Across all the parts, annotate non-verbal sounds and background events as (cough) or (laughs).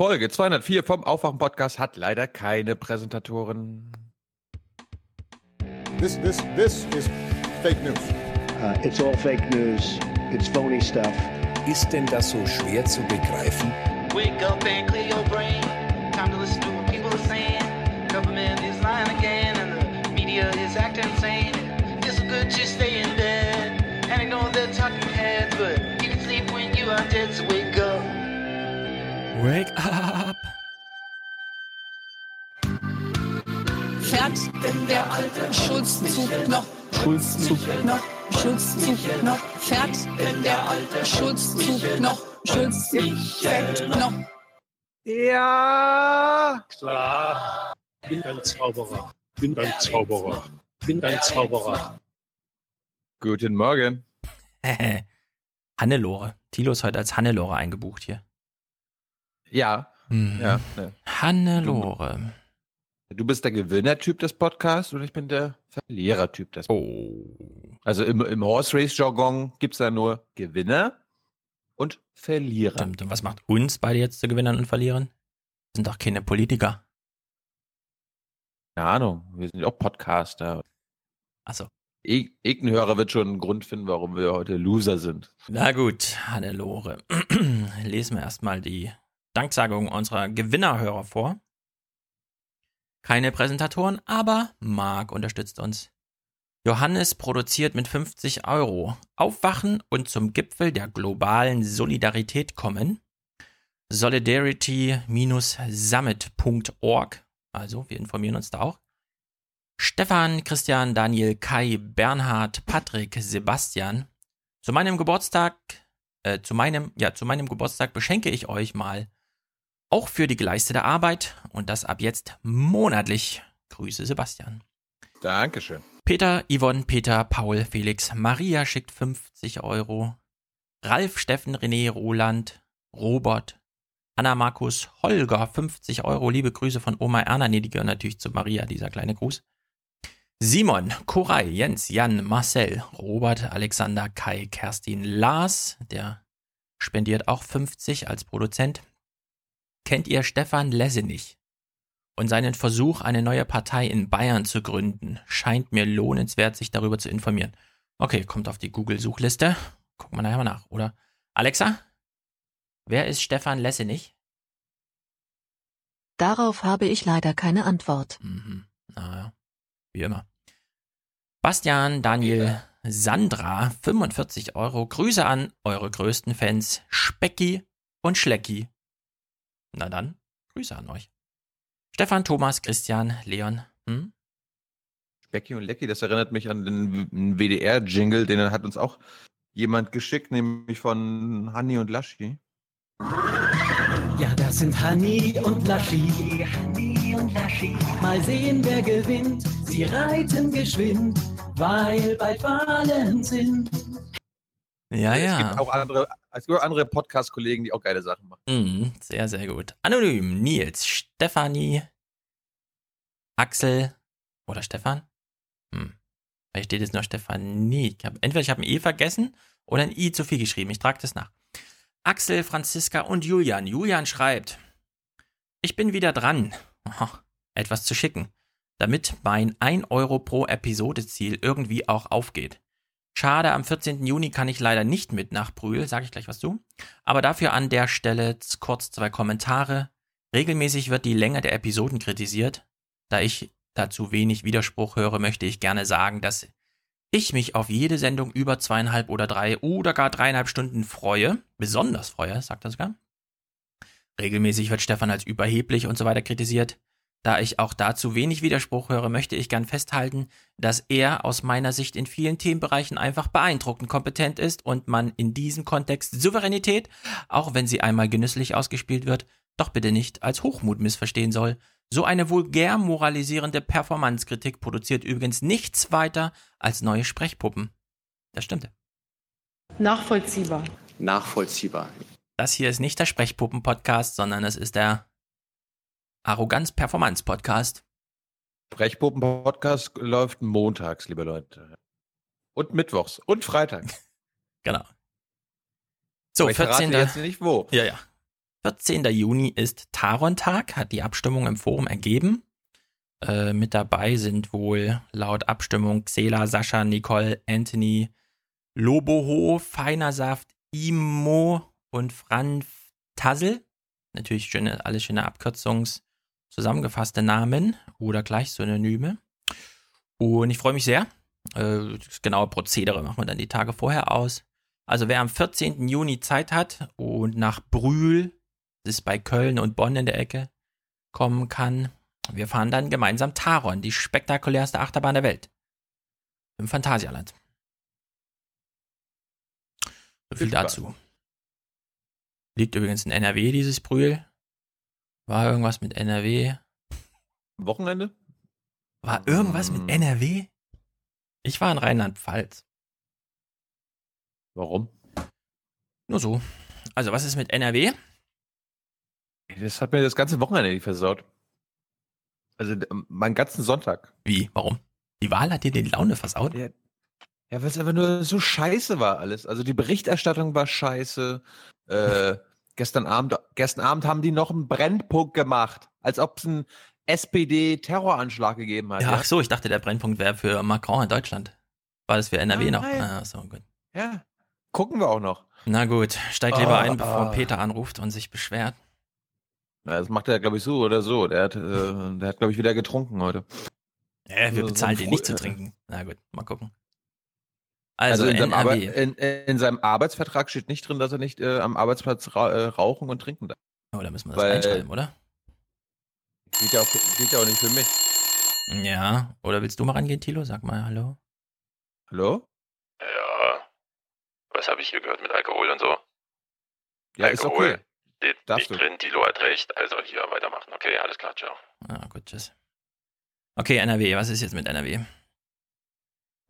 Folge 204 vom Aufwachen-Podcast hat leider keine Präsentatoren. This, this, this is fake news. Uh, it's all fake news. It's phony stuff. Ist denn das so schwer zu begreifen? Wake up and clear your brain. Time to listen to Wake up! Fährt denn der alte Schulzzug noch? Schulzzug noch? Schulzzug noch? Fährt denn der alte Schulzzug noch? Schulzzug fährt noch? Ja! Klar. Bin ein Zauberer. Bin ein Zauberer. Bin ein Zauberer. Guten Morgen. (laughs) Hannelore. Thilo ist heute als Hannelore eingebucht hier. Ja, Mhm. ja. ne. Hannelore. Du bist der Gewinnertyp des Podcasts und ich bin der Verlierertyp des Oh. Also im, im Horse Race Jargon gibt es da nur Gewinner und Verlierer. Stimmt. Und was macht uns beide jetzt zu Gewinnern und Verlierern? Wir sind doch keine Politiker. Keine Ahnung, wir sind auch Podcaster. Achso. Ir- Irgendein Hörer wird schon einen Grund finden, warum wir heute Loser sind. Na gut, Hannelore. (clears throat) Lesen wir erstmal die Danksagung unserer Gewinnerhörer vor. Keine Präsentatoren, aber Marc unterstützt uns. Johannes produziert mit 50 Euro. Aufwachen und zum Gipfel der globalen Solidarität kommen. Solidarity-summit.org. Also, wir informieren uns da auch. Stefan, Christian, Daniel, Kai, Bernhard, Patrick, Sebastian. Zu meinem Geburtstag, äh, zu meinem, ja, zu meinem Geburtstag beschenke ich euch mal auch für die geleistete Arbeit und das ab jetzt monatlich. Grüße Sebastian. Dankeschön. Peter, Yvonne, Peter, Paul, Felix, Maria schickt 50 Euro. Ralf, Steffen, René, Roland, Robert, Anna, Markus, Holger, 50 Euro. Liebe Grüße von Oma Erna. Nee, die gehören natürlich zu Maria, dieser kleine Gruß. Simon, Koray, Jens, Jan, Marcel, Robert, Alexander, Kai, Kerstin, Lars, der spendiert auch 50 als Produzent. Kennt ihr Stefan Lessenich? Und seinen Versuch, eine neue Partei in Bayern zu gründen, scheint mir lohnenswert, sich darüber zu informieren. Okay, kommt auf die Google-Suchliste. Gucken wir nachher mal nach, oder? Alexa? Wer ist Stefan Lessenich? Darauf habe ich leider keine Antwort. Mhm. Naja, wie immer. Bastian, Daniel, Sandra, 45 Euro. Grüße an eure größten Fans, Specki und Schlecki. Na dann, Grüße an euch. Stefan, Thomas, Christian, Leon. Hm? Becky und Lecky, das erinnert mich an den WDR-Jingle, den hat uns auch jemand geschickt, nämlich von Hanni und Laschi. Ja, das sind Hani und Laschi. Hani und Laschi. Mal sehen, wer gewinnt. Sie reiten geschwind, weil bald Wahlen sind. Ja, Es ja. gibt auch andere, es gibt auch andere Podcast-Kollegen, die auch geile Sachen machen. Mhm, sehr, sehr gut. Anonym, Nils, Stefanie, Axel oder Stefan? Hm. Vielleicht steht jetzt nur Stefanie. Ich hab, entweder ich habe ein E vergessen oder ein I zu viel geschrieben. Ich trage das nach. Axel, Franziska und Julian. Julian schreibt, ich bin wieder dran, (laughs) etwas zu schicken, damit mein 1 Euro pro Episode Ziel irgendwie auch aufgeht. Schade, am 14. Juni kann ich leider nicht mit nach Brühl, sage ich gleich was zu. Aber dafür an der Stelle kurz zwei Kommentare. Regelmäßig wird die Länge der Episoden kritisiert. Da ich dazu wenig Widerspruch höre, möchte ich gerne sagen, dass ich mich auf jede Sendung über zweieinhalb oder drei oder gar dreieinhalb Stunden freue. Besonders freue, sagt er sogar. Regelmäßig wird Stefan als überheblich und so weiter kritisiert. Da ich auch dazu wenig Widerspruch höre, möchte ich gern festhalten, dass er aus meiner Sicht in vielen Themenbereichen einfach beeindruckend kompetent ist und man in diesem Kontext Souveränität, auch wenn sie einmal genüsslich ausgespielt wird, doch bitte nicht als Hochmut missverstehen soll. So eine vulgär moralisierende Performancekritik produziert übrigens nichts weiter als neue Sprechpuppen. Das stimmte. Nachvollziehbar. Nachvollziehbar. Das hier ist nicht der Sprechpuppen-Podcast, sondern es ist der Arroganz-Performance-Podcast. Sprechpuppen-Podcast läuft montags, liebe Leute. Und mittwochs und freitags. (laughs) Genau. So, Aber ich verrate 14. jetzt nicht wo. Ja, ja. 14. Juni ist Taron-Tag, hat die Abstimmung im Forum ergeben. Äh, mit dabei sind wohl laut Abstimmung Xela, Sascha, Nicole, Anthony, Loboho, Feiner Saft, Imo und Fran Tassel. Natürlich schöne, alles schöne Abkürzungs- zusammengefasste Namen oder gleich Synonyme. Und ich freue mich sehr. Äh, das genaue Prozedere machen wir dann die Tage vorher aus. Also wer am 14. Juni Zeit hat und nach Brühl, das ist bei Köln und Bonn in der Ecke, kommen kann, wir fahren dann gemeinsam Taron, die spektakulärste Achterbahn der Welt. Im Phantasialand. So viel dazu. Liegt übrigens in NRW, dieses Brühl. War irgendwas mit NRW? Wochenende? War irgendwas mit NRW? Ich war in Rheinland-Pfalz. Warum? Nur so. Also, was ist mit NRW? Das hat mir das ganze Wochenende nicht versaut. Also d- meinen ganzen Sonntag. Wie? Warum? Die Wahl hat dir die Laune versaut? Ja, ja weil es einfach nur so scheiße war alles. Also die Berichterstattung war scheiße. Äh, (laughs) gestern Abend, gestern Abend haben die noch einen Brennpunkt gemacht, als ob es einen SPD-Terroranschlag gegeben hat. Ja, ach so, ich dachte, der Brennpunkt wäre für Macron in Deutschland. War das für NRW noch? Nein. Ah, so, gut. ja. Gucken wir auch noch. Na gut, steig lieber Ah, ein, bevor ah. Peter anruft und sich beschwert. Ja, das macht er, glaube ich, so oder so. Der hat, äh, der hat, glaube ich, wieder getrunken heute. Äh, wir So- so bezahlen ein den nicht zu trinken. Na gut, mal gucken. Also, Also, in, seinem Arbe in, in seinem Arbeitsvertrag steht nicht drin, dass er nicht äh, am Arbeitsplatz ra äh, rauchen und trinken darf. Oh, da müssen wir das Weil- reinschreiben, oder? Gilt ja, auch, gilt ja auch nicht für mich. Ja. Oder willst du mal rangehen, Tilo? Sag mal Hallo. Hallo? Ja. Was habe ich hier gehört mit Alkohol und so? Ja, ist Alkohol okay. steht Darfst nicht du. drin, Tilo hat recht. Also hier weitermachen. Okay, alles klar, ciao. Ah, gut, tschüss. Okay, NRW, was ist jetzt mit NRW?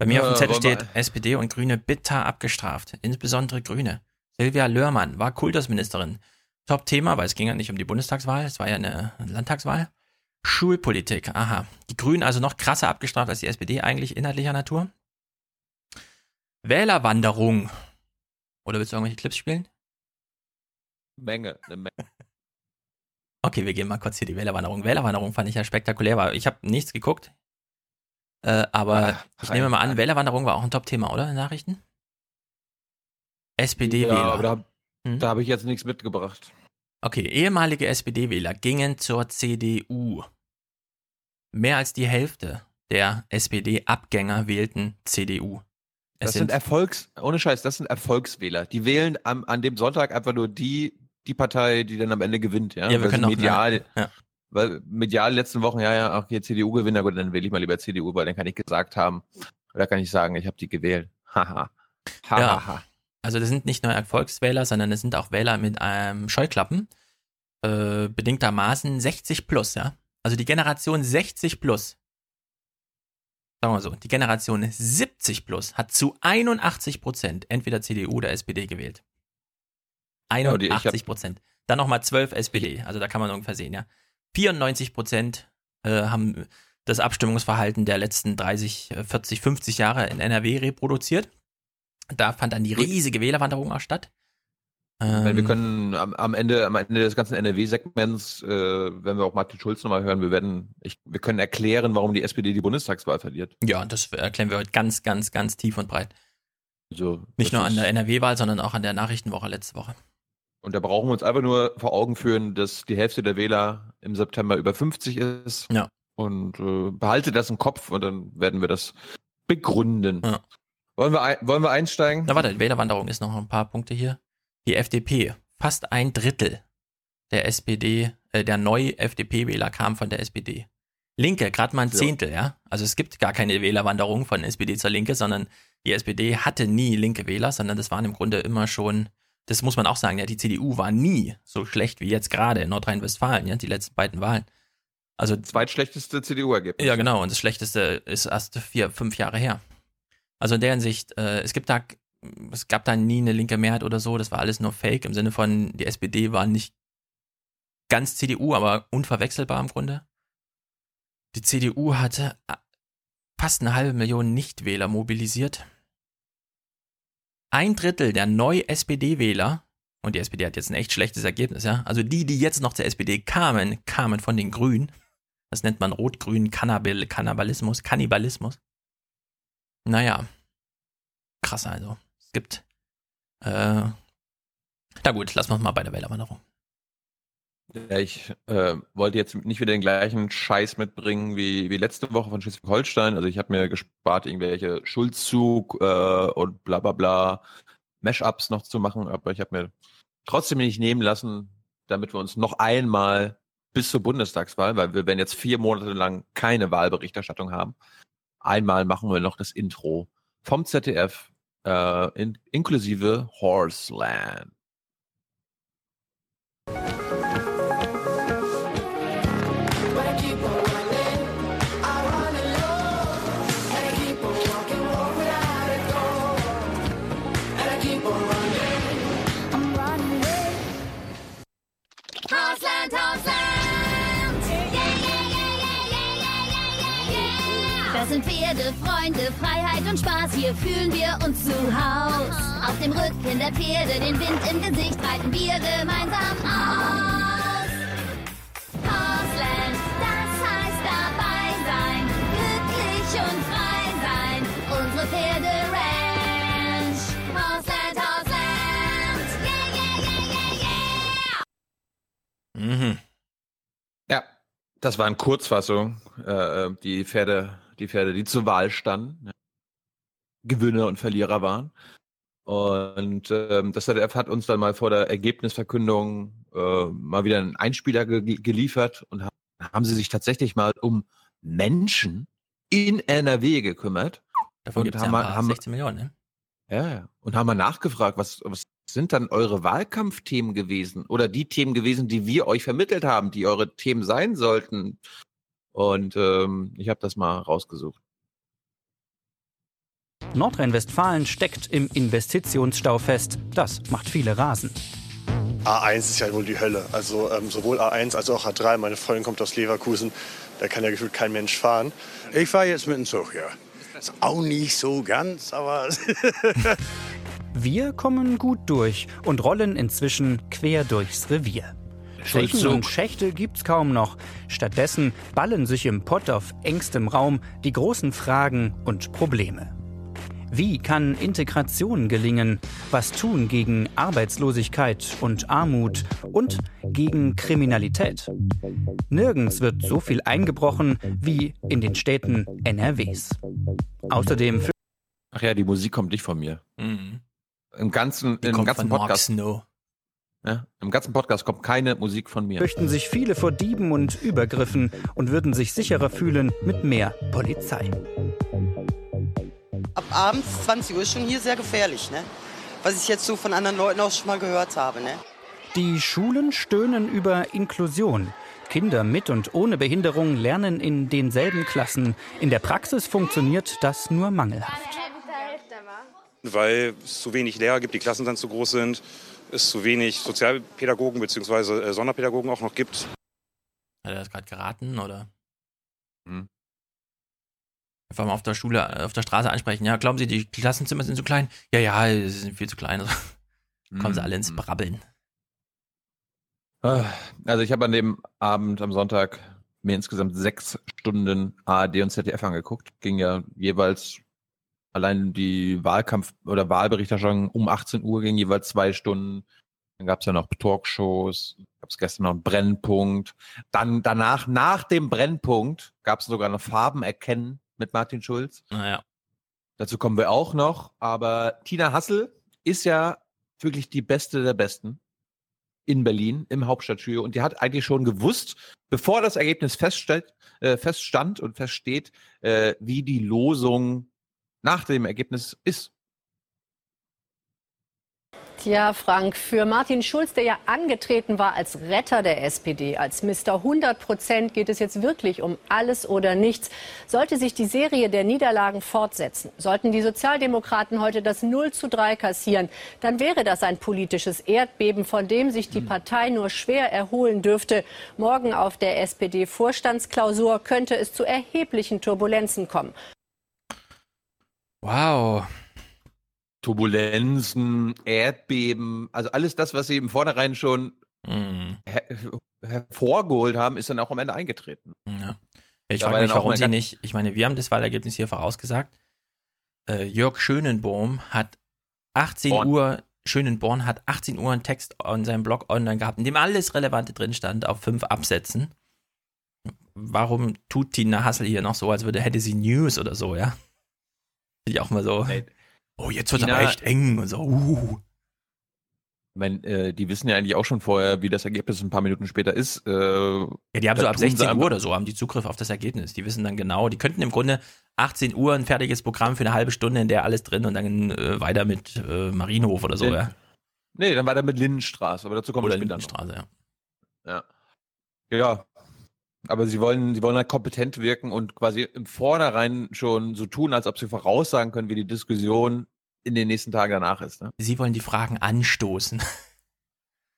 Bei mir auf dem Äh, Zettel steht SPD und Grüne bitter abgestraft. Insbesondere Grüne. Silvia Lörmann war Kultusministerin. Top-Thema, weil es ging ja nicht um die Bundestagswahl, es war ja eine Landtagswahl. Schulpolitik, aha. Die Grünen also noch krasser abgestraft als die SPD, eigentlich inhaltlicher Natur. Wählerwanderung. Oder willst du irgendwelche Clips spielen? Menge, eine Menge. (laughs) Okay, wir gehen mal kurz hier die Wählerwanderung. Wählerwanderung fand ich ja spektakulär, weil ich habe nichts geguckt. Äh, aber Ah, ich nehme mal an, Wählerwanderung war auch ein Top-Thema, oder? In Nachrichten? Ja, SPD-Wähler. aber da, Hm? da habe ich jetzt nichts mitgebracht. Okay, ehemalige SPD-Wähler gingen zur CDU. Mehr als die Hälfte der SPD-Abgänger wählten CDU. Es Das sind Erfolgs, ohne Scheiß, das sind Erfolgswähler. Die wählen am, an dem Sonntag einfach nur die, die Partei, die dann am Ende gewinnt, ja. Ja, wir Weil können sie auch- medial, ja. Weil medial letzten Wochen, ja, ja, okay, CDU gewinnt, aber dann wähle ich mal lieber CDU, weil dann kann ich gesagt haben, oder kann ich sagen, ich habe die gewählt. (laughs) Haha. Haha. Ja. Also das sind nicht nur Erfolgswähler, sondern es sind auch Wähler mit ähm, Scheuklappen. Äh, bedingtermaßen 60 plus, ja. Also die Generation 60 plus. Sagen wir so, die Generation 70 plus hat zu 81 Prozent entweder CDU oder SPD gewählt. Ja, die- ich hab- 81 Prozent. Dann nochmal 12 SPD, also da kann man ungefähr sehen, ja. 94 Prozent äh, haben das Abstimmungsverhalten der letzten 30, äh, 40, 50 Jahre in NRW reproduziert. Da fand dann die riesige Wählerwanderung auch statt. Weil wir Ähm, können am, am Ende, am Ende des ganzen NRW-Segments, äh, wenn wir auch Martin Schulz nochmal hören, wir werden, ich, wir können erklären, warum die SPD die Bundestagswahl verliert. Ja, das erklären wir heute ganz, ganz, ganz tief und breit. Also, Nicht nur an der NRW-Wahl, sondern auch an der Nachrichtenwoche letzte Woche. Und da brauchen wir uns einfach nur vor Augen führen, dass die Hälfte der Wähler im September über 50 ist. Ja. Und äh, behalte das im Kopf und dann werden wir das begründen. Ja. Wollen, wir ein, wollen wir einsteigen? Na warte, Wählerwanderung ist noch ein paar Punkte hier. Die FDP, fast ein Drittel der SPD, äh, der neue FDP-Wähler kam von der SPD. Linke, gerade mal ein Ja. Zehntel, ja. Also es gibt gar keine Wählerwanderung von SPD zur Linke, sondern die SPD hatte nie linke Wähler, sondern das waren im Grunde immer schon, das muss man auch sagen, ja, die CDU war nie so schlecht wie jetzt gerade in Nordrhein-Westfalen, ja, die letzten beiden Wahlen. Also Zweitschlechteste CDU-Ergebnis. ja, genau. Und das Schlechteste ist erst vier, fünf Jahre her. Also in der Hinsicht, äh, es gibt da, es gab da nie eine linke Mehrheit oder so. Das war alles nur Fake im Sinne von, die SPD war nicht ganz CDU, aber unverwechselbar im Grunde. Die CDU hatte äh, fast eine halbe Million Nichtwähler mobilisiert. Ein Drittel der Neu-SPD-Wähler Und die SPD hat jetzt ein echt schlechtes Ergebnis, ja. Also die, die jetzt noch zur SPD kamen, kamen von den Grünen. Das nennt man rot-grün Kannabil Kannibalismus, Kannibalismus. Naja. Krass also. Es gibt. Äh, na gut, lassen wir uns mal bei der Wählerwanderung. Ja, ich äh, wollte jetzt nicht wieder den gleichen Scheiß mitbringen wie, wie letzte Woche von Schleswig-Holstein. Also ich habe mir gespart, irgendwelche Schuldzug äh, und bla bla bla Mashups noch zu machen, aber ich habe mir trotzdem nicht nehmen lassen, damit wir uns noch einmal bis zur Bundestagswahl, weil wir werden jetzt vier Monate lang keine Wahlberichterstattung haben. Einmal machen wir noch das Intro vom ZDF äh, in, inklusive Horseland. Das sind Pferde, Freunde, Freiheit und Spaß, hier fühlen wir uns zu Haus. Auf dem Rücken der Pferde, den Wind im Gesicht, reiten wir gemeinsam aus. Hausland, das heißt dabei sein, glücklich und frei sein, unsere Pferde Ranch. Hausland, Hausland! Yeah, yeah, yeah, yeah, yeah! Mhm. Ja, das war in Kurzfassung. Äh, die Pferde, die Pferde, die zur Wahl standen, ne? Gewinner und Verlierer waren. Und ähm, das ZDF hat uns dann mal vor der Ergebnisverkündung äh, mal wieder einen Einspieler ge geliefert und haben, haben sie sich tatsächlich mal um Menschen in NRW gekümmert. Davon gibt es ja mal- haben- 16 Millionen, ne? Ja, ja. Und haben mal nachgefragt, was, was sind dann eure Wahlkampfthemen gewesen? Oder die Themen gewesen, die wir euch vermittelt haben, die eure Themen sein sollten? Und ähm, ich habe das mal rausgesucht. Nordrhein-Westfalen steckt im Investitionsstau fest. Das macht viele Rasen. A1 ist ja wohl die Hölle. Also ähm, sowohl A1 als auch A3. Meine Freundin kommt aus Leverkusen. Da kann ja gefühlt kein Mensch fahren. Ich fahre jetzt mit dem Zug, ja. Ist auch nicht so ganz, aber (laughs) Wir kommen gut durch und rollen inzwischen quer durchs Revier. Schulzzug. und Schächte gibt's kaum noch. Stattdessen ballen sich im Pott auf engstem Raum die großen Fragen und Probleme. Wie kann Integration gelingen? Was tun gegen Arbeitslosigkeit und Armut und gegen Kriminalität? Nirgends wird so viel eingebrochen wie in den Städten NRWs. Außerdem Ach ja, die Musik kommt nicht von mir. Mhm. Im ganzen, Die im kommt ganzen von Mark Podcast. Snow. Ja, Im ganzen Podcast kommt keine Musik von mir. fürchten sich viele vor Dieben und Übergriffen und würden sich sicherer fühlen mit mehr Polizei. Ab abends 20 Uhr ist schon hier sehr gefährlich, ne? Was ich jetzt so von anderen Leuten auch schon mal gehört habe, ne? Die Schulen stöhnen über Inklusion. Kinder mit und ohne Behinderung lernen in denselben Klassen. In der Praxis funktioniert das nur mangelhaft. weil es zu wenig Lehrer gibt, die Klassen dann zu groß sind, es zu wenig Sozialpädagogen bzw. Sonderpädagogen auch noch gibt. Hat er das gerade geraten oder? Hm. Einfach mal auf der Schule, äh, auf der Straße ansprechen. Ja, glauben Sie, die Klassenzimmer sind zu klein? Ja, ja, sie sind viel zu klein. Also, (laughs) kommen sie alle ins Brabbeln. Ah, Also ich habe an dem Abend am Sonntag mir insgesamt sechs Stunden ARD und ZDF angeguckt. Ging ja jeweils allein die Wahlkampf- oder Wahlberichterstattung um 18 Uhr ging jeweils zwei Stunden. Dann gab es ja noch Talkshows, gab es gestern noch einen Brennpunkt. Dann danach, nach dem Brennpunkt, gab es sogar noch Farben erkennen mit Martin Schulz. Naja. Dazu kommen wir auch noch. Aber Tina Hassel ist ja wirklich die Beste der Besten in Berlin im Hauptstadtstudio und die hat eigentlich schon gewusst, bevor das Ergebnis feststellt, äh, feststand und feststeht, äh, wie die Losung nach dem Ergebnis ist. Tja, Frank, für Martin Schulz, der ja angetreten war als Retter der SPD, als Mr. 100 Prozent, geht es jetzt wirklich um alles oder nichts. Sollte sich die Serie der Niederlagen fortsetzen, sollten die Sozialdemokraten heute das 0 zu 3 kassieren, dann wäre das ein politisches Erdbeben, von dem sich die Partei nur schwer erholen dürfte. Morgen auf der SPD-Vorstandsklausur könnte es zu erheblichen Turbulenzen kommen. Wow. Turbulenzen, Erdbeben, also alles das, was sie im Vornherein schon Mhm. her hervorgeholt haben, ist dann auch am Ende eingetreten. Ja. Ich frage mich, warum sie nicht, ich meine, wir haben das Wahlergebnis hier vorausgesagt. Äh, Jörg Schönenborn hat 18 Born. Uhr, Schönenborn hat 18 Uhr einen Text on seinem Blog online gehabt, in dem alles Relevante drin stand, auf fünf Absätzen. Warum tut Tina Hassel hier noch so, als würde, hätte sie News oder so, ja? Ich auch mal so, oh, jetzt wird Tina- aber echt eng und so, uh. Ich meine, äh, die wissen ja eigentlich auch schon vorher, wie das Ergebnis ein paar Minuten später ist. Äh, Ja, die haben so ab tun sie 16 einfach- Uhr oder so, haben die Zugriff auf das Ergebnis. Die wissen dann genau, die könnten im Grunde 18 Uhr ein fertiges Programm für eine halbe Stunde, in der alles drin und dann äh, weiter mit äh, Marienhof oder so, Nee. ja. Nee, dann war der mit Lindenstraße, aber dazu kommen wir später noch. Lindenstraße, ja. Ja. Ja. Aber sie wollen, sie wollen halt kompetent wirken und quasi im Vornherein schon so tun, als ob sie voraussagen können, wie die Diskussion in den nächsten Tagen danach ist. Ne? Sie wollen die Fragen anstoßen. (laughs)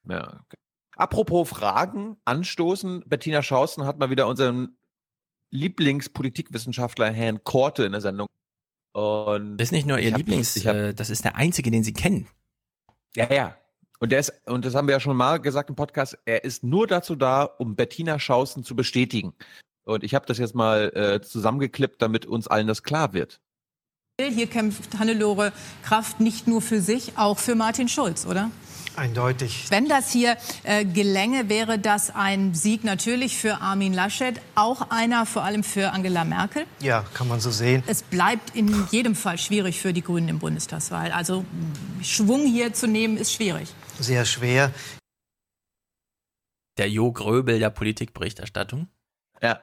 Ja. okay. Apropos Fragen anstoßen, Bettina Schausten hat mal wieder unseren Lieblingspolitikwissenschaftler Herrn Korte in der Sendung. Und Das ist nicht nur ihr Lieblings, hab, äh, das ist der einzige, den sie kennen. Ja, ja. Und der ist, und das haben wir ja schon mal gesagt im Podcast, er ist nur dazu da, um Bettina Schausten zu bestätigen. Und ich habe das jetzt mal äh, zusammengeklippt, damit uns allen das klar wird. Hier kämpft Hannelore Kraft nicht nur für sich, auch für Martin Schulz, oder? Eindeutig. Wenn das hier äh, gelänge, wäre das ein Sieg natürlich für Armin Laschet, auch einer vor allem für Angela Merkel. Ja, kann man so sehen. Es bleibt in jedem Fall schwierig für die Grünen im Bundestagswahl. Also Schwung hier zu nehmen ist schwierig. Sehr schwer. Der Jo Gröbel der Politikberichterstattung. Ja.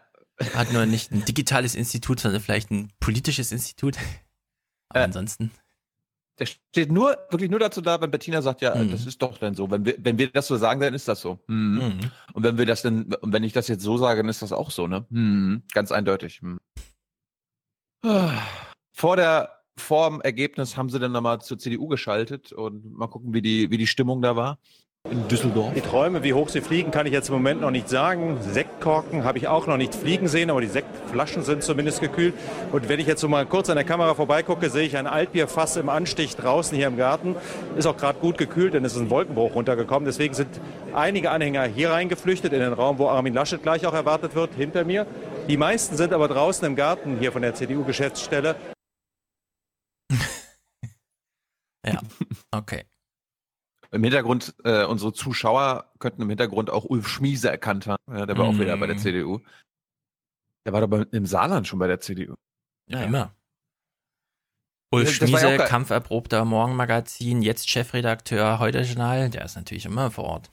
Hat nur nicht ein digitales Institut, sondern vielleicht ein politisches Institut. Aber ansonsten. Der steht nur, wirklich nur dazu da, wenn Bettina sagt, ja, Mhm. das ist doch dann so. Wenn wir, wenn wir das so sagen, dann ist das so. Mhm. Mhm. Und wenn wir das dann, und wenn ich das jetzt so sage, dann ist das auch so, ne? Mhm. Ganz eindeutig. Mhm. Vor der, vor dem Ergebnis haben sie dann nochmal zur CDU geschaltet und mal gucken, wie die, wie die Stimmung da war. In Düsseldorf. Die Träume, wie hoch sie fliegen, kann ich jetzt im Moment noch nicht sagen. Sektkorken habe ich auch noch nicht fliegen sehen, aber die Sektflaschen sind zumindest gekühlt. Und wenn ich jetzt so mal kurz an der Kamera vorbeigucke, sehe ich ein Altbierfass im Anstich draußen hier im Garten. Ist auch gerade gut gekühlt, denn es ist ein Wolkenbruch runtergekommen. Deswegen sind einige Anhänger hier reingeflüchtet in den Raum, wo Armin Laschet gleich auch erwartet wird, hinter mir. Die meisten sind aber draußen im Garten hier von der CDU-Geschäftsstelle. Ja, (laughs) okay. Im Hintergrund, äh, unsere Zuschauer könnten im Hintergrund auch Ulf Schmiese erkannt haben. Ja, der war auch wieder bei der Mhm. CDU. Der war doch im Saarland schon bei der CDU. Ja, immer. Ulf ja Schmiese, geil. kampferprobter Morgenmagazin, jetzt Chefredakteur, heute Journal, der ist natürlich immer vor Ort.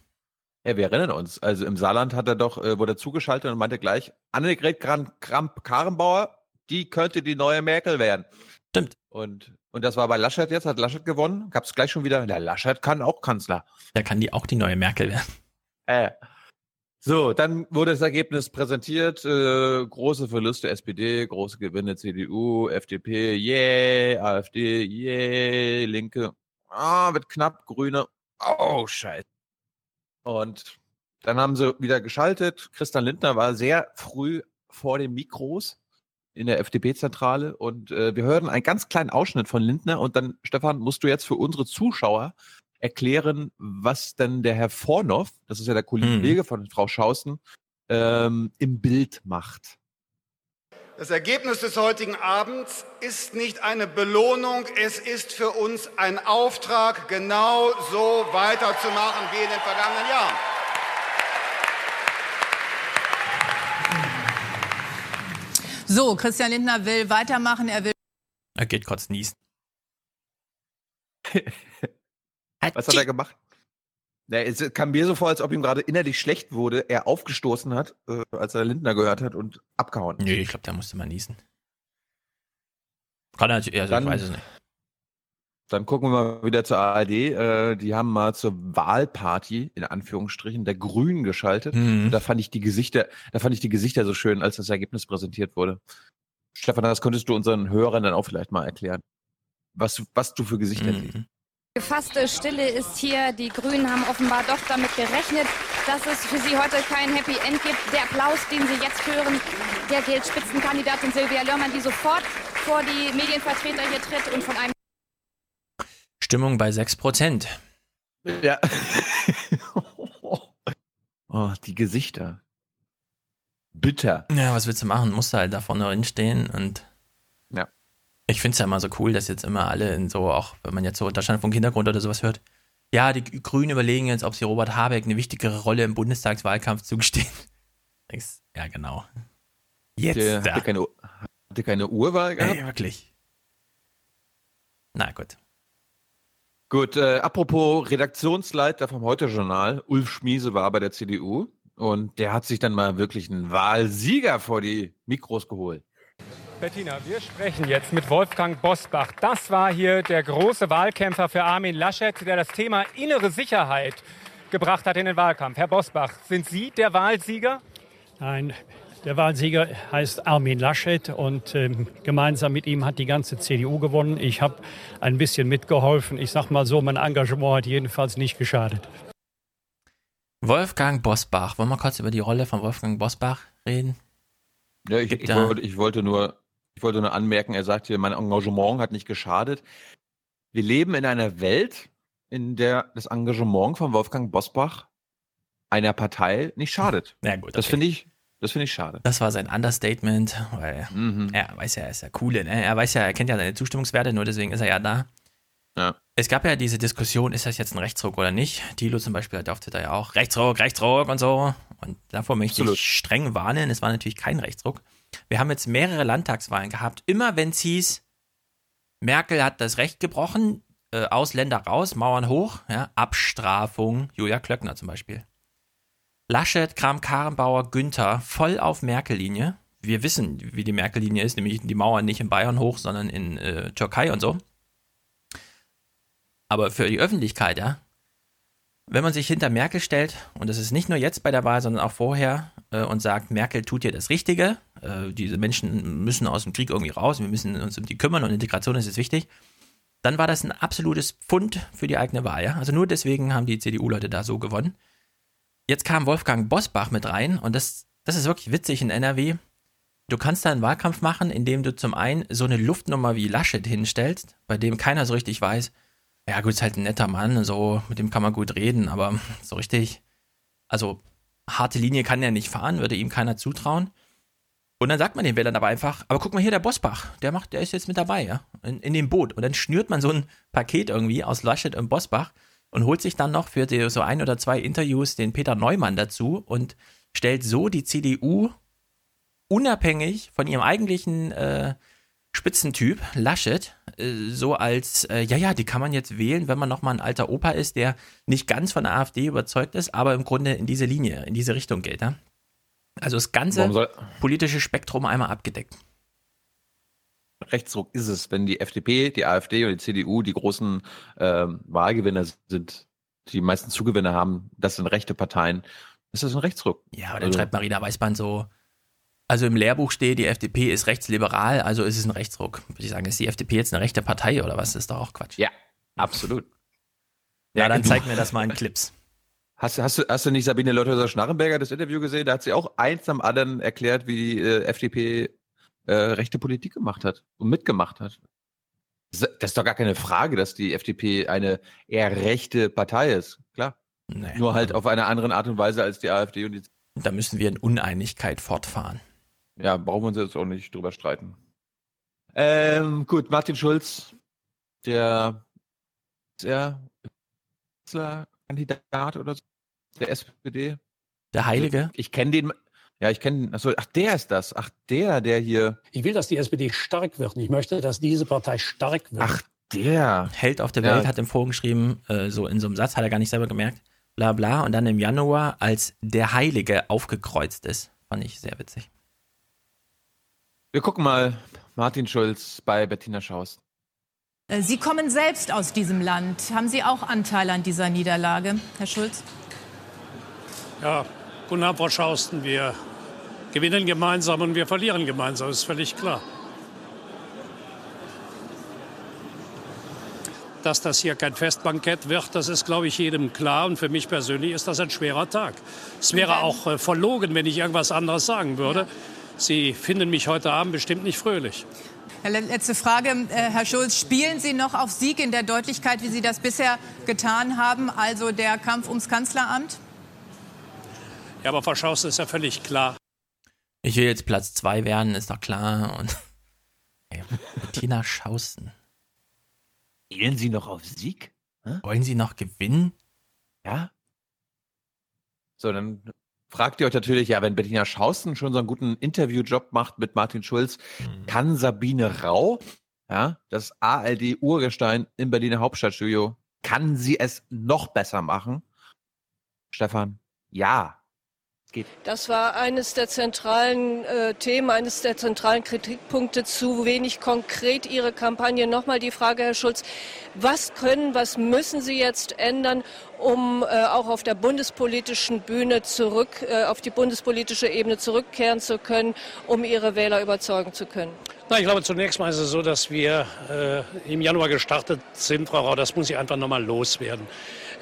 Ja, wir erinnern uns. Also im Saarland hat er doch, äh, wurde er zugeschaltet und meinte gleich, Annegret Kramp-Karrenbauer, die könnte die neue Merkel werden. Stimmt. Und, und das war bei Laschet jetzt, hat Laschet gewonnen, gab es gleich schon wieder, der Laschet kann auch Kanzler. Da kann die auch die neue Merkel werden. Äh. So, dann wurde das Ergebnis präsentiert. Äh, große Verluste SPD, große Gewinne CDU, FDP, yeah, AfD, yeah, Linke. Ah, wird knapp, Grüne. Oh, scheiße. Und dann haben sie wieder geschaltet. Christian Lindner war sehr früh vor den Mikros in der FDP-Zentrale und äh, wir hören einen ganz kleinen Ausschnitt von Lindner und dann, Stefan, musst du jetzt für unsere Zuschauer erklären, was denn der Herr Vornoff, das ist ja der Kollege von Frau Schausten, ähm, im Bild macht. Das Ergebnis des heutigen Abends ist nicht eine Belohnung, es ist für uns ein Auftrag, genau so weiterzumachen wie in den vergangenen Jahren. So, Christian Lindner will weitermachen. Er will Er geht kurz niesen. (laughs) Was hat er gemacht? Ja, es kam mir so vor, als ob ihm gerade innerlich schlecht wurde, er aufgestoßen hat, äh, als er Lindner gehört hat und abgehauen. Nee, ich glaube, der musste mal niesen. Kann er natürlich, also Dann- ich weiß es nicht. Dann gucken wir mal wieder zur ARD. Äh, die haben mal zur Wahlparty, in Anführungsstrichen, der Grünen geschaltet. Mhm. Und da fand ich die Gesichter, da fand ich die Gesichter so schön, als das Ergebnis präsentiert wurde. Stefan, das könntest du unseren Hörern dann auch vielleicht mal erklären. Was, was du für Gesichter Mhm. siehst. Gefasste Stille ist hier. Die Grünen haben offenbar doch damit gerechnet, dass es für sie heute kein Happy End gibt. Der Applaus, den Sie jetzt hören, der gilt Spitzenkandidatin Silvia Lörmann, die sofort vor die Medienvertreter hier tritt und von einem Stimmung bei 6%. Ja. (laughs) oh, die Gesichter. Bitter. Ja, was willst du machen? Musst du halt da vorne drin stehen und. Ja. Ich finde es ja immer so cool, dass jetzt immer alle in so, auch wenn man jetzt so Deutschlandfunk Hintergrund oder sowas hört, ja, die Grünen überlegen jetzt, ob sie Robert Habeck eine wichtigere Rolle im Bundestagswahlkampf zugestehen. (laughs) Ja, genau. Jetzt. Der, da. hatte, keine, keine Urwahl gehabt? Ey, wirklich. Na gut. Gut, äh, apropos Redaktionsleiter vom Heute-Journal, Ulf Schmiese war bei der CDU und der hat sich dann mal wirklich einen Wahlsieger vor die Mikros geholt. Bettina, wir sprechen jetzt mit Wolfgang Bosbach. Das war hier der große Wahlkämpfer für Armin Laschet, der das Thema innere Sicherheit gebracht hat in den Wahlkampf. Herr Bosbach, sind Sie der Wahlsieger? Nein, der Wahlsieger heißt Armin Laschet und ähm, gemeinsam mit ihm hat die ganze CDU gewonnen. Ich habe ein bisschen mitgeholfen. Ich sage mal so, mein Engagement hat jedenfalls nicht geschadet. Wolfgang Bosbach. Wollen wir kurz über die Rolle von Wolfgang Bosbach reden? Ja, ich, ich, wollte, ich, wollte nur, ich wollte nur anmerken, er sagt hier, mein Engagement hat nicht geschadet. Wir leben in einer Welt, in der das Engagement von Wolfgang Bosbach einer Partei nicht schadet. Ja, gut. Okay. Das finde ich, das finde ich schade. Das war sein Understatement, weil Mhm. er weiß ja, er ist ja coole, ne? Er weiß ja, er kennt ja seine Zustimmungswerte, nur deswegen ist er ja da. Ja. Es gab ja diese Diskussion, ist das jetzt ein Rechtsruck oder nicht? Thilo zum Beispiel hat auf Twitter ja auch Rechtsruck, Rechtsruck und so. Und davor möchte Absolut. ich streng warnen. Es war natürlich kein Rechtsruck. Wir haben jetzt mehrere Landtagswahlen gehabt. Immer wenn es hieß, Merkel hat das Recht gebrochen, äh, Ausländer raus, Mauern hoch, ja, Abstrafung, Julia Klöckner zum Beispiel. Laschet, Kram-Karrenbauer, Günther, voll auf Merkel-Linie. Wir wissen, wie die Merkel-Linie ist, nämlich die Mauern nicht in Bayern hoch, sondern in äh, Türkei und so. Aber für die Öffentlichkeit, ja, wenn man sich hinter Merkel stellt, und das ist nicht nur jetzt bei der Wahl, sondern auch vorher, äh, und sagt, Merkel tut hier das Richtige, äh, diese Menschen müssen aus dem Krieg irgendwie raus, wir müssen uns um die kümmern und Integration ist jetzt wichtig, dann war das ein absolutes Pfund für die eigene Wahl. Ja? Also nur deswegen haben die CDU-Leute da so gewonnen. Jetzt kam Wolfgang Bosbach mit rein und das, das ist wirklich witzig in NRW. Du kannst da einen Wahlkampf machen, indem du zum einen so eine Luftnummer wie Laschet hinstellst, bei dem keiner so richtig weiß, ja gut, ist halt ein netter Mann, so, mit dem kann man gut reden, aber so richtig, also harte Linie kann er nicht fahren, würde ihm keiner zutrauen. Und dann sagt man den Wählern aber einfach, aber guck mal hier, der Bosbach, der macht, der ist jetzt mit dabei, ja, in, in dem Boot. Und dann schnürt man so ein Paket irgendwie aus Laschet und Bosbach und holt sich dann noch für die, so ein oder zwei Interviews den Peter Neumann dazu und stellt so die CDU unabhängig von ihrem eigentlichen äh, Spitzentyp, Laschet, äh, so als, äh, ja, ja, die kann man jetzt wählen, wenn man nochmal ein alter Opa ist, der nicht ganz von der AfD überzeugt ist, aber im Grunde in diese Linie, in diese Richtung geht. Ja? Also das ganze politische Spektrum einmal abgedeckt. Rechtsruck ist es, wenn die FDP, die AfD und die CDU die großen ähm, Wahlgewinner sind, die meisten Zugewinne haben, das sind rechte Parteien, ist das ein Rechtsruck. Ja, aber dann Also- schreibt Marina Weißband so, also im Lehrbuch steht, die FDP ist rechtsliberal, also ist es ein Rechtsruck. Würde ich sagen, ist die FDP jetzt eine rechte Partei oder was? Das ist doch auch Quatsch. Ja, absolut. Ja, dann genau. zeig mir das mal in Clips. Hast, du- hast, du, hast du nicht Sabine Leuthäuser-Schnarrenberger das Interview gesehen? Da hat sie auch eins am anderen erklärt, wie die äh, FDP äh, rechte Politik gemacht hat und mitgemacht hat. Das ist doch gar keine Frage, dass die FDP eine eher rechte Partei ist. Klar. Nee. Nur halt auf eine andere Art und Weise als die AfD und die. Da müssen wir in Uneinigkeit fortfahren. Ja, brauchen wir uns jetzt auch nicht drüber streiten. Ähm, gut, Martin Schulz, der ist er Kandidat oder so, der SPD. Der Heilige? Ich kenne den. Ja, ich kenne. Achso, ach, der ist das. Ach, der, der hier. Ich will, dass die SPD stark wird. Ich möchte, dass diese Partei stark wird. Ach, der. Held auf der Ja. Welt hat im Forum geschrieben, äh, so in so einem Satz, hat er gar nicht selber gemerkt, bla bla, und dann im Januar als der Heilige aufgekreuzt ist. Fand ich sehr witzig. Wir gucken mal. Martin Schulz bei Bettina Schaus. Äh, Sie kommen selbst aus diesem Land. Haben Sie auch Anteil an dieser Niederlage, Herr Schulz? Ja, guten Abend, Frau Schausten. Wir gewinnen gemeinsam und wir verlieren gemeinsam, ist völlig klar. Dass das hier kein Festbankett wird, das ist, glaube ich, jedem klar. Und für mich persönlich ist das ein schwerer Tag. Es wäre auch äh, verlogen, wenn ich irgendwas anderes sagen würde. Sie finden mich heute Abend bestimmt nicht fröhlich. Ja, le- Letzte Frage, äh, Herr Schulz. Spielen Sie noch auf Sieg in der Deutlichkeit, wie Sie das bisher getan haben, also der Kampf ums Kanzleramt? Ja, aber Frau Schausen ist ja völlig klar. Ich will jetzt Platz 2 werden, ist doch klar. Und (laughs) Ey, Bettina Schausten. Spielen Sie noch auf Sieg? Wollen Sie noch gewinnen? Ja. So, dann fragt ihr euch natürlich, ja, wenn Bettina Schausten schon so einen guten Interviewjob macht mit Martin Schulz, kann Sabine Rau, ja, das ALD-Urgestein im Berliner Hauptstadtstudio, kann sie es noch besser machen? Stefan, ja. Geht. Das war eines der zentralen äh, Themen, eines der zentralen Kritikpunkte. Zu wenig konkret Ihre Kampagne. Nochmal die Frage, Herr Schulz, was können, was müssen Sie jetzt ändern, um äh, auch auf der bundespolitischen Bühne zurück, äh, auf die bundespolitische Ebene zurückkehren zu können, um Ihre Wähler überzeugen zu können? Na, ich glaube, zunächst mal ist es so, dass wir äh, im Januar gestartet sind, Frau Rau. Das muss ich einfach nochmal loswerden.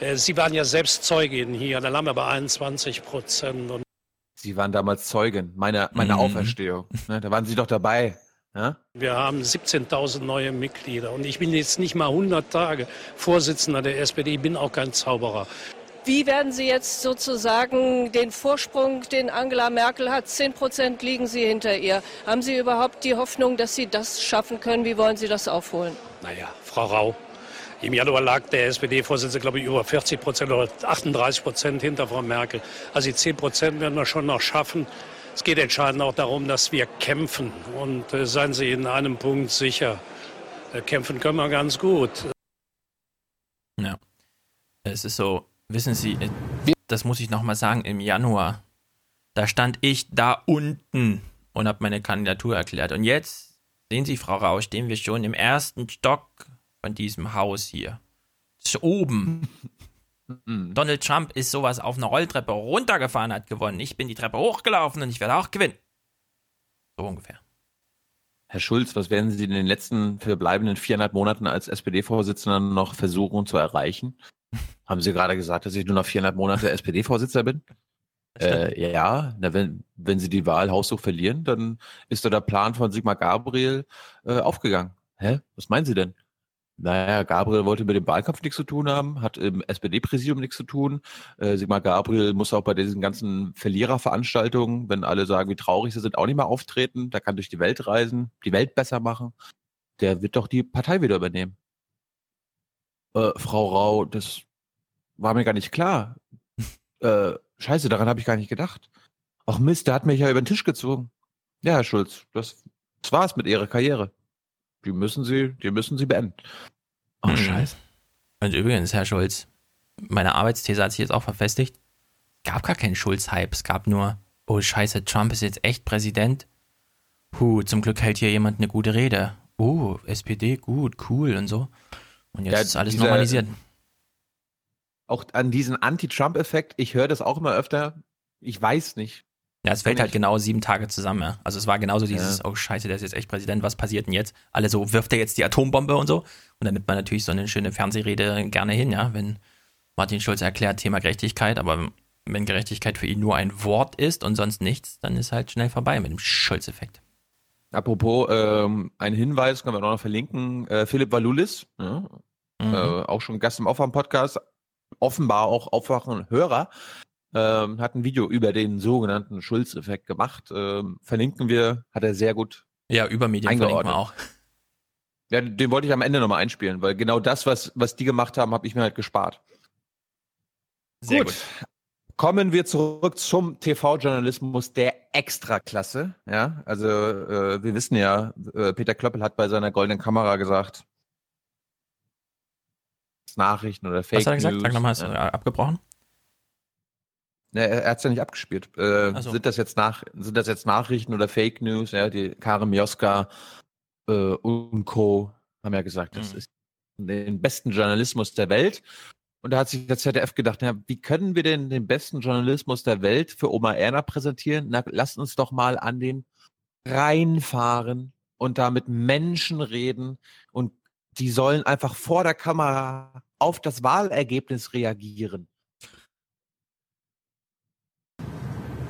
Äh, Sie waren ja selbst Zeugin hier. Da lagen wir bei 21 Prozent. Sie waren damals Zeugin meiner, meiner Mhm. Auferstehung. Ne, da waren Sie doch dabei. Ja? wir haben 17.000 neue Mitglieder. Und ich bin jetzt nicht mal 100 Tage Vorsitzender der SPD. Ich bin auch kein Zauberer. Wie werden Sie jetzt sozusagen den Vorsprung, den Angela Merkel hat, 10 Prozent liegen Sie hinter ihr. Haben Sie überhaupt die Hoffnung, dass Sie das schaffen können? Wie wollen Sie das aufholen? Naja, Frau Rau, im Januar lag der SPD-Vorsitzende, glaube ich, über 40 Prozent oder 38 Prozent hinter Frau Merkel. Also die 10 Prozent werden wir schon noch schaffen. Es geht entscheidend auch darum, dass wir kämpfen. Und äh, seien Sie in einem Punkt sicher, äh, kämpfen können wir ganz gut. Ja. Es ist so, wissen Sie, äh, das muss ich nochmal sagen, im Januar, da stand ich da unten und habe meine Kandidatur erklärt. Und jetzt, sehen Sie, Frau Rau, stehen wir schon im ersten Stock von diesem Haus hier. Das ist oben. (laughs) Donald Trump ist sowas auf einer Rolltreppe runtergefahren, hat gewonnen. Ich bin die Treppe hochgelaufen und ich werde auch gewinnen. So ungefähr. Herr Schulz, was werden Sie in den letzten verbleibenden viereinhalb Monaten als SPD-Vorsitzender noch versuchen zu erreichen? (laughs) Haben Sie gerade gesagt, dass ich nur noch viereinhalb Monate SPD-Vorsitzender bin? Äh, ja, na, wenn, wenn Sie die Wahl haushoch verlieren, dann ist doch der Plan von Sigmar Gabriel äh, aufgegangen. Hä? Was meinen Sie denn? Naja, Gabriel wollte mit dem Wahlkampf nichts zu tun haben, hat im SPD-Präsidium nichts zu tun. Äh, Sigmar Gabriel muss auch bei diesen ganzen Verliererveranstaltungen, wenn alle sagen, wie traurig sie sind, auch nicht mehr auftreten. Der kann durch die Welt reisen, die Welt besser machen. Der wird doch die Partei wieder übernehmen. Äh, Frau Rau, das war mir gar nicht klar. äh, scheiße, daran habe ich gar nicht gedacht. Ach Mist, der hat mich ja über den Tisch gezogen. Ja, Herr Schulz, das, das war's mit Ihrer Karriere. Die müssen Sie, die müssen Sie beenden. Oh, Mhm. scheiße. Und übrigens, Herr Schulz, meine Arbeitsthese hat sich jetzt auch verfestigt. Es gab gar keinen Schulz-Hype. Es gab nur, oh scheiße, Trump ist jetzt echt Präsident. Puh, zum Glück hält hier jemand eine gute Rede. Oh, SPD, gut, cool und so. Und jetzt Ja, ist alles dieser- normalisiert. Auch an diesen Anti-Trump-Effekt, ich höre das auch immer öfter. Ich weiß nicht. Ja, es fällt halt genau sieben Tage zusammen. Ja. Also es war genauso dieses, Ja. oh scheiße, der ist jetzt echt Präsident, was passiert denn jetzt? Alle so, wirft er jetzt die Atombombe und so? Und dann nimmt man natürlich so eine schöne Fernsehrede gerne hin, ja, wenn Martin Schulz erklärt Thema Gerechtigkeit, aber wenn Gerechtigkeit für ihn nur ein Wort ist und sonst nichts, dann ist halt schnell vorbei mit dem Schulz-Effekt. Apropos, ähm, ein Hinweis können wir noch verlinken. Äh, Philipp Walulis, ja, Mhm. äh, auch schon Gast im Aufwachen-Podcast, offenbar auch Aufwachen-Hörer, ähm, hat ein Video über den sogenannten Schulz-Effekt gemacht. Ähm, verlinken wir, hat er sehr gut Ja, Übermedien verlinken wir auch. Ja, den wollte ich am Ende nochmal einspielen, weil genau das, was, was die gemacht haben, habe ich mir halt gespart. Sehr gut. Kommen wir zurück zum TV-Journalismus der Extraklasse. Ja, also äh, wir wissen ja, äh, Peter Klöppel hat bei seiner goldenen Kamera gesagt, Nachrichten oder Fake Was hat er gesagt? News. Sag nochmal, hast du ja. abgebrochen? Ne, er hat es ja nicht abgespielt. Äh, so. sind, das jetzt nach, sind das jetzt Nachrichten oder Fake News? Ja, die Karim Mioska äh, und Co. haben ja gesagt, das Mhm. ist den besten Journalismus der Welt. Und da hat sich der ZDF gedacht, ja, wie können wir denn den besten Journalismus der Welt für Oma Erna präsentieren? Na, lasst uns doch mal an den Rhein fahren und da mit Menschen reden und die sollen einfach vor der Kamera auf das Wahlergebnis reagieren.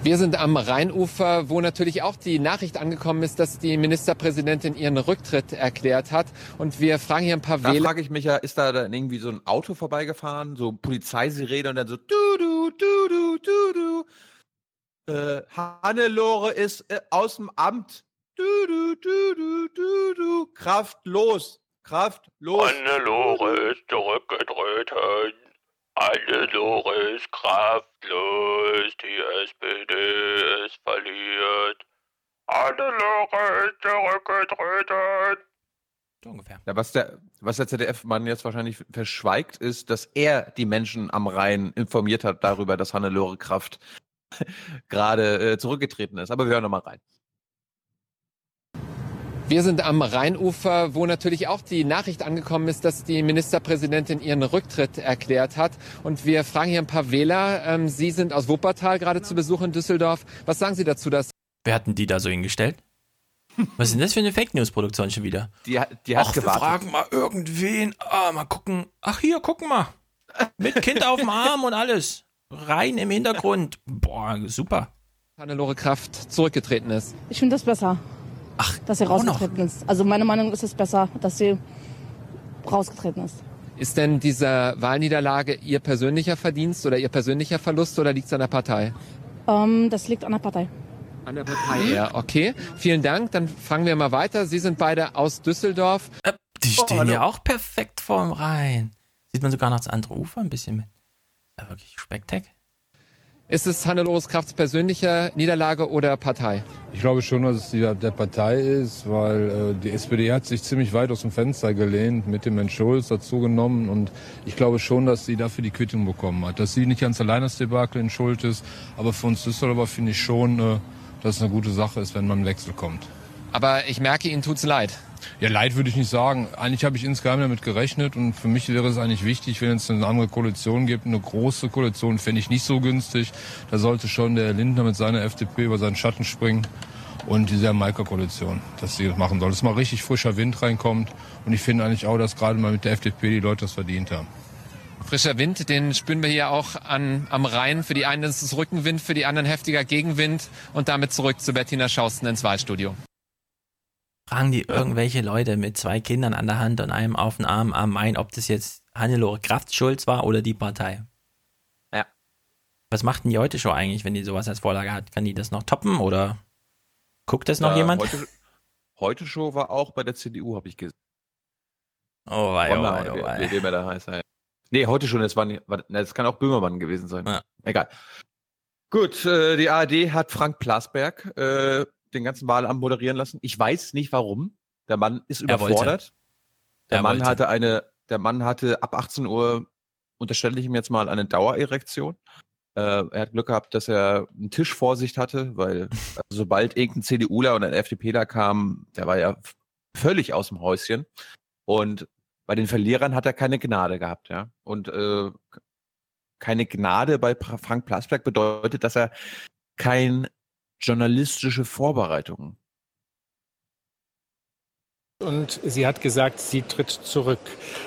Wir sind am Rheinufer, wo natürlich auch die Nachricht angekommen ist, dass die Ministerpräsidentin ihren Rücktritt erklärt hat. Und wir fragen hier ein paar Da Wähler. frage ich mich ja, ist da dann irgendwie so ein Auto vorbeigefahren, so Polizeisirene und dann so du du du du du du. Äh, Hannelore ist äh, aus dem Amt. Du du du du du du. Kraftlos. Kraftlos. Hannelore ist zurückgetreten. Hannelore ist kraftlos. Die SPD ist verliert. Hannelore ist zurückgetreten. So ungefähr. Ja, was der, was der ZDF-Mann jetzt wahrscheinlich verschweigt, ist, dass er die Menschen am Rhein informiert hat darüber, dass Hannelore Kraft (laughs) gerade äh, zurückgetreten ist. Aber wir hören noch mal rein. Wir sind am Rheinufer, wo natürlich auch die Nachricht angekommen ist, dass die Ministerpräsidentin ihren Rücktritt erklärt hat. Und wir fragen hier ein paar Wähler. Ähm, Sie sind aus Wuppertal gerade zu Besuch in Düsseldorf. Was sagen Sie dazu, dass Wer hat denn die da so hingestellt? (laughs) Was ist denn das für eine Fake News Produktion schon wieder? Die, hat- die hat Ach, wir gewartet. fragen mal irgendwen. Ah, mal gucken. Ach hier, gucken mal. Mit Kind auf dem Arm und alles. Rein im Hintergrund. Boah, super. Hannelore Kraft zurückgetreten ist? Ich finde das besser. Ach, dass sie rausgetreten ist. Also meine Meinung ist es besser, dass sie rausgetreten ist. Ist denn diese Wahlniederlage Ihr persönlicher Verdienst oder Ihr persönlicher Verlust oder liegt es an der Partei? Ähm, das liegt an der Partei. An der Partei. Ja, okay. Vielen Dank. Dann fangen wir mal weiter. Sie sind beide aus Düsseldorf. Die stehen ja auch perfekt vorm Rhein. Sieht man sogar noch das andere Ufer ein bisschen mit. Ja, wirklich Spektak. Ist es Hannelores Krafts persönliche Niederlage oder Partei? Ich glaube schon, dass es die der Partei ist, weil äh, die SPD hat sich ziemlich weit aus dem Fenster gelehnt, mit dem Herrn Schulz dazu genommen. Und ich glaube schon, dass sie dafür die Quittung bekommen hat. Dass sie nicht ganz allein das Debakel in Schuld ist. Aber für uns Düsseldorfer finde ich schon, äh, dass es eine gute Sache ist, wenn man Wechsel kommt. Aber ich merke, Ihnen tut's leid. Ja, leid würde ich nicht sagen. Eigentlich habe ich insgeheim damit gerechnet und für mich wäre es eigentlich wichtig, wenn es eine andere Koalition gibt. Eine große Koalition fände ich nicht so günstig. Da sollte schon der Lindner mit seiner FDP über seinen Schatten springen und diese Jamaika-Koalition, dass sie das machen soll. Dass mal richtig frischer Wind reinkommt und ich finde eigentlich auch, dass gerade mal mit der FDP die Leute das verdient haben. Frischer Wind, den spüren wir hier auch an, am Rhein. Für die einen ist es Rückenwind, für die anderen heftiger Gegenwind. Und damit zurück zu Bettina Schausten ins Wahlstudio. Fragen die irgendwelche Leute mit zwei Kindern an der Hand und einem auf den Arm am Main, ob das jetzt Hannelore Kraftschulz war oder die Partei. Ja. Was macht denn die heute Show eigentlich, wenn die sowas als Vorlage hat? Kann die das noch toppen oder guckt das noch Äh, jemand? Heute, (laughs) heute Show war auch bei der CDU, habe ich gesehen. Oh, wei, oh, wei, oh, wie- wei. wie dem er da heißt. Ja. Nee, heute schon, das, war nicht, das kann auch Böhmermann gewesen sein. Egal. Gut, äh, die ARD hat Frank Plasberg äh, den ganzen Wahlamt moderieren lassen. Ich weiß nicht warum. Der Mann ist Er überfordert. Der Er Mann wollte. hatte eine, der Mann hatte ab 18 Uhr, unterstelle ich ihm jetzt mal, eine Dauererektion. Äh, er hat Glück gehabt, dass er einen Tisch vor sich hatte, weil also (laughs) sobald irgendein CDUler oder ein FDPler kam, der war ja völlig aus dem Häuschen. Und bei den Verlierern hat er keine Gnade gehabt, ja. Und äh, keine Gnade bei Frank Plasberg bedeutet, dass er kein journalistische Vorbereitung Und sie hat gesagt, sie tritt zurück.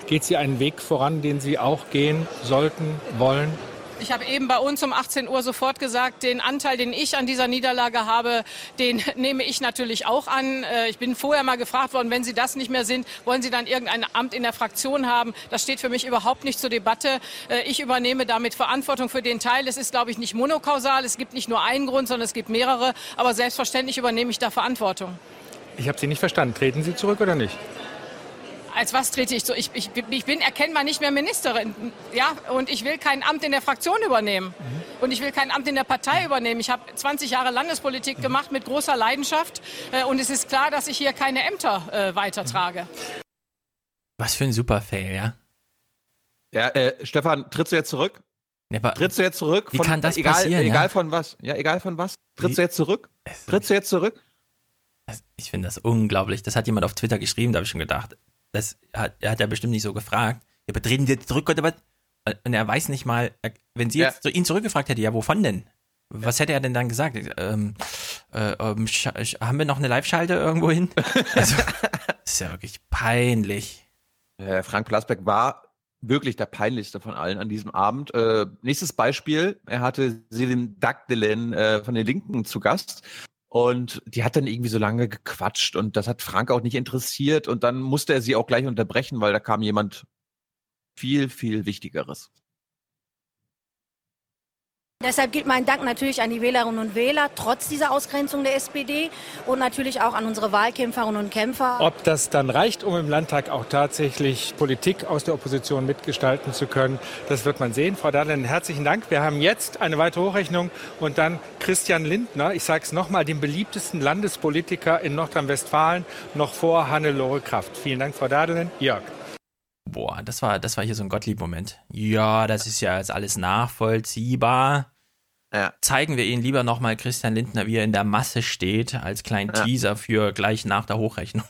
Geht sie einen Weg voran, den Sie auch gehen sollten, wollen? Ich habe eben bei uns um 18 Uhr sofort gesagt, den Anteil, den ich an dieser Niederlage habe, den (laughs) nehme ich natürlich auch an. Äh, Ich bin vorher mal gefragt worden, wenn Sie das nicht mehr sind, wollen Sie dann irgendein Amt in der Fraktion haben? Das steht für mich überhaupt nicht zur Debatte. Äh, Ich übernehme damit Verantwortung für den Teil. Es ist, glaube ich, nicht monokausal. Es gibt nicht nur einen Grund, sondern es gibt mehrere. Aber selbstverständlich übernehme ich da Verantwortung. Ich habe Sie nicht verstanden. Treten Sie zurück oder nicht? Als was trete ich so? Ich, ich, ich bin erkennbar nicht mehr Ministerin. Ja, und ich will kein Amt in der Fraktion übernehmen. Und ich will kein Amt in der Partei übernehmen. Ich habe 20 Jahre Landespolitik gemacht mit großer Leidenschaft. Äh, Und es ist klar, dass ich hier keine Ämter äh, weitertrage. Was für ein super Fail, ja? Ja, äh, Stefan, trittst du jetzt zurück? Ja, aber trittst du jetzt zurück? wie kann das egal, passieren, Egal ja? von was. Ja, egal von was. Trittst du jetzt zurück? Trittst du jetzt zurück? Ich finde das unglaublich. Das hat jemand auf Twitter geschrieben, da habe ich schon gedacht. Das hat, er hat ja bestimmt nicht so gefragt. Ja, aber treten Sie jetzt zurück oder was? Und er weiß nicht mal, wenn sie Ja. jetzt so ihn zurückgefragt hätte, ja, wovon denn? Was hätte er denn dann gesagt? Ähm, äh, ähm, haben wir noch eine Live-Schalte irgendwo hin? (laughs) Also, das ist ja wirklich peinlich. Äh, Frank Plasberg war wirklich der peinlichste von allen an diesem Abend. Äh, nächstes Beispiel, er hatte Selim Dagdelen äh, von den Linken zu Gast und die hat dann irgendwie so lange gequatscht und das hat Frank auch nicht interessiert und dann musste er sie auch gleich unterbrechen, weil da kam jemand viel, viel Wichtigeres. Deshalb gilt mein Dank natürlich an die Wählerinnen und Wähler, trotz dieser Ausgrenzung der SPD und natürlich auch an unsere Wahlkämpferinnen und Kämpfer. Ob das dann reicht, um im Landtag auch tatsächlich Politik aus der Opposition mitgestalten zu können, das wird man sehen. Frau Dahlen, herzlichen Dank. Wir haben jetzt eine weitere Hochrechnung und dann Christian Lindner, ich sage es nochmal, den beliebtesten Landespolitiker in Nordrhein-Westfalen, noch vor Hannelore Kraft. Vielen Dank, Frau Dahlen. Jörg. Boah, das war, das war hier so ein Gottlieb-Moment. Ja, das ist ja jetzt alles nachvollziehbar. Ja. Zeigen wir Ihnen lieber nochmal Christian Lindner, wie er in der Masse steht, als kleinen Ja. Teaser für gleich nach der Hochrechnung.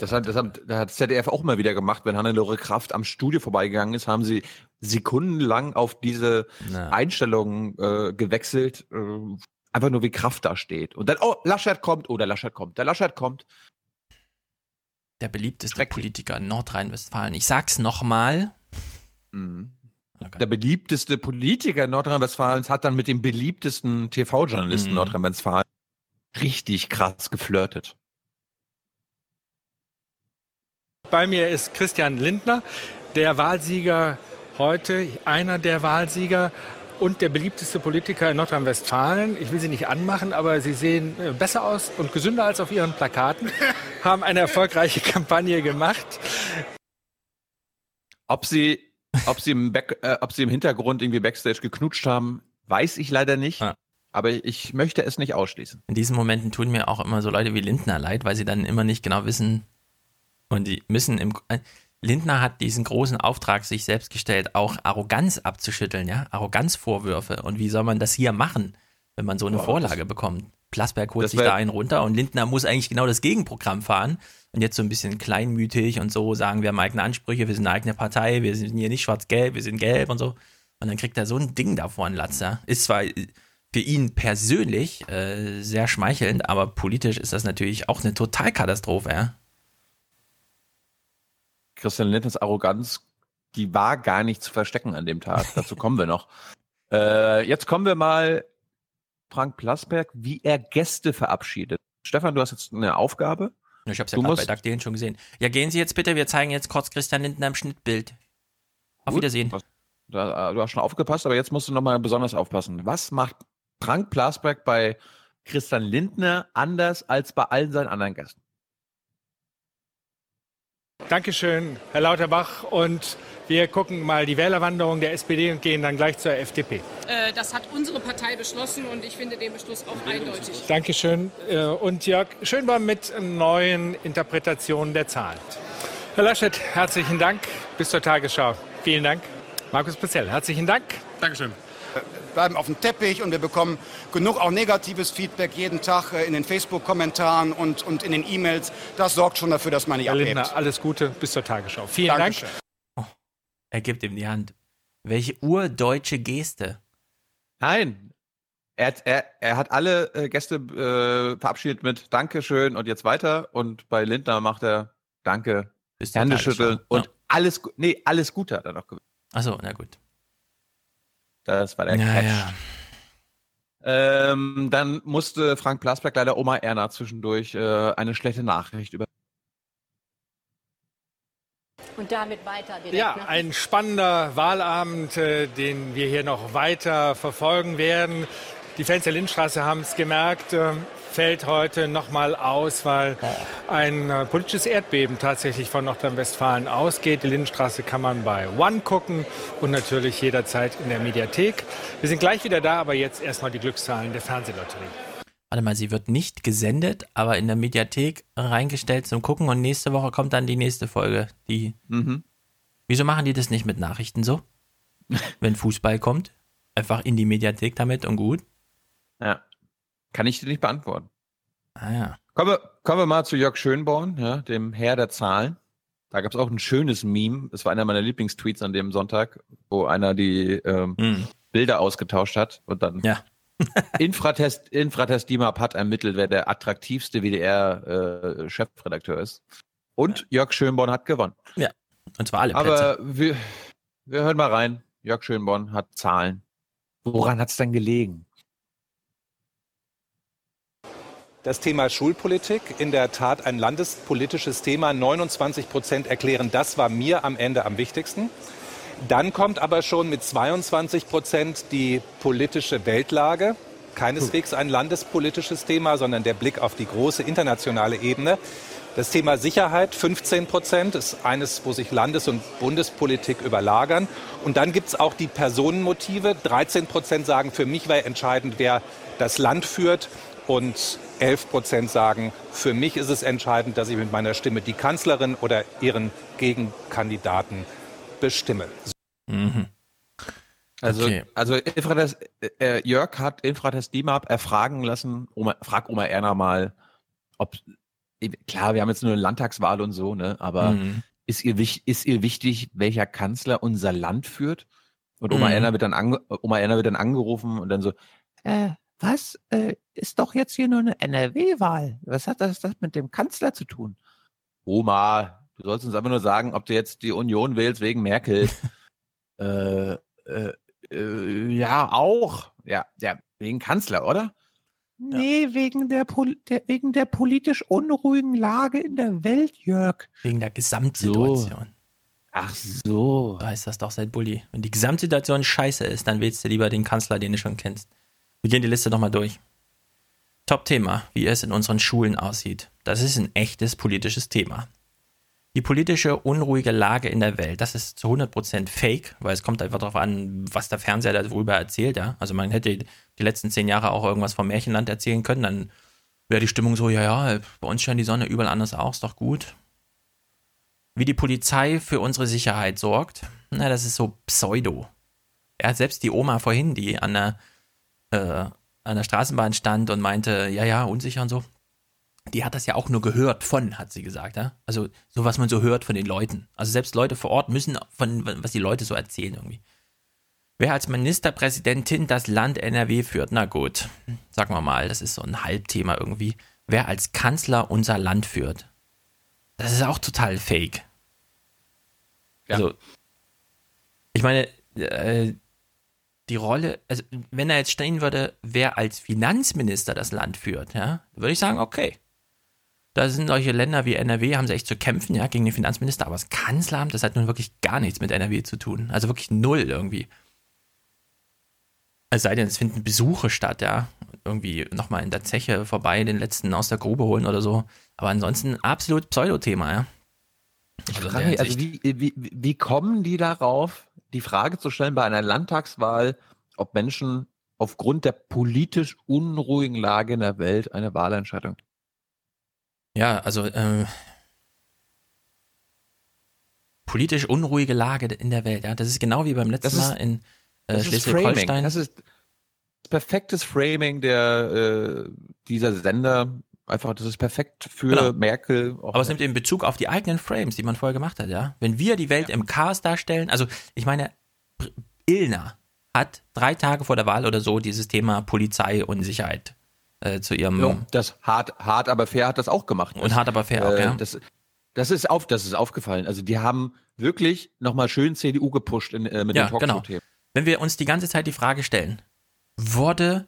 Das hat, das hat, das hat ZDF auch mal wieder gemacht, wenn Hannelore Kraft am Studio vorbeigegangen ist, haben sie sekundenlang auf diese Ja. Einstellungen äh, gewechselt, äh, einfach nur wie Kraft da steht. Und dann, oh, Laschet kommt, oh, der Laschet kommt, der Laschet kommt. Der beliebteste Politiker in Nordrhein-Westfalen. Ich sag's nochmal. Mhm. Der beliebteste Politiker Nordrhein-Westfalens hat dann mit dem beliebtesten TV-Journalisten Mhm. Nordrhein-Westfalen richtig krass geflirtet. Bei mir ist Christian Lindner, der Wahlsieger heute, einer der Wahlsieger und der beliebteste Politiker in Nordrhein-Westfalen. Ich will Sie nicht anmachen, aber Sie sehen äh, besser aus und gesünder als auf Ihren Plakaten, (laughs) haben eine erfolgreiche Kampagne gemacht. Ob sie, ob sie im, Back, äh, ob sie im Hintergrund irgendwie Backstage geknutscht haben, weiß ich leider nicht. Aber ich möchte es nicht ausschließen. In diesen Momenten tun mir auch immer so Leute wie Lindner leid, weil sie dann immer nicht genau wissen und die müssen im. Lindner hat diesen großen Auftrag sich selbst gestellt, auch Arroganz abzuschütteln, ja, Arroganzvorwürfe. Und wie soll man das hier machen, wenn man so eine Boah, Vorlage bekommt? Plasberg holt sich da einen runter und Lindner muss eigentlich genau das Gegenprogramm fahren und jetzt so ein bisschen kleinmütig und so sagen, wir haben eigene Ansprüche, wir sind eine eigene Partei, wir sind hier nicht schwarz-gelb, wir sind gelb und so. Und dann kriegt er so ein Ding da vor den Latz, ja. Ist zwar für ihn persönlich äh, sehr schmeichelnd, aber politisch ist das natürlich auch eine Totalkatastrophe, ja. Christian Lindners Arroganz, die war gar nicht zu verstecken an dem Tag. Dazu (laughs) kommen wir noch. Äh, jetzt kommen wir mal Frank Plasberg, wie er Gäste verabschiedet. Stefan, du hast jetzt eine Aufgabe. Ich habe es ja gerade bei Dagdelen schon gesehen. Ja, gehen Sie jetzt bitte, wir zeigen jetzt kurz Christian Lindner im Schnittbild. Auf Gut, Wiedersehen. was- Da, du hast schon aufgepasst, aber jetzt musst du nochmal besonders aufpassen. Was macht Frank Plasberg bei Christian Lindner anders als bei allen seinen anderen Gästen? Dankeschön, Herr Lauterbach. Und wir gucken mal die Wählerwanderung der SPD und gehen dann gleich zur FDP. Äh, Das hat unsere Partei beschlossen und ich finde den Beschluss auch eindeutig. Dankeschön. Äh, Und Jörg Schönbaum mit neuen Interpretationen der Zahlen. Herr Laschet, herzlichen Dank. Bis zur Tagesschau. Vielen Dank. Markus Pizzell, herzlichen Dank. Dankeschön. Bleiben auf dem Teppich und wir bekommen genug auch negatives Feedback jeden Tag äh, in den Facebook-Kommentaren und, und in den E-Mails. Das sorgt schon dafür, dass man nicht Herr abhebt. Lindner, alles Gute. Bis zur Tagesschau. Vielen Dankeschön. Dank. Er gibt ihm die Hand. Welche urdeutsche Geste. Nein. Er, hat- er, er hat alle äh, Gäste äh, verabschiedet mit Dankeschön und jetzt weiter. Und bei Lindner macht er Danke, Bis zur Hände Tagesschau. schütteln und alles, gu- nee, alles Gute hat er noch gewünscht. Achso, na gut. Das war der Ja, Catch. ja. Ähm, dann musste Frank Plasberg leider Oma Erna zwischendurch äh, eine schlechte Nachricht über. Und damit weiter direkt Ja, ein spannender Wahlabend, äh, den wir hier noch weiter verfolgen werden. Die Fans der Lindstraße haben es gemerkt, äh, fällt heute nochmal aus, weil ein äh, politisches Erdbeben tatsächlich von Nordrhein-Westfalen ausgeht. Die Lindenstraße kann man bei One gucken und natürlich jederzeit in der Mediathek. Wir sind gleich wieder da, aber jetzt erstmal die Glückszahlen der Fernsehlotterie. Warte mal, sie wird nicht gesendet, aber in der Mediathek reingestellt zum Gucken und nächste Woche kommt dann die nächste Folge. Die. Mhm. Wieso machen die das nicht mit Nachrichten so? (laughs) Wenn Fußball kommt? Einfach in die Mediathek damit und gut? Ja. Kann ich dir nicht beantworten. Ah ja. Kommen wir, kommen wir mal zu Jörg Schönborn, ja, dem Herr der Zahlen. Da gab es auch ein schönes Meme. Das war einer meiner Lieblingstweets an dem Sonntag, wo einer die ähm, Hm. Bilder ausgetauscht hat und dann Ja. (laughs) (laughs) Infratest, Infratest DIMAP hat ermittelt, wer der attraktivste WDR-Chefredakteur ist. Und Jörg Schönborn hat gewonnen. Ja. Und zwar alle Plätze. Aber wir, wir hören mal rein. Jörg Schönborn hat Zahlen. Woran hat es denn gelegen? Das Thema Schulpolitik, in der Tat ein landespolitisches Thema. 29 Prozent erklären, das war mir am Ende am wichtigsten. Dann kommt aber schon mit 22 Prozent die politische Weltlage. Keineswegs ein landespolitisches Thema, sondern der Blick auf die große internationale Ebene. Das Thema Sicherheit, 15 Prozent, ist eines, wo sich Landes- und Bundespolitik überlagern. Und dann gibt es auch die Personenmotive. 13 Prozent sagen, für mich wäre entscheidend, wer das Land führt. Und 11 Prozent sagen, für mich ist es entscheidend, dass ich mit meiner Stimme die Kanzlerin oder ihren Gegenkandidaten bestimme. Mhm. Also, Okay. also Infrates, äh, Jörg hat Infrates DIMAP erfragen lassen, Oma, frag Oma Erna mal, ob, klar, wir haben jetzt nur eine Landtagswahl und so, ne, aber Mhm. ist, ihr, ist ihr wichtig, welcher Kanzler unser Land führt? Und Oma Mhm. Erna wird dann ange, Oma Erna wird dann angerufen und dann so, äh, was, äh, ist doch jetzt hier nur eine NRW-Wahl. Was hat das, das mit dem Kanzler zu tun? Oma, du sollst uns einfach nur sagen, ob du jetzt die Union wählst wegen Merkel. (laughs) äh, äh, äh, ja, auch. Ja, ja, wegen Kanzler, oder? Nee, wegen der, der, wegen der politisch unruhigen Lage in der Welt, Jörg. Wegen der Gesamtsituation. Ach so. Da ist das doch seit Bulli. Wenn die Gesamtsituation scheiße ist, dann wählst du lieber den Kanzler, den du schon kennst. Wir gehen die Liste nochmal durch. Top-Thema, wie es in unseren Schulen aussieht. Das ist ein echtes politisches Thema. Die politische unruhige Lage in der Welt, das ist zu 100% fake, weil es kommt einfach darauf an, was der Fernseher darüber erzählt. Ja? Also man hätte die letzten zehn Jahre auch irgendwas vom Märchenland erzählen können, dann wäre die Stimmung so, ja, ja, bei uns scheint die Sonne überall anders auch, ist doch gut. Wie die Polizei für unsere Sicherheit sorgt, na, das ist so Pseudo. Er hat selbst die Oma vorhin, die an der, äh, an der Straßenbahn stand und meinte, ja, ja, unsicher und so, die hat das ja auch nur gehört von, hat sie gesagt, ja. Also so, was man so hört von den Leuten. Also selbst Leute vor Ort müssen von, was die Leute so erzählen irgendwie. Wer als Ministerpräsidentin das Land NRW führt, na gut, sagen wir mal, das ist so ein Halbthema irgendwie. Wer als Kanzler unser Land führt, das ist auch total fake. Also, ich meine, äh, die Rolle, also wenn er jetzt stehen würde, wer als Finanzminister das Land führt, ja, würde ich sagen, okay. Da sind solche Länder wie NRW, haben sie echt zu kämpfen, ja, gegen den Finanzminister, aber das Kanzleramt, das hat nun wirklich gar nichts mit NRW zu tun. Also wirklich null irgendwie. Es sei denn, es finden Besuche statt, ja. Irgendwie nochmal in der Zeche vorbei, den letzten aus der Grube holen oder so. Aber ansonsten absolut Pseudo-Thema, ja. Ich Also also wie, wie, wie kommen die darauf, die Frage zu stellen bei einer Landtagswahl, ob Menschen aufgrund der politisch unruhigen Lage in der Welt eine Wahlentscheidung Ja, also äh, politisch unruhige Lage in der Welt. Ja, das ist genau wie beim letzten ist- Mal in äh, Das ist Framing. Schleswig-Holstein. Das ist perfektes Framing der äh, dieser Sender. Einfach, das ist perfekt für Genau. Merkel. auch Aber es nimmt eben Bezug auf die eigenen Frames, die man vorher gemacht hat, ja. Wenn wir die Welt im Chaos darstellen, also ich meine, Illner hat drei Tage vor der Wahl oder so dieses Thema Polizei und Sicherheit äh, zu ihrem Ja, das hart, hart, aber fair hat das auch gemacht. Und hart, aber fair auch, Äh, ja. Das, das ist auf, das ist aufgefallen. Also die haben wirklich nochmal schön CDU gepusht in, äh, mit ja, den genau. Talkshow-Themen. Wenn wir uns die ganze Zeit die Frage stellen, wurde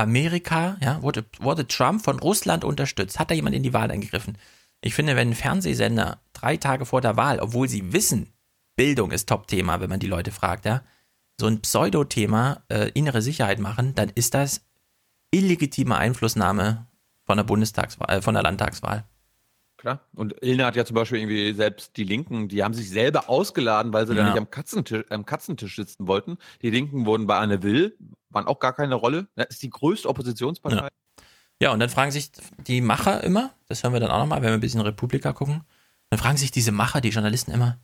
Amerika, ja, wurde, wurde Trump von Russland unterstützt? Hat da jemand in die Wahl eingegriffen? Ich finde, wenn ein Fernsehsender drei Tage vor der Wahl, obwohl sie wissen, Bildung ist Top-Thema, wenn man die Leute fragt, ja, so ein Pseudo-Thema äh, innere Sicherheit machen, dann ist das illegitime Einflussnahme von der Bundestagswahl, äh, von der Landtagswahl. Klar. Und Ilna hat ja zum Beispiel irgendwie selbst die Linken, die haben sich selber ausgeladen, weil sie da Ja. nicht am Katzentisch, am Katzentisch sitzen wollten. Die Linken wurden bei Anne Will, waren auch gar keine Rolle. Das ist die größte Oppositionspartei. Ja, und dann fragen sich die Macher immer, das hören wir dann auch nochmal, wenn wir ein bisschen Republika gucken, dann fragen sich diese Macher, die Journalisten immer,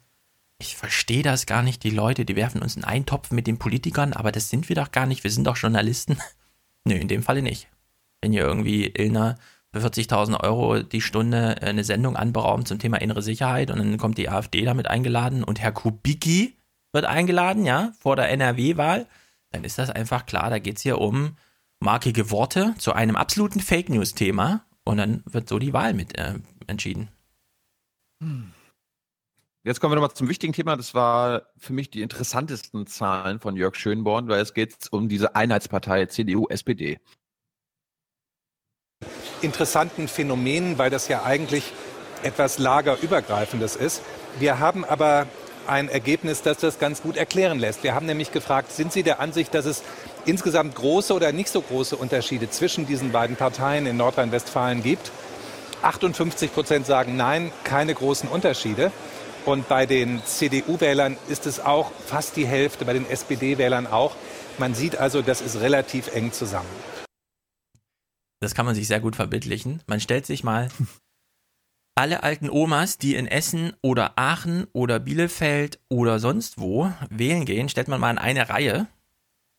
ich verstehe das gar nicht, die Leute, die werfen uns in einen Topf mit den Politikern, aber das sind wir doch gar nicht, wir sind doch Journalisten. (laughs) Nö, in dem Falle nicht. Wenn ihr irgendwie Ilna für 40.000 Euro die Stunde äh, eine Sendung anberaumt zum Thema innere Sicherheit und dann kommt die AfD damit eingeladen und Herr Kubicki wird eingeladen, ja, vor der NRW-Wahl, dann ist das einfach klar, da geht es hier um markige Worte zu einem absoluten Fake News-Thema und dann wird so die Wahl mit äh, entschieden. Jetzt kommen wir nochmal zum wichtigen Thema. Das war für mich die interessantesten Zahlen von Jörg Schönborn, weil es geht um diese Einheitspartei CDU, SPD. Interessanten Phänomenen, weil das ja eigentlich etwas lagerübergreifendes ist. Wir haben aber ein Ergebnis, das das ganz gut erklären lässt. Wir haben nämlich gefragt, sind Sie der Ansicht, dass es insgesamt große oder nicht so große Unterschiede zwischen diesen beiden Parteien in Nordrhein-Westfalen gibt? 58 Prozent sagen nein, keine großen Unterschiede. Und bei den CDU-Wählern ist es auch fast die Hälfte, bei den SPD-Wählern auch. Man sieht also, das ist relativ eng zusammen. Das kann man sich sehr gut verbildlichen. Man stellt sich mal (laughs) alle alten Omas, die in Essen oder Aachen oder Bielefeld oder sonst wo wählen gehen, stellt man mal in eine Reihe.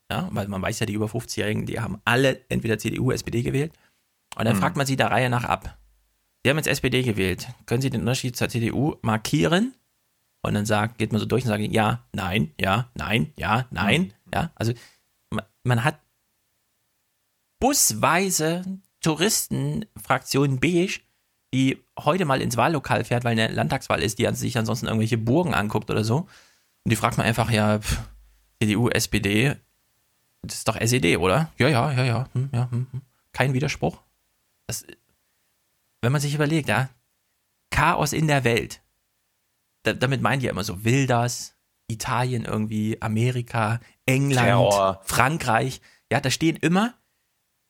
Ja, weil man weiß ja, die über 50-Jährigen, die haben alle entweder CDU, SPD gewählt. Und dann Mhm. fragt man sie der Reihe nach ab. Sie haben jetzt SPD gewählt. Können Sie den Unterschied zur CDU markieren? Und dann sagt, geht man so durch und sagt, ja, nein, ja, nein, ja, nein. Ja, also man, man hat busweise Touristenfraktion Beige, die heute mal ins Wahllokal fährt, weil eine Landtagswahl ist, die sich ansonsten irgendwelche Burgen anguckt oder so. Und die fragt man einfach, ja, pff, CDU, SPD, das ist doch SED, oder? Ja, ja, ja, ja, hm, ja hm, hm. kein Widerspruch. Das, wenn man sich überlegt, ja, Chaos in der Welt. Da, damit meinen die ja immer so Wilders, Italien irgendwie, Amerika, England, Terror. Frankreich. Ja, da stehen immer,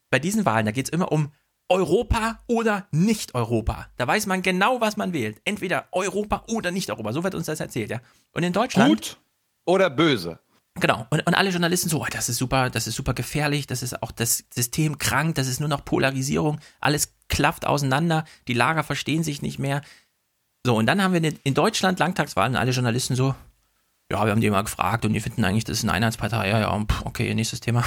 bei diesen Wahlen, da geht es immer um Europa oder nicht Europa. Da weiß man genau, was man wählt. Entweder Europa oder nicht Europa. So wird uns das erzählt, ja. Und in Deutschland. Gut oder böse. Genau. Und, und alle Journalisten so, oh, das ist super, das ist super gefährlich, das ist auch das System krank, das ist nur noch Polarisierung, alles klafft auseinander, die Lager verstehen sich nicht mehr. So, und dann haben wir in- Deutschland Landtagswahlen und alle Journalisten so, ja, wir haben die mal gefragt und die finden eigentlich, das ist eine Einheitspartei, ja, ja, okay, nächstes Thema.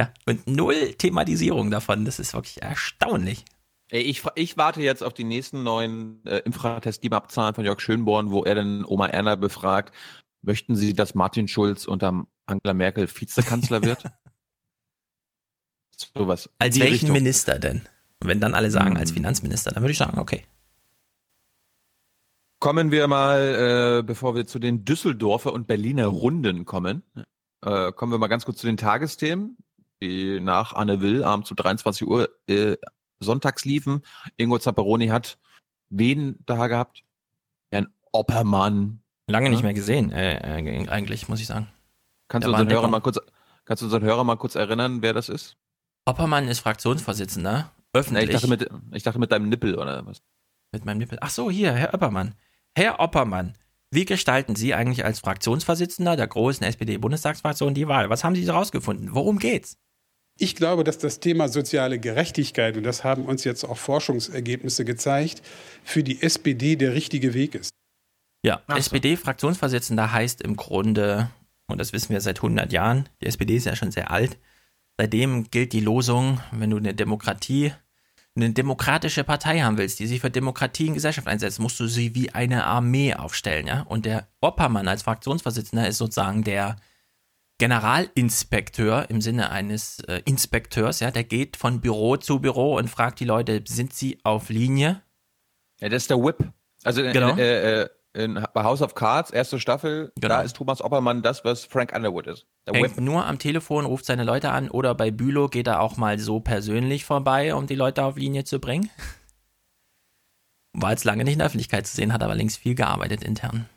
Ja, und null Thematisierung davon, das ist wirklich erstaunlich. Ey, Ich, ich warte jetzt auf die nächsten neuen äh, Infratest-Abzahlen von Jörg Schönborn, wo er dann Oma Erna befragt, möchten Sie, dass Martin Schulz unter Angela Merkel Vizekanzler wird? (laughs) Sowas. Als welchen Richtung. Minister denn? Und wenn dann alle sagen, als Finanzminister, dann würde ich sagen, okay. Kommen wir mal, äh, bevor wir zu den Düsseldorfer und Berliner Runden kommen, äh, kommen wir mal ganz kurz zu den Tagesthemen, die nach Anne Will abends um 23 Uhr äh, sonntags liefen. Ingo Zapparoni hat wen da gehabt? Herrn Oppermann. Lange nicht mehr gesehen, äh, äh, eigentlich, muss ich sagen. Kannst du unseren Hörer mal kurz, kannst du unseren Hörer mal kurz erinnern, wer das ist? Oppermann ist Fraktionsvorsitzender, öffentlich. ich dachte mit, ich dachte mit deinem Nippel oder was? Mit meinem Nippel. Ach so, hier, Herr Oppermann. Herr Oppermann, wie gestalten Sie eigentlich als Fraktionsvorsitzender der großen SPD-Bundestagsfraktion die Wahl? Was haben Sie herausgefunden? Worum geht's? Ich glaube, dass das Thema soziale Gerechtigkeit, und das haben uns jetzt auch Forschungsergebnisse gezeigt, für die SPD der richtige Weg ist. Ja, SPD-Fraktionsvorsitzender heißt im Grunde, und das wissen wir seit 100 Jahren, die SPD ist ja schon sehr alt, seitdem gilt die Losung, wenn du eine Demokratie, eine demokratische Partei haben willst, die sich für Demokratie in Gesellschaft einsetzt, musst du sie wie eine Armee aufstellen, ja? Und der Oppermann als Fraktionsvorsitzender ist sozusagen der Generalinspekteur im Sinne eines äh, Inspekteurs, ja, der geht von Büro zu Büro und fragt die Leute, sind sie auf Linie? Ja, das ist der Whip. Also in, Genau. äh, äh, in, bei House of Cards, erste Staffel, Genau. da ist Thomas Oppermann das, was Frank Underwood ist. Der hängt Whip. nur am Telefon, ruft seine Leute an oder bei Bülow geht er auch mal so persönlich vorbei, um die Leute auf Linie zu bringen. War jetzt lange nicht in der Öffentlichkeit zu sehen, hat aber längst viel gearbeitet intern.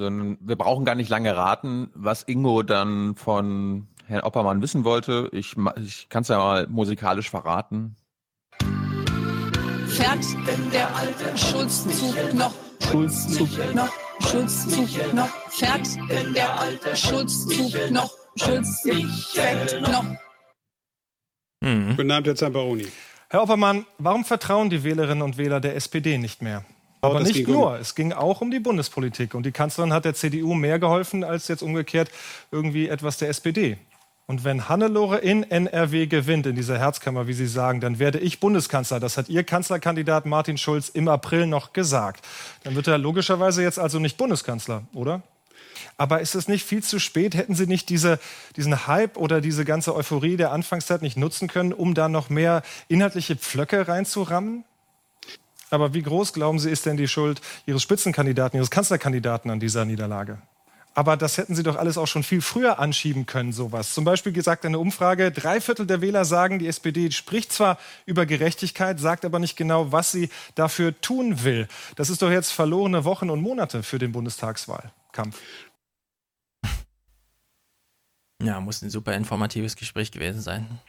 Sondern wir brauchen gar nicht lange raten, was Ingo dann von Herrn Oppermann wissen wollte. Ich, ich kann es ja mal musikalisch verraten. Fährt denn der alte Schulzzug noch? Schulzzug noch? Schulzzug noch? Fährt denn der alte Schulzzug noch? Schulzzug fährt noch? Mhm. Guten Abend, Herr Zamperoni. Herr Oppermann, warum vertrauen die Wählerinnen und Wähler der SPD nicht mehr? Aber das nicht nur, um- es ging auch um die Bundespolitik. Und die Kanzlerin hat der CDU mehr geholfen als jetzt umgekehrt irgendwie etwas der SPD. Und wenn Hannelore in NRW gewinnt, in dieser Herzkammer, wie Sie sagen, dann werde ich Bundeskanzler. Das hat Ihr Kanzlerkandidat Martin Schulz im April noch gesagt. Dann wird er logischerweise jetzt also nicht Bundeskanzler, oder? Aber ist es nicht viel zu spät? Hätten Sie nicht diese, diesen Hype oder diese ganze Euphorie der Anfangszeit nicht nutzen können, um da noch mehr inhaltliche Pflöcke reinzurammen? Aber wie groß, glauben Sie, ist denn die Schuld Ihres Spitzenkandidaten, Ihres Kanzlerkandidaten an dieser Niederlage? Aber das hätten Sie doch alles auch schon viel früher anschieben können, sowas. Zum Beispiel gesagt eine Umfrage, drei Viertel der Wähler sagen, die SPD spricht zwar über Gerechtigkeit, sagt aber nicht genau, was sie dafür tun will. Das ist doch jetzt verlorene Wochen und Monate für den Bundestagswahlkampf. Ja, muss ein super informatives Gespräch gewesen sein.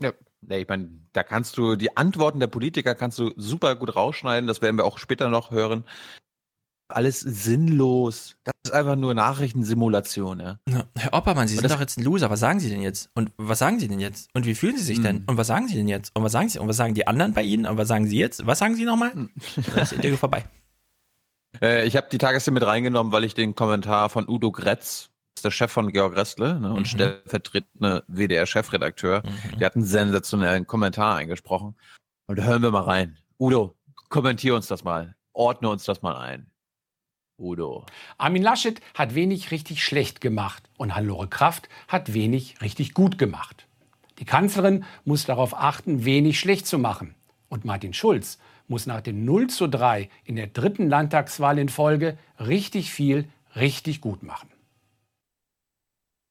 Ja, ich meine, da kannst du die Antworten der Politiker kannst du super gut rausschneiden. Das werden wir auch später noch hören. Alles sinnlos. Das ist einfach nur Nachrichtensimulation, ja. Ja, Herr Oppermann, Sie sind doch jetzt ein Loser. Was sagen Sie denn jetzt? Und was sagen Sie denn jetzt? Und wie fühlen Sie sich denn? Und was sagen Sie denn jetzt? Und was sagen Sie? Und was sagen die anderen bei Ihnen? Und was sagen Sie jetzt? Was sagen Sie nochmal? Ist das Interview vorbei. (laughs) Äh, ich habe die Tagesthemen mit reingenommen, weil ich den Kommentar von Udo Gretz, ist der Chef von Georg Restle ne, und stellvertretende WDR-Chefredakteur, der hat einen sensationellen Kommentar eingesprochen. Und da hören wir mal rein. Udo, kommentier uns das mal. Ordne uns das mal ein. Udo. Armin Laschet hat wenig richtig schlecht gemacht und Hannelore Kraft hat wenig richtig gut gemacht. Die Kanzlerin muss darauf achten, wenig schlecht zu machen. Und Martin Schulz muss nach dem 0 zu 3 in der dritten Landtagswahl in Folge richtig viel richtig gut machen.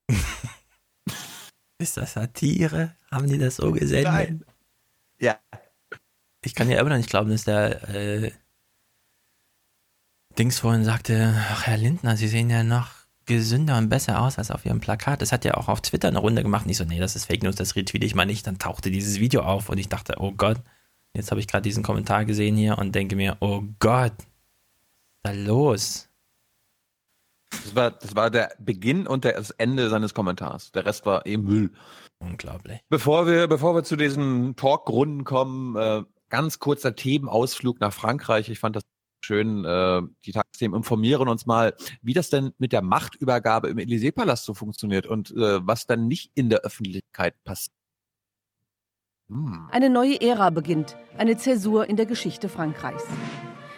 (laughs) Ist das Satire? Haben die das so gesendet? Nein. Ja. Ich kann ja immer noch nicht glauben, dass der äh, Dings vorhin sagte, ach Herr Lindner, Sie sehen ja noch gesünder und besser aus als auf Ihrem Plakat. Das hat ja auch auf Twitter eine Runde gemacht. Und ich so, nee, das ist Fake News, das retweete ich mal nicht. Dann tauchte dieses Video auf und ich dachte, oh Gott, jetzt habe ich gerade diesen Kommentar gesehen hier und denke mir, oh Gott, was ist da los? Das war, das war der Beginn und das Ende seines Kommentars. Der Rest war eben Müll. Unglaublich. Bevor wir, bevor wir zu diesen Talkrunden kommen, äh, ganz kurzer Themenausflug nach Frankreich. Ich fand das schön. Äh, die Tagesthemen informieren uns mal, wie das denn mit der Machtübergabe im Élysée-Palast so funktioniert und äh, was dann nicht in der Öffentlichkeit passiert. Eine neue Ära beginnt, eine Zäsur in der Geschichte Frankreichs.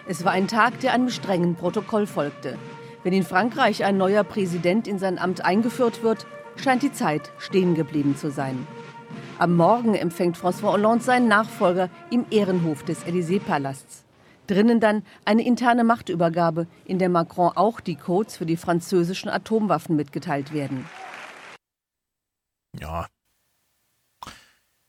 Es war ein Tag, der einem strengen Protokoll folgte. Wenn in Frankreich ein neuer Präsident in sein Amt eingeführt wird, scheint die Zeit stehen geblieben zu sein. Am Morgen empfängt François Hollande seinen Nachfolger im Ehrenhof des Élysée-Palasts. Drinnen dann eine interne Machtübergabe, in der Macron auch die Codes für die französischen Atomwaffen mitgeteilt werden. Ja.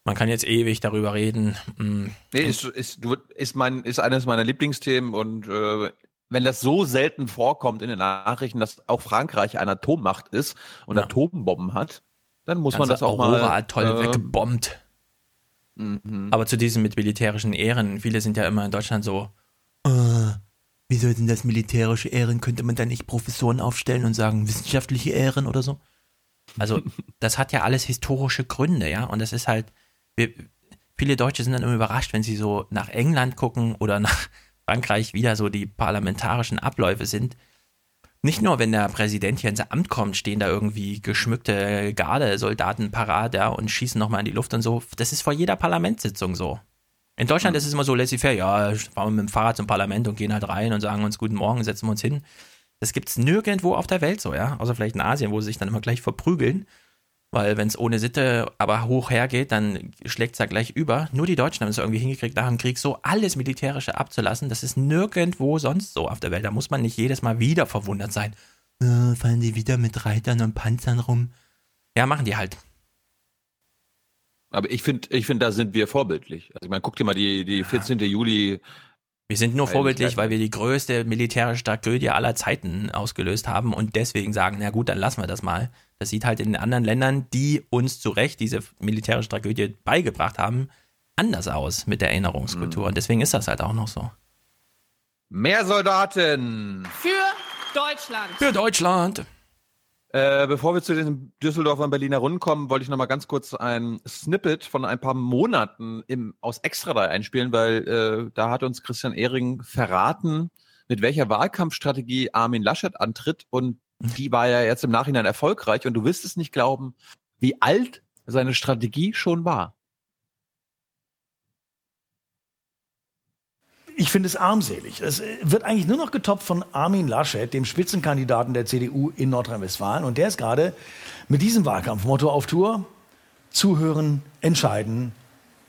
Man kann jetzt ewig darüber reden. Mm. Nee, ist, ist, ist, mein, ist eines meiner Lieblingsthemen und äh, wenn das so selten vorkommt in den Nachrichten, dass auch Frankreich eine Atommacht ist und Atombomben hat, dann muss man Ganze das auch mal. Aurora-Atoll äh, weggebombt. mhm. Aber zu diesen mit militärischen Ehren, viele sind ja immer in Deutschland so, äh, wie soll denn das militärische Ehren? Könnte man da nicht Professoren aufstellen und sagen, wissenschaftliche Ehren oder so? Also, (laughs) das hat ja alles historische Gründe, ja. Und das ist halt, wir, viele Deutsche sind dann immer überrascht, wenn sie so nach England gucken oder nach Frankreich wieder so die parlamentarischen Abläufe sind. Nicht nur, wenn der Präsident hier ins Amt kommt, stehen da irgendwie geschmückte Garde-Soldaten parat ja, und schießen nochmal in die Luft und so. Das ist vor jeder Parlamentssitzung so. In Deutschland ist es immer so laissez-faire, ja, fahren wir mit dem Fahrrad zum Parlament und gehen halt rein und sagen uns Guten Morgen, setzen wir uns hin. Das gibt's nirgendwo auf der Welt so, ja. Außer vielleicht in Asien, wo sie sich dann immer gleich verprügeln. Weil wenn es ohne Sitte aber hoch hergeht, dann schlägt es ja gleich über. Nur die Deutschen haben es irgendwie hingekriegt, nach dem Krieg so alles Militärische abzulassen. Das ist nirgendwo sonst so auf der Welt. Da muss man nicht jedes Mal wieder verwundert sein. Äh, fallen die wieder mit Reitern und Panzern rum? Ja, machen die halt. Aber ich finde, ich finde, da sind wir vorbildlich. Also ich meine, guck dir mal die, die 14. Juli. Wir sind nur vorbildlich, weil wir die größte militärische Tragödie aller Zeiten ausgelöst haben und deswegen sagen, na gut, dann lassen wir das mal. Das sieht halt in den anderen Ländern, die uns zu Recht diese militärische Tragödie beigebracht haben, anders aus mit der Erinnerungskultur. Und deswegen ist das halt auch noch so. Mehr Soldaten! Für Deutschland. Für Deutschland! Äh, bevor wir zu den Düsseldorfer und Berliner Runden kommen, wollte ich noch mal ganz kurz ein Snippet von ein paar Monaten im, aus Extra 3 einspielen, weil äh, da hat uns Christian Ehring verraten, mit welcher Wahlkampfstrategie Armin Laschet antritt und die war ja jetzt im Nachhinein erfolgreich und du wirst es nicht glauben, wie alt seine Strategie schon war. Ich finde es armselig. Es wird eigentlich nur noch getoppt von Armin Laschet, dem Spitzenkandidaten der CDU in Nordrhein-Westfalen. Und der ist gerade mit diesem Wahlkampfmotto auf Tour. Zuhören, entscheiden,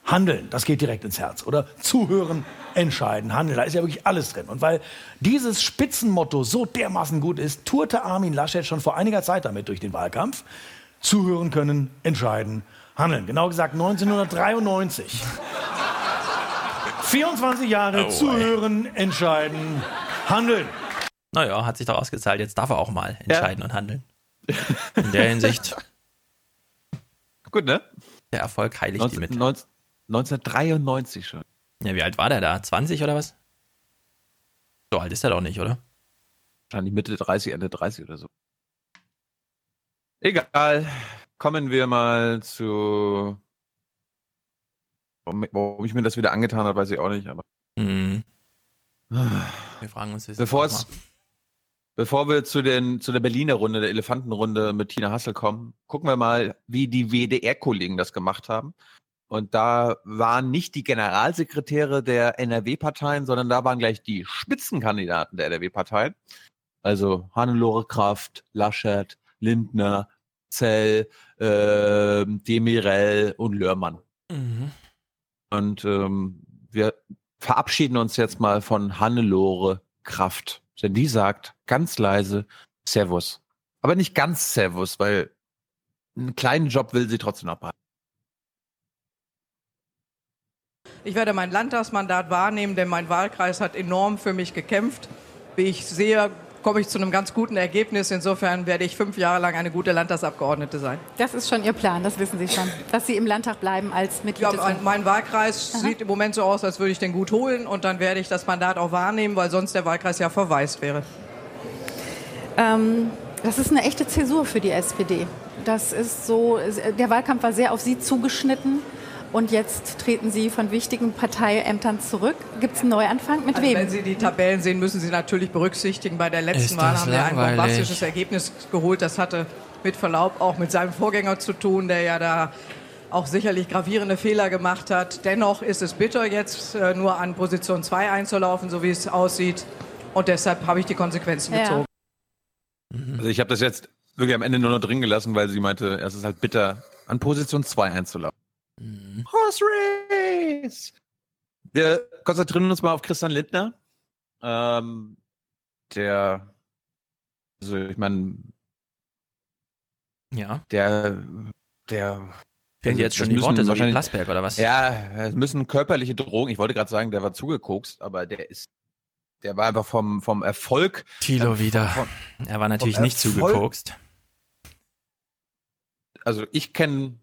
Handeln, das geht direkt ins Herz. Oder zuhören, entscheiden, handeln. Da ist ja wirklich alles drin. Und weil dieses Spitzenmotto so dermaßen gut ist, tourte Armin Laschet schon vor einiger Zeit damit durch den Wahlkampf. Zuhören können, entscheiden, handeln. Genau gesagt 1993. 24 Jahre Oh, zuhören, entscheiden, handeln. Naja, hat sich doch ausgezahlt. Jetzt darf er auch mal entscheiden und handeln. In der Hinsicht. Gut, ne? Der Erfolg heiligt die 19, mit. 1993 schon. Ja, wie alt war der da? 20 oder was? So alt ist er doch nicht, oder? Wahrscheinlich Mitte 30, Ende 30 oder so. Egal. Kommen wir mal zu. Warum, warum ich mir das wieder angetan habe, weiß ich auch nicht, aber. Mhm. Wir fragen uns das Bevor jetzt es, bevor wir zu, den, zu der Berliner Runde, der Elefantenrunde mit Tina Hassel kommen, gucken wir mal, wie die WDR-Kollegen das gemacht haben. Und da waren nicht die Generalsekretäre der NRW-Parteien, sondern da waren gleich die Spitzenkandidaten der NRW-Parteien. Also Hannelore Kraft, Laschet, Lindner, Zell, äh, Demirel und Lörmann. Mhm. Und ähm, wir verabschieden uns jetzt mal von Hannelore Kraft. Denn die sagt ganz leise Servus. Aber nicht ganz Servus, weil einen kleinen Job will sie trotzdem noch behalten. Ich werde mein Landtagsmandat wahrnehmen, denn mein Wahlkreis hat enorm für mich gekämpft. Wie ich sehe, komme ich zu einem ganz guten Ergebnis. Insofern werde ich fünf Jahre lang eine gute Landtagsabgeordnete sein. Das ist schon Ihr Plan, das wissen Sie schon. Dass Sie im Landtag bleiben als Mitglied Ja, mein Wahlkreis Aha. sieht im Moment so aus, als würde ich den gut holen und dann werde ich das Mandat auch wahrnehmen, weil sonst der Wahlkreis ja verwaist wäre. Ähm, das ist eine echte Zäsur für die SPD. Das ist so, der Wahlkampf war sehr auf Sie zugeschnitten und jetzt treten Sie von wichtigen Parteiämtern zurück. Gibt es einen Neuanfang? Mit Also wem? wenn Sie die Tabellen sehen, müssen Sie natürlich berücksichtigen, bei der letzten Wahl haben wir ein bombastisches Ergebnis geholt. Das hatte mit Verlaub auch mit seinem Vorgänger zu tun, der ja da auch sicherlich gravierende Fehler gemacht hat. Dennoch ist es bitter, jetzt äh, nur an Position 2 einzulaufen, so wie es aussieht. Und deshalb habe ich die Konsequenzen Ja. gezogen. Also ich habe das jetzt wirklich am Ende nur noch drin gelassen, weil sie meinte, es ist halt bitter, an Position 2 einzulaufen. Horse Race! Wir konzentrieren uns mal auf Christian Lindner. Ähm, der, also ich meine, Ja. der, der. Fehlen dir jetzt schon die Worte, so wie wahrscheinlich- Plasberg oder was? Ja, es müssen körperliche Drogen. Ich wollte gerade sagen, der war zugekokst, aber der ist, der war einfach vom, vom Erfolg. Thilo ähm, wieder. vom- Er war natürlich nicht Erfolg- zugekokst. Also ich kenne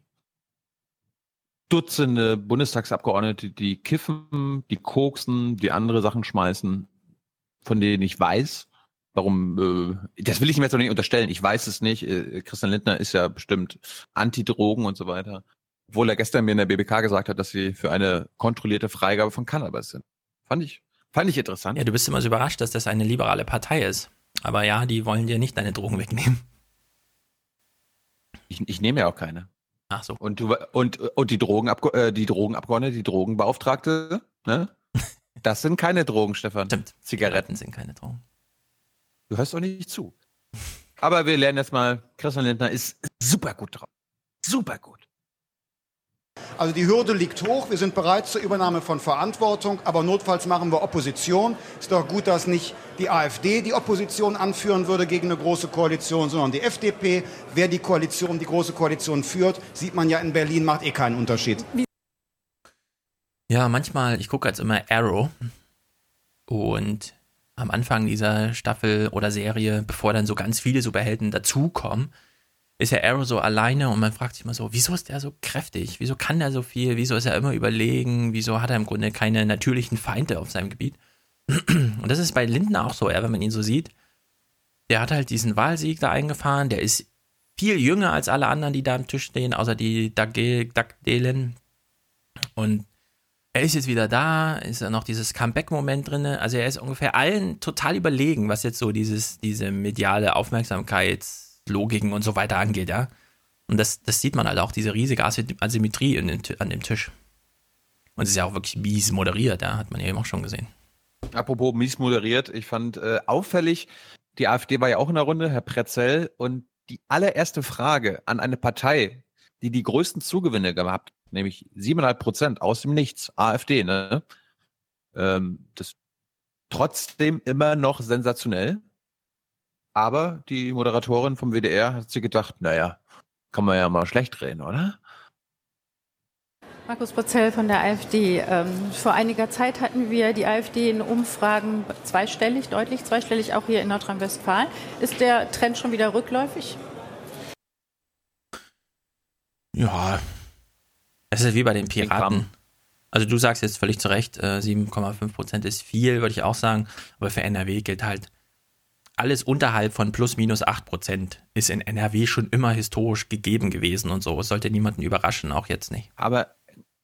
Dutzende Bundestagsabgeordnete, die kiffen, die koksen, die andere Sachen schmeißen, von denen ich weiß, warum, äh, das will ich ihm jetzt noch nicht unterstellen, ich weiß es nicht. Äh, Christian Lindner ist ja bestimmt Anti-Drogen und so weiter. Obwohl er gestern mir in der BBK gesagt hat, dass sie für eine kontrollierte Freigabe von Cannabis sind. Fand ich, fand ich interessant. Ja, du bist immer so überrascht, dass das eine liberale Partei ist. Aber ja, die wollen dir nicht deine Drogen wegnehmen. Ich, ich nehme ja auch keine. Ach so. Und du und und die Drogenabge äh, die Drogenabgeordnete, die Drogenbeauftragte, ne? (laughs) Das sind keine Drogen, Stefan. Stimmt. Zigaretten sind keine Drogen. Du hörst doch nicht zu. Aber wir lernen jetzt mal, Christian Lindner ist super gut drauf. Super gut. Also die Hürde liegt hoch. Wir sind bereit zur Übernahme von Verantwortung, aber notfalls machen wir Opposition. Ist doch gut, dass nicht die AfD die Opposition anführen würde gegen eine große Koalition, sondern die FDP. Wer die Koalition, die große Koalition führt, sieht man ja in Berlin, macht eh keinen Unterschied. Ja, manchmal, ich gucke jetzt immer Arrow und am Anfang dieser Staffel oder Serie, bevor dann so ganz viele Superhelden dazukommen, ist ja Arrow so alleine und man fragt sich immer so, wieso ist der so kräftig? Wieso kann der so viel? Wieso ist er immer überlegen? Wieso hat er im Grunde keine natürlichen Feinde auf seinem Gebiet? Und das ist bei Lindner auch so, ja, wenn man ihn so sieht. Der hat halt diesen Wahlsieg da eingefahren, der ist viel jünger als alle anderen, die da am Tisch stehen, außer die Dagdelen. Und er ist jetzt wieder da, ist ja noch dieses Comeback-Moment drin. Also er ist ungefähr allen total überlegen, was jetzt so dieses, diese mediale Aufmerksamkeitslogiken und so weiter angeht, ja. Und das, das sieht man halt auch, diese riesige Asy- Asymmetrie Ti- an dem Tisch. Und es ist ja auch wirklich mies moderiert, ja, hat man ja eben auch schon gesehen. Apropos mies moderiert, ich fand äh, auffällig, die AfD war ja auch in der Runde, Herr Pretzel, und die allererste Frage an eine Partei, die die größten Zugewinne gehabt, nämlich 7,5 Prozent aus dem Nichts, AfD, ne? Ähm, das trotzdem immer noch sensationell. Aber die Moderatorin vom WDR hat sich gedacht, naja, kann man ja mal schlecht reden, oder? Markus Brozell von der AfD. Ähm, vor einiger Zeit hatten wir die AfD in Umfragen zweistellig, deutlich zweistellig, auch hier in Nordrhein-Westfalen. Ist der Trend schon wieder rückläufig? Ja, es ist wie bei den Piraten. Also du sagst jetzt völlig zu Recht, äh, 7,5 Prozent ist viel, würde ich auch sagen. Aber für NRW gilt halt, alles unterhalb von plus minus 8 Prozent ist in NRW schon immer historisch gegeben gewesen und so. Es sollte niemanden überraschen, auch jetzt nicht. Aber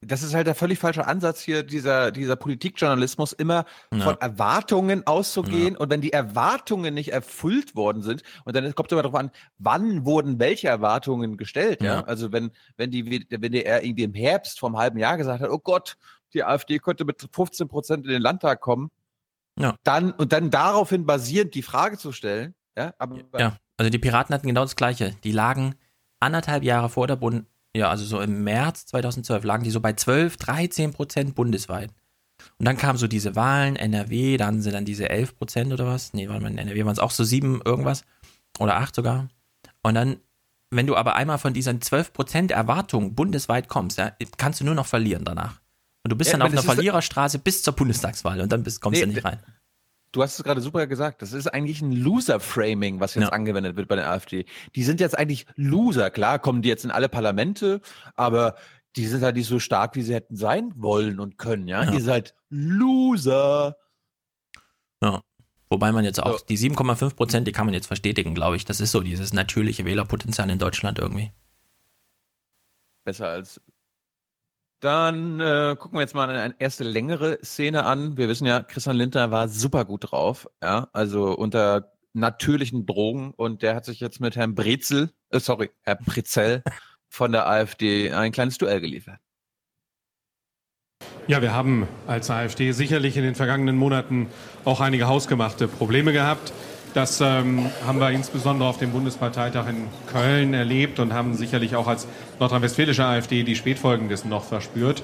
das ist halt der völlig falsche Ansatz hier, dieser, dieser Politikjournalismus, immer Ja. von Erwartungen auszugehen. Und wenn die Erwartungen nicht erfüllt worden sind, und dann kommt es immer darauf an, wann wurden welche Erwartungen gestellt. Ja? Ja. Also wenn, wenn die WDR irgendwie im Herbst vom halben Jahr gesagt hat, oh Gott, die AfD könnte mit 15 Prozent in den Landtag kommen, Ja. dann und dann daraufhin basierend die Frage zu stellen, ja, aber Ja, also die Piraten hatten genau das Gleiche. Die lagen anderthalb Jahre vor der Bund, ja, also so im März 2012 lagen die so bei 12, 13 Prozent bundesweit. Und dann kamen so diese Wahlen, NRW, dann sind dann diese 11 Prozent oder was. Nee, warte mal, in NRW waren es auch so sieben irgendwas. Oder acht sogar. Und dann, wenn du aber einmal von diesen 12 Prozent Erwartung bundesweit kommst, ja, kannst du nur noch verlieren danach. Und du bist Ja, dann auf einer Verliererstraße bis zur Bundestagswahl und dann bist, kommst du Nee, nicht rein. Du hast es gerade super gesagt. Das ist eigentlich ein Loser-Framing, was jetzt angewendet wird bei der AfD. Die sind jetzt eigentlich Loser. Klar kommen die jetzt in alle Parlamente, aber die sind halt nicht so stark, wie sie hätten sein wollen und können. Ja, Ja. ihr seid Loser. Ja. Wobei man jetzt auch, die 7,5 Prozent, die kann man jetzt verstetigen, glaube ich. Das ist so dieses natürliche Wählerpotenzial in Deutschland irgendwie. Besser als. Dann äh, gucken wir jetzt mal eine erste längere Szene an. Wir wissen ja, Christian Lindner war super gut drauf, ja, also unter natürlichen Drogen und der hat sich jetzt mit Herrn Brezel, äh, sorry, Herr Prezell von der AfD ein kleines Duell geliefert. Ja, wir haben als AfD sicherlich in den vergangenen Monaten auch einige hausgemachte Probleme gehabt. Das ähm, haben wir insbesondere auf dem Bundesparteitag in Köln erlebt und haben sicherlich auch als nordrhein-westfälische AfD die Spätfolgen dessen noch verspürt.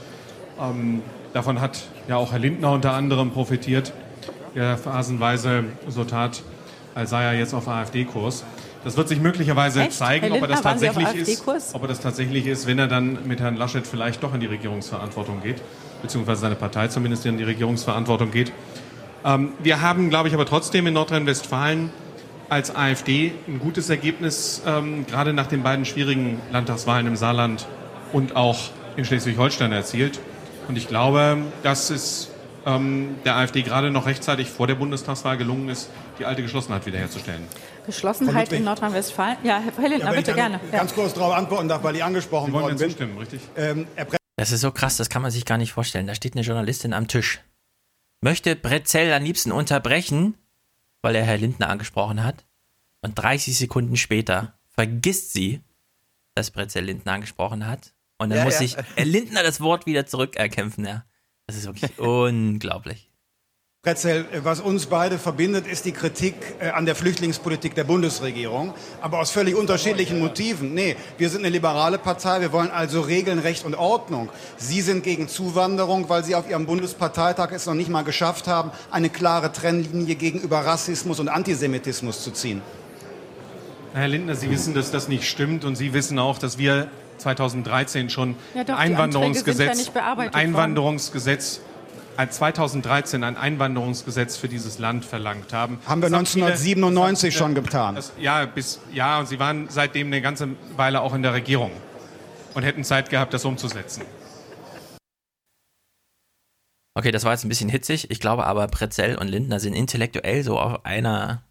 Ähm, davon hat ja auch Herr Lindner unter anderem profitiert, der phasenweise so tat, als sei er jetzt auf AfD-Kurs. Das wird sich möglicherweise Echt? zeigen, ob er das tatsächlich ist, ob er das tatsächlich ist, wenn er dann mit Herrn Laschet vielleicht doch in die Regierungsverantwortung geht, beziehungsweise seine Partei zumindest in die Regierungsverantwortung geht. Ähm, wir haben, glaube ich, aber trotzdem in Nordrhein-Westfalen als AfD ein gutes Ergebnis, ähm, gerade nach den beiden schwierigen Landtagswahlen im Saarland und auch in Schleswig-Holstein erzielt. Und ich glaube, dass es ähm, der AfD gerade noch rechtzeitig vor der Bundestagswahl gelungen ist, die alte Geschlossenheit wiederherzustellen. Geschlossenheit in. Nordrhein-Westfalen. Ja, Herr Lindner, Ja, bitte gerne. Ja. Ganz kurz darauf antworten darf, weil ich angesprochen worden mir bin. zustimmen, richtig? Ähm, Das ist so krass, das kann man sich gar nicht vorstellen. Da steht eine Journalistin am Tisch. Möchte Brezell am liebsten unterbrechen, weil er Herr Lindner angesprochen hat. Und 30 Sekunden später vergisst sie, dass Brezell Lindner angesprochen hat. Und dann Ja, muss ja. sich Herr Lindner das Wort wieder zurückerkämpfen. Ja. Das ist wirklich (laughs) unglaublich. Pretzel, was uns beide verbindet, ist die Kritik äh, an der Flüchtlingspolitik der Bundesregierung, aber aus völlig unterschiedlichen Motiven. Nee, wir sind eine liberale Partei, wir wollen also Regeln, Recht und Ordnung. Sie sind gegen Zuwanderung, weil Sie auf Ihrem Bundesparteitag es noch nicht mal geschafft haben, eine klare Trennlinie gegenüber Rassismus und Antisemitismus zu ziehen. Herr Lindner, Sie wissen, dass das nicht stimmt und Sie wissen auch, dass wir 2013 schon Ja, doch, die ein Anträge sind ja Einwanderungsgesetz, nicht bearbeitet ein worden. Einwanderungsgesetz, ein 2013 ein Einwanderungsgesetz für dieses Land verlangt haben. Haben wir Das viele- 1997 das- schon getan. Das, ja, bis, ja, und Sie waren seitdem eine ganze Weile auch in der Regierung und hätten Zeit gehabt, das umzusetzen. Okay, das war jetzt ein bisschen hitzig. Ich glaube aber, Brezell und Lindner sind intellektuell so auf einer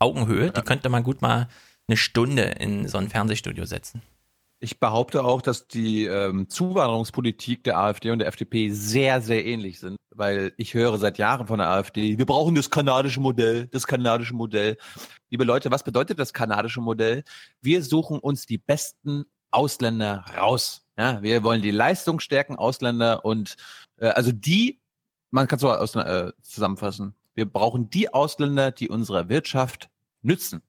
Augenhöhe. Die könnte man gut mal eine Stunde in so ein Fernsehstudio setzen. Ich behaupte auch, dass die ähm, Zuwanderungspolitik der AfD und der FDP sehr, sehr ähnlich sind, weil ich höre seit Jahren von der AfD, wir brauchen das kanadische Modell, das kanadische Modell. Liebe Leute, was bedeutet das kanadische Modell? Wir suchen uns die besten Ausländer raus. Ja, wir wollen die Leistung stärken, Ausländer und äh, also die, man kann es so aus, äh, zusammenfassen, wir brauchen die Ausländer, die unserer Wirtschaft nützen.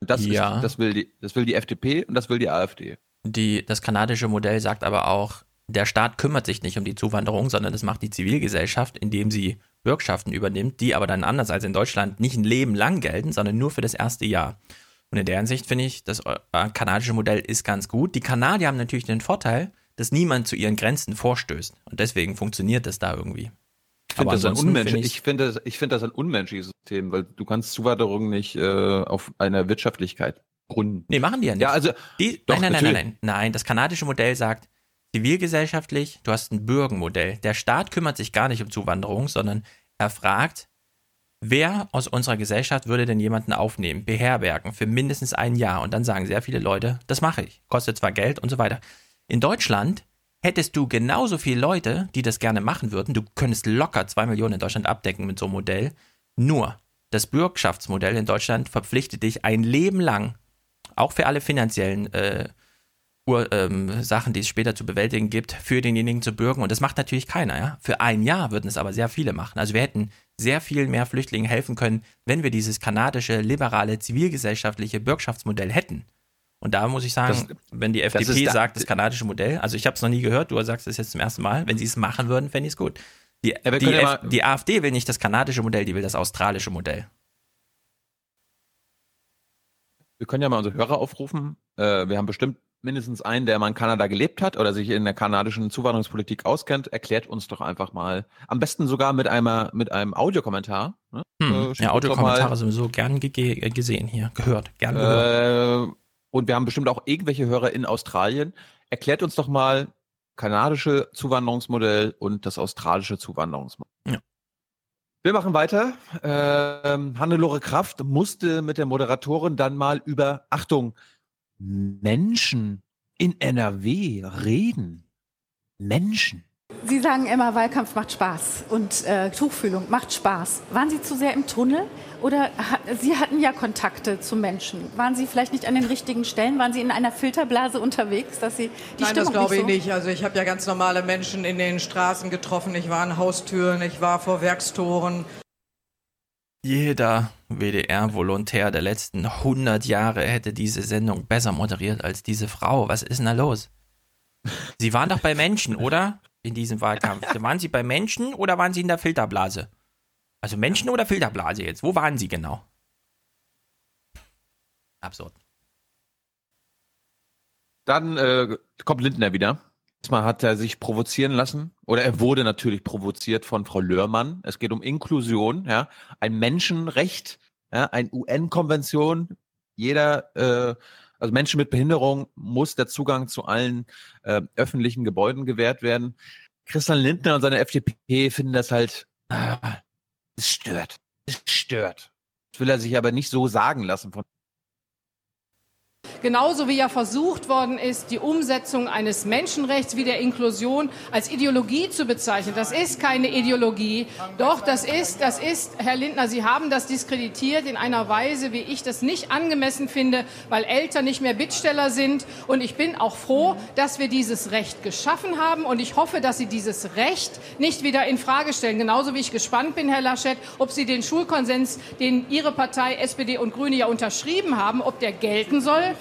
Und das, Ja. ist, das, will die, das will die FDP und das will die AfD. Die, das kanadische Modell sagt aber auch, der Staat kümmert sich nicht um die Zuwanderung, sondern das macht die Zivilgesellschaft, indem sie Bürgschaften übernimmt, die aber dann anders als in Deutschland nicht ein Leben lang gelten, sondern nur für das erste Jahr. Und in der Hinsicht finde ich, das äh, kanadische Modell ist ganz gut. Die Kanadier haben natürlich den Vorteil, dass niemand zu ihren Grenzen vorstößt. Und deswegen funktioniert das da irgendwie. Ich finde das, ein unmenschlich, ich finde das, ich finde das ein unmenschliches System, weil du kannst Zuwanderung nicht äh, auf einer Wirtschaftlichkeit gründen. Nee, machen die ja nicht. Ja, also die, doch, nein, nein, nein, nein, nein. Nein, das kanadische Modell sagt, zivilgesellschaftlich, du hast ein Bürgermodell. Der Staat kümmert sich gar nicht um Zuwanderung, sondern er fragt, wer aus unserer Gesellschaft würde denn jemanden aufnehmen, beherbergen für mindestens ein Jahr? Und dann sagen sehr viele Leute, das mache ich. Kostet zwar Geld und so weiter. In Deutschland hättest du genauso viele Leute, die das gerne machen würden. Du könntest locker zwei Millionen in Deutschland abdecken mit so einem Modell. Nur, das Bürgschaftsmodell in Deutschland verpflichtet dich ein Leben lang, auch für alle finanziellen äh, Ur, ähm, Sachen, die es später zu bewältigen gibt, für denjenigen zu bürgen. Und das macht natürlich keiner, ja. Für ein Jahr würden es aber sehr viele machen. Also wir hätten sehr viel mehr Flüchtlingen helfen können, wenn wir dieses kanadische, liberale, zivilgesellschaftliche Bürgschaftsmodell hätten. Und da muss ich sagen, Das- wenn die das FDP ist da- sagt, das kanadische Modell, also ich habe es noch nie gehört, du sagst es jetzt zum ersten Mal, wenn sie es machen würden, fände ich es gut. Die, die, ja die AfD will nicht das kanadische Modell, die will das australische Modell. Wir können ja mal unsere Hörer aufrufen. Äh, wir haben bestimmt mindestens einen, der mal in Kanada gelebt hat oder sich in der kanadischen Zuwanderungspolitik auskennt. Erklärt uns doch einfach mal. Am besten sogar mit einem, mit einem Audiokommentar. Ne? Hm. Äh, ja, Audiokommentare sowieso gern gege- äh, gesehen hier, gehört, gern gehört. Äh, und wir haben bestimmt auch irgendwelche Hörer in Australien. Erklärt uns doch mal kanadische Zuwanderungsmodell und das australische Zuwanderungsmodell. Wir machen weiter. Ähm, Hannelore Kraft musste mit der Moderatorin dann mal über, Achtung, Menschen in NRW reden. Menschen. Sie sagen immer, Wahlkampf macht Spaß und äh, Tuchfühlung macht Spaß. Waren Sie zu sehr im Tunnel oder ha Sie hatten ja Kontakte zu Menschen? Waren Sie vielleicht nicht an den richtigen Stellen? Waren Sie in einer Filterblase unterwegs, dass Sie die Nein, Stimmung das glaube ich nicht, so nicht. Also ich habe ja ganz normale Menschen in den Straßen getroffen. Ich war an Haustüren, ich war vor Werkstoren. Jeder WDR-Volontär der letzten 100 Jahre hätte diese Sendung besser moderiert als diese Frau. Was ist denn da los? Sie waren doch bei Menschen, oder? In diesem Wahlkampf. (laughs) Waren Sie bei Menschen oder waren Sie in der Filterblase? Also Menschen oder Filterblase jetzt? Wo waren Sie genau? Absurd. Dann äh, kommt Lindner wieder. Diesmal hat er sich provozieren lassen oder er wurde natürlich provoziert von Frau Lörmann. Es geht um Inklusion, ja, ein Menschenrecht, ja, eine UN-Konvention. Jeder, äh, also Menschen mit Behinderung muss der Zugang zu allen äh, öffentlichen Gebäuden gewährt werden. Christian Lindner und seine FDP finden das halt, ah, es stört, es stört. Das will er sich aber nicht so sagen lassen von Genauso wie ja versucht worden ist, die Umsetzung eines Menschenrechts wie der Inklusion als Ideologie zu bezeichnen. Das ist keine Ideologie. Doch, das ist, das ist, Herr Lindner, Sie haben das diskreditiert in einer Weise, wie ich das nicht angemessen finde, weil Eltern nicht mehr Bittsteller sind. Und ich bin auch froh, dass wir dieses Recht geschaffen haben. Und ich hoffe, dass Sie dieses Recht nicht wieder in Frage stellen. Genauso wie ich gespannt bin, Herr Laschet, ob Sie den Schulkonsens, den Ihre Partei, SPD und Grüne ja unterschrieben haben, ob der gelten soll.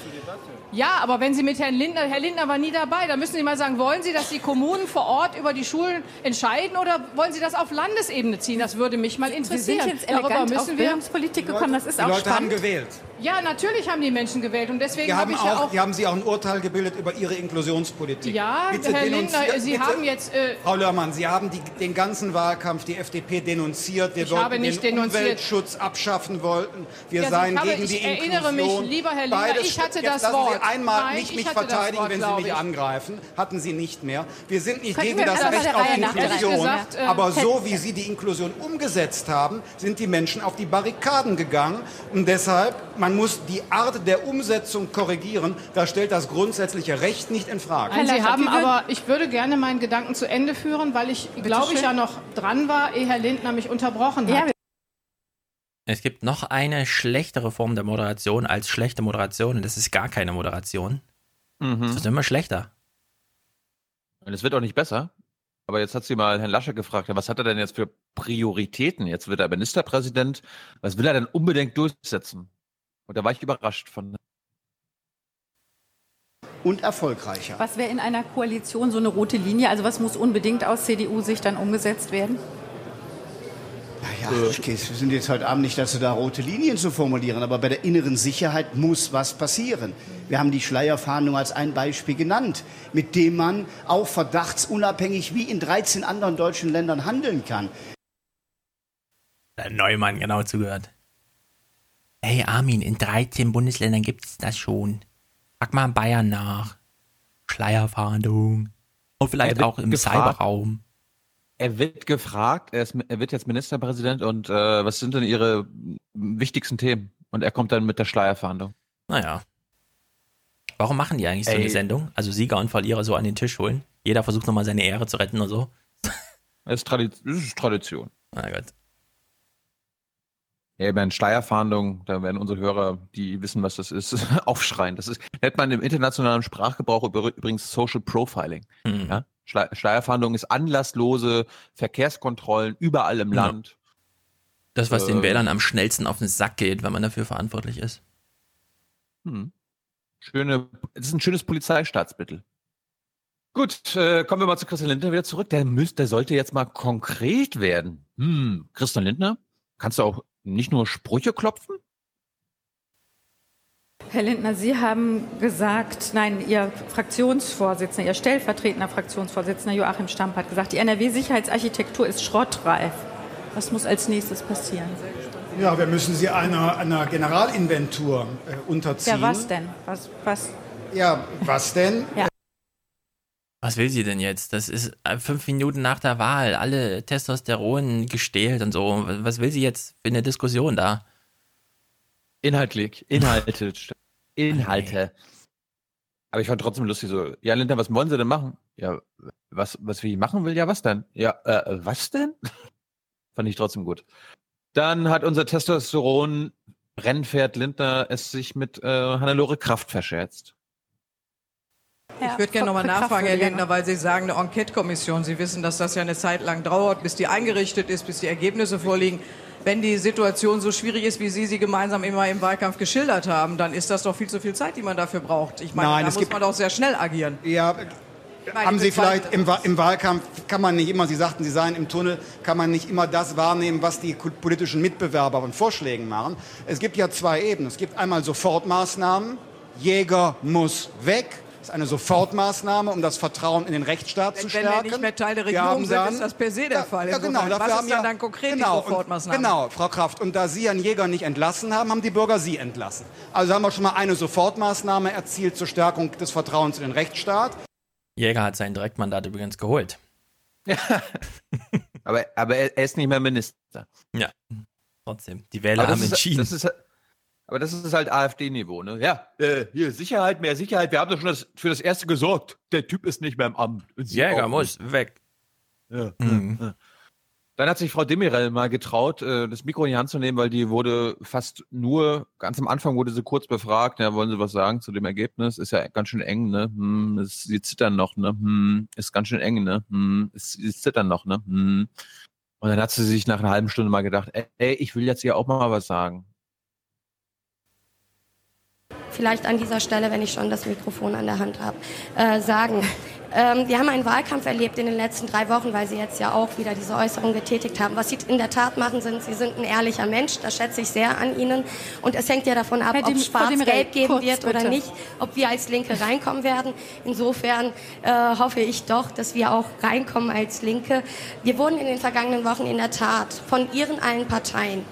Ja, aber wenn Sie mit Herrn Lindner, Herr Lindner war nie dabei, da müssen Sie mal sagen, wollen Sie, dass die Kommunen vor Ort über die Schulen entscheiden oder wollen Sie das auf Landesebene ziehen? Das würde mich mal Sie interessieren. sind jetzt Darüber elegant auf müssen wir. Bildungspolitik gekommen, das ist Die auch Leute haben spannend. gewählt. Ja, natürlich haben die Menschen gewählt und deswegen habe haben, ich ja auch, auch. die haben Sie auch ein Urteil gebildet über Ihre Inklusionspolitik. Ja, Herr denunzier- Lindner, Sie bitte- haben jetzt. Äh, Frau Lörmann, Sie haben die, den ganzen Wahlkampf die FDP denunziert. Wir Ich wollten habe nicht den denunziert. Umweltschutz abschaffen wollten. Wir Ja, seien ich habe- gegen ich die erinnere mich, Inklusion. lieber Herr Lindner, Beides- ich hatte das lassen Wort. Sie einmal Nein, nicht ich mich verteidigen, Wort, wenn Sie mich ich. angreifen. Hatten Sie nicht mehr. Wir sind nicht Könnten gegen wir das Recht auf Inklusion. gesagt, äh, aber so wie Sie die Inklusion umgesetzt haben, sind die Menschen auf die Barrikaden gegangen. Und deshalb, man muss die Art der Umsetzung korrigieren. Da stellt das grundsätzliche Recht nicht in Frage. Nein, Sie haben aber, ich würde gerne meinen Gedanken zu Ende führen, weil ich, glaube ich, ja noch dran war, ehe Herr Lindner mich unterbrochen hat. Ja, Es gibt noch eine schlechtere Form der Moderation als schlechte Moderation und das ist gar keine Moderation. Mhm. Es wird immer schlechter. Und es wird auch nicht besser. Aber jetzt hat sie mal Herrn Laschet gefragt, was hat er denn jetzt für Prioritäten? Jetzt wird er Ministerpräsident. Was will er denn unbedingt durchsetzen? Und da war ich überrascht von. und erfolgreicher. Was wäre in einer Koalition so eine rote Linie? Also was muss unbedingt aus CDU-Sicht dann umgesetzt werden? Ja, wir sind jetzt heute Abend nicht dazu da, rote Linien zu formulieren, aber bei der inneren Sicherheit muss was passieren. Wir haben die Schleierfahndung als ein Beispiel genannt, mit dem man auch verdachtsunabhängig wie in 13 anderen deutschen Ländern handeln kann. Der Neumann genau zugehört. Hey Armin, in 13 Bundesländern gibt es das schon. Frag mal in Bayern nach. Schleierfahndung. Und vielleicht auch im gefragt. Cyberraum. Er wird gefragt, er, ist, er wird jetzt Ministerpräsident und äh, was sind denn Ihre wichtigsten Themen? Und er kommt dann mit der Schleierfahndung. Naja. Warum machen die eigentlich so Ey. eine Sendung? Also Sieger und Verlierer so an den Tisch holen. Jeder versucht nochmal seine Ehre zu retten und so. (laughs) Das ist, Tradi das ist Tradition. Na gut. Ja, einer Schleierfahndung, da werden unsere Hörer, die wissen, was das ist, (laughs) aufschreien. Das ist, nennt man im internationalen Sprachgebrauch übr- übrigens Social Profiling. Mhm. Ja? Schle Schleierfahndung ist anlasslose Verkehrskontrollen überall im Ja. Land. Das, was den Äh. Wählern am schnellsten auf den Sack geht, wenn man dafür verantwortlich ist. Hm. Schöne, das ist ein schönes Polizeistaatsmittel. Gut, äh, kommen wir mal zu Christian Lindner wieder zurück. Der, müsste, der sollte jetzt mal konkret werden. Hm, Christian Lindner, kannst du auch nicht nur Sprüche klopfen? Herr Lindner, Sie haben gesagt, nein, Ihr Fraktionsvorsitzender, Ihr stellvertretender Fraktionsvorsitzender Joachim Stamp hat gesagt, die NRW-Sicherheitsarchitektur ist schrottreif. Was muss als nächstes passieren? Ja, wir müssen sie einer, einer Generalinventur äh, unterziehen. Ja, was denn? Was, was? Ja, was denn? Ja. Was will sie denn jetzt? Das ist äh, fünf Minuten nach der Wahl, alle Testosteron gestählt und so. Was will sie jetzt für eine Diskussion da? Inhaltlich, Inhalte, Inhalte. Aber ich fand trotzdem lustig so, ja Lindner, was wollen Sie denn machen? Ja, was, was ich machen will? Ja, was denn? Ja, äh, was denn? (laughs) fand ich trotzdem gut. Dann hat unser Testosteron Rennpferd Lindner es sich mit äh, Hannelore Kraft verscherzt. Ich würde gerne nochmal nachfragen, Herr Lindner, weil Sie sagen, eine Enquete-Kommission. Sie wissen, dass das ja eine Zeit lang dauert, bis die eingerichtet ist, bis die Ergebnisse vorliegen. Wenn die Situation so schwierig ist, wie Sie sie gemeinsam immer im Wahlkampf geschildert haben, dann ist das doch viel zu viel Zeit, die man dafür braucht. Ich meine, Nein, da es muss gibt- man doch sehr schnell agieren. Ja, meine, haben Sie vielleicht im, im Wahlkampf, kann man nicht immer, Sie sagten, Sie seien im Tunnel, kann man nicht immer das wahrnehmen, was die politischen Mitbewerber von Vorschlägen machen. Es gibt ja zwei Ebenen. Es gibt einmal Sofortmaßnahmen. Jäger muss weg. Ist eine Sofortmaßnahme, um das Vertrauen in den Rechtsstaat zu Wenn wir stärken. nicht mehr Teil der Regierung haben sind, dann- ist das per se der Fall. Ja, genau. Dafür was haben ist dann ja- dann konkret genau, die Sofortmaßnahme? Und, genau, Frau Kraft. Und da Sie Herrn Jäger nicht entlassen haben, haben die Bürger Sie entlassen. Also haben wir schon mal eine Sofortmaßnahme erzielt zur Stärkung des Vertrauens in den Rechtsstaat. Jäger hat sein Direktmandat übrigens geholt. (laughs) Aber, aber er, ist nicht mehr Minister. Ja, trotzdem. Die Wähler haben ist, entschieden. Das ist, aber das ist halt AfD-Niveau, ne? Ja, äh, hier, Sicherheit, mehr Sicherheit. Wir haben doch schon das, für das Erste gesorgt. Der Typ ist nicht mehr im Amt. Jäger muss weg. Ja, Mhm. ja. Dann hat sich Frau Demirel mal getraut, äh, das Mikro in die Hand zu nehmen, weil die wurde fast nur, ganz am Anfang wurde sie kurz befragt, ja, wollen Sie was sagen zu dem Ergebnis? Ist ja ganz schön eng, ne? Hm, es, sie zittern noch, ne? Hm, ist ganz schön eng, ne? Hm, es, sie zittern noch, ne? Hm. Und dann hat sie sich nach einer halben Stunde mal gedacht, ey, ey ich will jetzt hier auch mal was sagen. Vielleicht an dieser Stelle, wenn ich schon das Mikrofon an der Hand habe, äh, sagen. Ähm, wir haben einen Wahlkampf erlebt in den letzten drei Wochen, weil Sie jetzt ja auch wieder diese Äußerung getätigt haben. Was Sie in der Tat machen, sind, Sie sind ein ehrlicher Mensch, das schätze ich sehr an Ihnen. Und es hängt ja davon ab, ob es schwarz-gelb geben kurz, wird oder bitte. nicht, ob wir als Linke reinkommen werden. Insofern äh, hoffe ich doch, dass wir auch reinkommen als Linke. Wir wurden in den vergangenen Wochen in der Tat von Ihren allen Parteien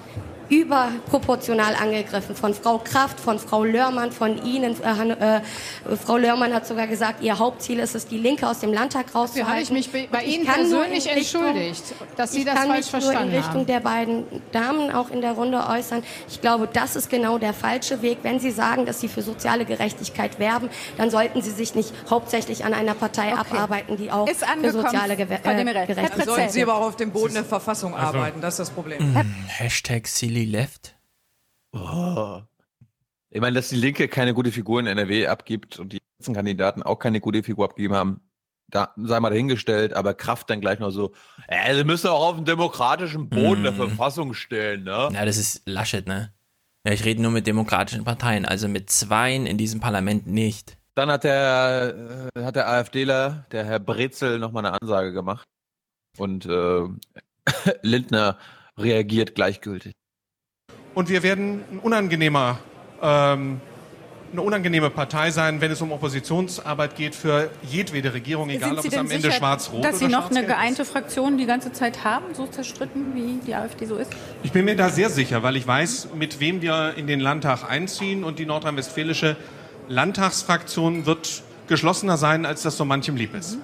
überproportional angegriffen. Von Frau Kraft, von Frau Lörmann, von Ihnen. Äh, äh, Frau Lörmann hat sogar gesagt, ihr Hauptziel ist es, die Linke aus dem Landtag rauszuhalten. Dafür habe ich mich bei- ich Ihnen kann persönlich Richtung- entschuldigt, dass Sie ich das kann falsch mich nur verstanden in Richtung haben. der beiden Damen auch in der Runde äußern. Ich glaube, das ist genau der falsche Weg. Wenn Sie sagen, dass Sie für soziale Gerechtigkeit werben, dann sollten Sie sich nicht hauptsächlich an einer Partei abarbeiten, die auch Ist für soziale Gewer äh, Dann Gerechtigkeit sollten Sie aber auch auf dem Boden der Verfassung Also- arbeiten. Das ist das Problem. Hashtag Silly Left. Oh. Ich meine, dass die Linke keine gute Figur in NRW abgibt und die letzten Kandidaten auch keine gute Figur abgegeben haben, da sei mal dahingestellt, aber Kraft dann gleich noch so, äh, sie müssen auch auf den demokratischen Boden der Mm. Verfassung stellen, ne? Ja, das ist Laschet, ne? Ja, ich rede nur mit demokratischen Parteien, also mit zweien in diesem Parlament nicht. Dann hat der, äh, hat der AfDler, der Herr Brezel, nochmal eine Ansage gemacht. Und äh, (laughs) Lindner reagiert gleichgültig. Und wir werden ein unangenehmer, ähm, eine unangenehme Partei sein, wenn es um Oppositionsarbeit geht für jedwede Regierung, egal ob Sie es am Ende sicher, schwarz-rot dass Sie oder noch eine geeinte Fraktion die ganze Zeit haben, so zerstritten, wie die AfD so ist? Ich bin mir da sehr sicher, weil ich weiß, mit wem wir in den Landtag einziehen und die nordrhein-westfälische Landtagsfraktion wird geschlossener sein, als das so manchem lieb ist.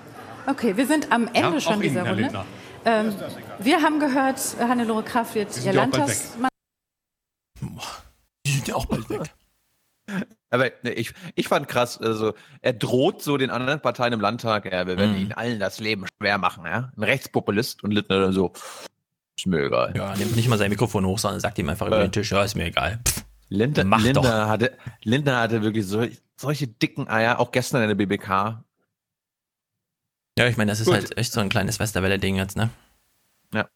Okay, wir sind am Ende Ja, schon auch Ihnen, dieser Herr Runde. Ähm, wir haben gehört, Hannelore Kraft wird ihr Landtagsmann. Die sind ja auch bald weg. (laughs) Aber ne, ich, ich fand krass, also er droht so den anderen Parteien im Landtag, ja, wir werden Mhm. ihnen allen das Leben schwer machen, ja. Ein Rechtspopulist und Lindner dann so, ist mir egal. Ja, nimmt nicht mal sein Mikrofon hoch, sondern sagt ihm einfach über den Tisch, ja, ist mir egal. Pff, Lindner, Mach Lindner, doch. Hatte, Lindner hatte wirklich so, solche dicken Eier, auch gestern in der BBK. Ja, ich meine, das ist Gut. halt echt so ein kleines Westerwelle-Ding jetzt, ne? Ja.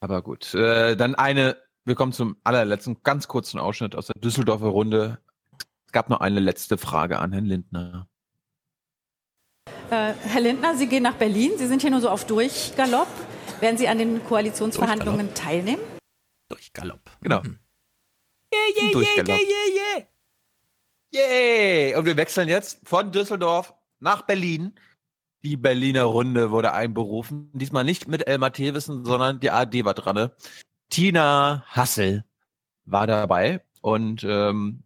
Aber gut. Äh, dann eine, wir kommen zum allerletzten, ganz kurzen Ausschnitt aus der Düsseldorfer Runde. Es gab noch eine letzte Frage an Herrn Lindner. Äh, Herr Lindner, Sie gehen nach Berlin. Sie sind hier nur so auf Durchgalopp. Werden Sie an den Koalitionsverhandlungen teilnehmen? Durchgalopp. Genau. Mhm. Yeah, Durchgalopp. yeah. Yay! Und wir wechseln jetzt von Düsseldorf nach Berlin. Die Berliner Runde wurde einberufen. Diesmal nicht mit Elmar Thewissen, sondern die ARD war dran. Tina Hassel war dabei und ähm,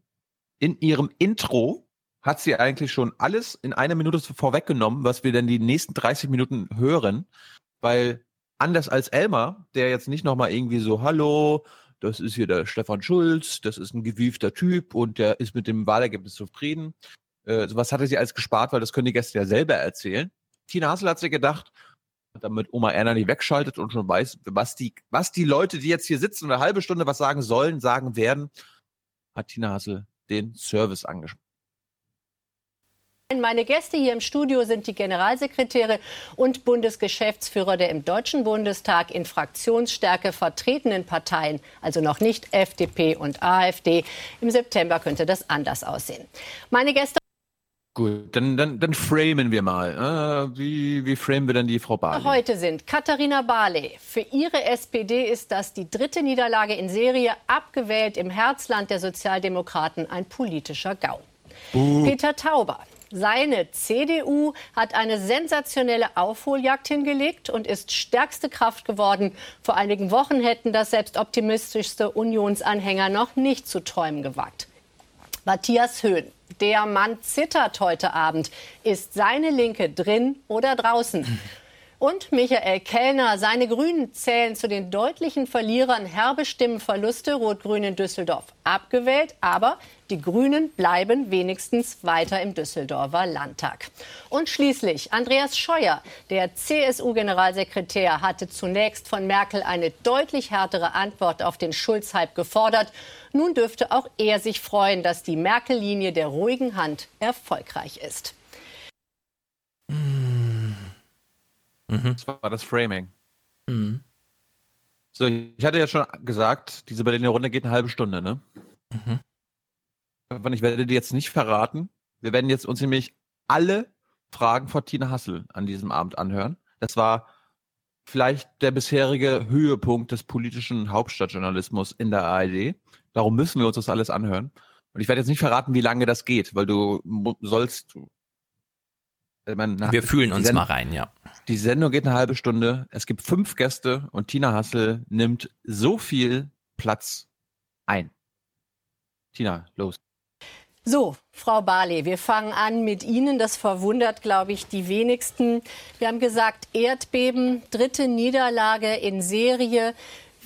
in ihrem Intro hat sie eigentlich schon alles in einer Minute vorweggenommen, was wir dann die nächsten 30 Minuten hören, weil anders als Elmar, der jetzt nicht nochmal irgendwie so, hallo, das ist hier der Stefan Schulz, das ist ein gewiefter Typ und der ist mit dem Wahlergebnis zufrieden. Äh, sowas hatte sie alles gespart, weil das können die Gäste ja selber erzählen. Tina Hassel hat sich gedacht, damit Oma Erna nicht wegschaltet und schon weiß, was die, was die Leute, die jetzt hier sitzen und eine halbe Stunde was sagen sollen, sagen werden, hat Tina Hassel den Service angesprochen. Meine Gäste hier im Studio sind die Generalsekretäre und Bundesgeschäftsführer der im Deutschen Bundestag in Fraktionsstärke vertretenen Parteien, also noch nicht FDP und AfD. Im September könnte das anders aussehen. Meine Gäste Gut, dann, dann, dann framen wir mal. Äh, wie, wie framen wir denn die Frau Barley? heute sind Katharina Barley. Für ihre SPD ist das die dritte Niederlage in Serie, abgewählt im Herzland der Sozialdemokraten, ein politischer GAU. Buh. Peter Tauber. Seine CDU hat eine sensationelle Aufholjagd hingelegt und ist stärkste Kraft geworden. Vor einigen Wochen hätten das selbst optimistischste Unionsanhänger noch nicht zu träumen gewagt. Matthias Höhn. Der Mann zittert heute Abend. Ist seine Linke drin oder draußen? Und Michael Kellner. Seine Grünen zählen zu den deutlichen Verlierern herbe Stimmenverluste Rot-Grün in Düsseldorf abgewählt. Aber die Grünen bleiben wenigstens weiter im Düsseldorfer Landtag. Und schließlich Andreas Scheuer. Der CSU-Generalsekretär hatte zunächst von Merkel eine deutlich härtere Antwort auf den Schulz-Hype gefordert. Nun dürfte auch er sich freuen, dass die Merkel-Linie der ruhigen Hand erfolgreich ist. Das war das Framing. Mhm. So, ich hatte ja schon gesagt, diese Berliner Runde geht eine halbe Stunde, ne? Mhm. Aber ich werde dir jetzt nicht verraten. Wir werden jetzt uns nämlich alle Fragen von Tina Hassel an diesem Abend anhören. Das war vielleicht der bisherige Höhepunkt des politischen Hauptstadtjournalismus in der ARD. Darum müssen wir uns das alles anhören. Und ich werde jetzt nicht verraten, wie lange das geht, weil du sollst. Ich meine, Wir fühlen uns mal rein, ja. Die Sendung geht eine halbe Stunde. Es gibt fünf Gäste und Tina Hassel nimmt so viel Platz ein. Tina, los. So, Frau Barley, wir fangen an mit Ihnen. Das verwundert, glaube ich, die wenigsten. Wir haben gesagt, Erdbeben, dritte Niederlage in Serie.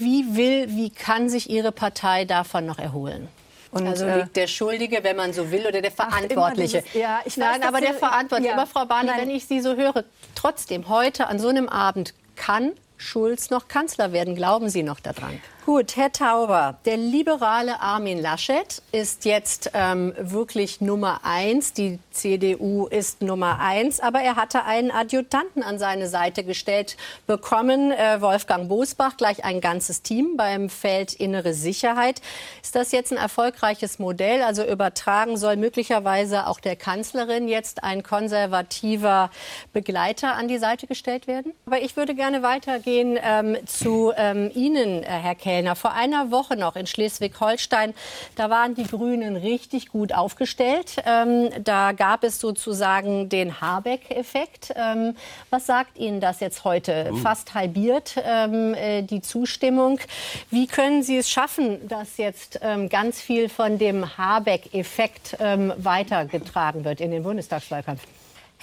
Wie will, wie kann sich Ihre Partei davon noch erholen? Und, also äh, liegt der Schuldige, wenn man so will, oder der Verantwortliche? dieses- ja, ich weiß, Nein, dass aber der Verantwortliche. ja. Aber Frau Barley, Nein. wenn ich Sie so höre, trotzdem heute an so einem Abend kann Schulz noch Kanzler werden. Glauben Sie noch daran? Gut, Herr Tauber, der liberale Armin Laschet ist jetzt ähm, wirklich Nummer eins. Die CDU ist Nummer eins, aber er hatte einen Adjutanten an seine Seite gestellt bekommen, äh, Wolfgang Bosbach, gleich ein ganzes Team beim Feld Innere Sicherheit. Ist das jetzt ein erfolgreiches Modell? Also übertragen soll möglicherweise auch der Kanzlerin jetzt ein konservativer Begleiter an die Seite gestellt werden? Aber ich würde gerne weitergehen ähm, zu ähm, Ihnen, äh, Herr Kerr. Kellner. Vor einer Woche noch in Schleswig-Holstein, da waren die Grünen richtig gut aufgestellt. Ähm, da gab es sozusagen den Habeck-Effekt. Ähm, was sagt Ihnen das jetzt heute? Uh. Fast halbiert ähm, äh, die Zustimmung. Wie können Sie es schaffen, dass jetzt ähm, ganz viel von dem Habeck-Effekt ähm, weitergetragen wird in den Bundestagswahlkampf?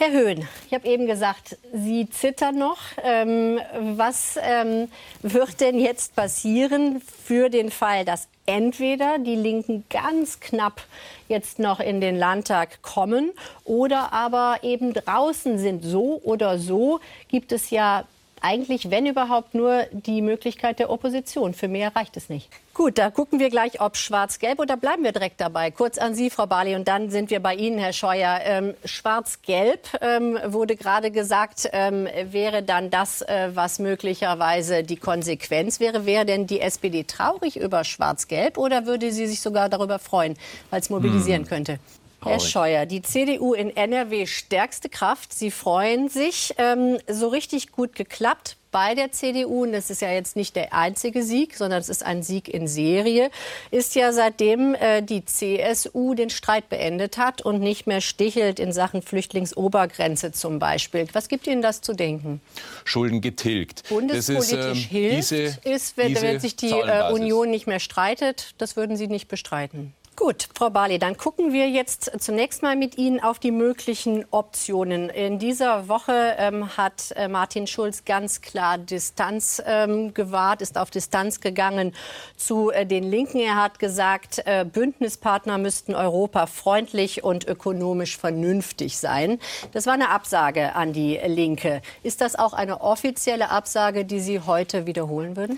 Herr Höhn, ich habe eben gesagt, Sie zittern noch. Ähm, was ähm, wird denn jetzt passieren für den Fall, dass entweder die Linken ganz knapp jetzt noch in den Landtag kommen oder aber eben draußen sind? So oder so gibt es ja eigentlich, wenn überhaupt, nur die Möglichkeit der Opposition. Für mehr reicht es nicht. Gut, da gucken wir gleich, ob schwarz-gelb oder bleiben wir direkt dabei. Kurz an Sie, Frau Barley, und dann sind wir bei Ihnen, Herr Scheuer. Ähm, schwarz-gelb ähm, wurde gerade gesagt, ähm, wäre dann das, äh, was möglicherweise die Konsequenz wäre. Wäre denn die SPD traurig über schwarz-gelb oder würde sie sich sogar darüber freuen, weil es mobilisieren hm. könnte? Herr Scheuer, die CDU in NRW stärkste Kraft. Sie freuen sich. Ähm, so richtig gut geklappt bei der CDU, und das ist ja jetzt nicht der einzige Sieg, sondern es ist ein Sieg in Serie, ist ja seitdem äh, die CSU den Streit beendet hat und nicht mehr stichelt in Sachen Flüchtlingsobergrenze zum Beispiel. Was gibt Ihnen das zu denken? Schulden getilgt. Bundespolitisch das ist, ähm, hilft, diese, ist, wenn, wenn sich die äh, Union nicht mehr streitet. Das würden Sie nicht bestreiten. Gut, Frau Barley, dann gucken wir jetzt zunächst mal mit Ihnen auf die möglichen Optionen. In dieser Woche ähm, hat äh, Martin Schulz ganz klar Distanz ähm, gewahrt, ist auf Distanz gegangen zu äh, den Linken. Er hat gesagt, äh, Bündnispartner müssten Europa freundlich und ökonomisch vernünftig sein. Das war eine Absage an die Linke. Ist das auch eine offizielle Absage, die Sie heute wiederholen würden?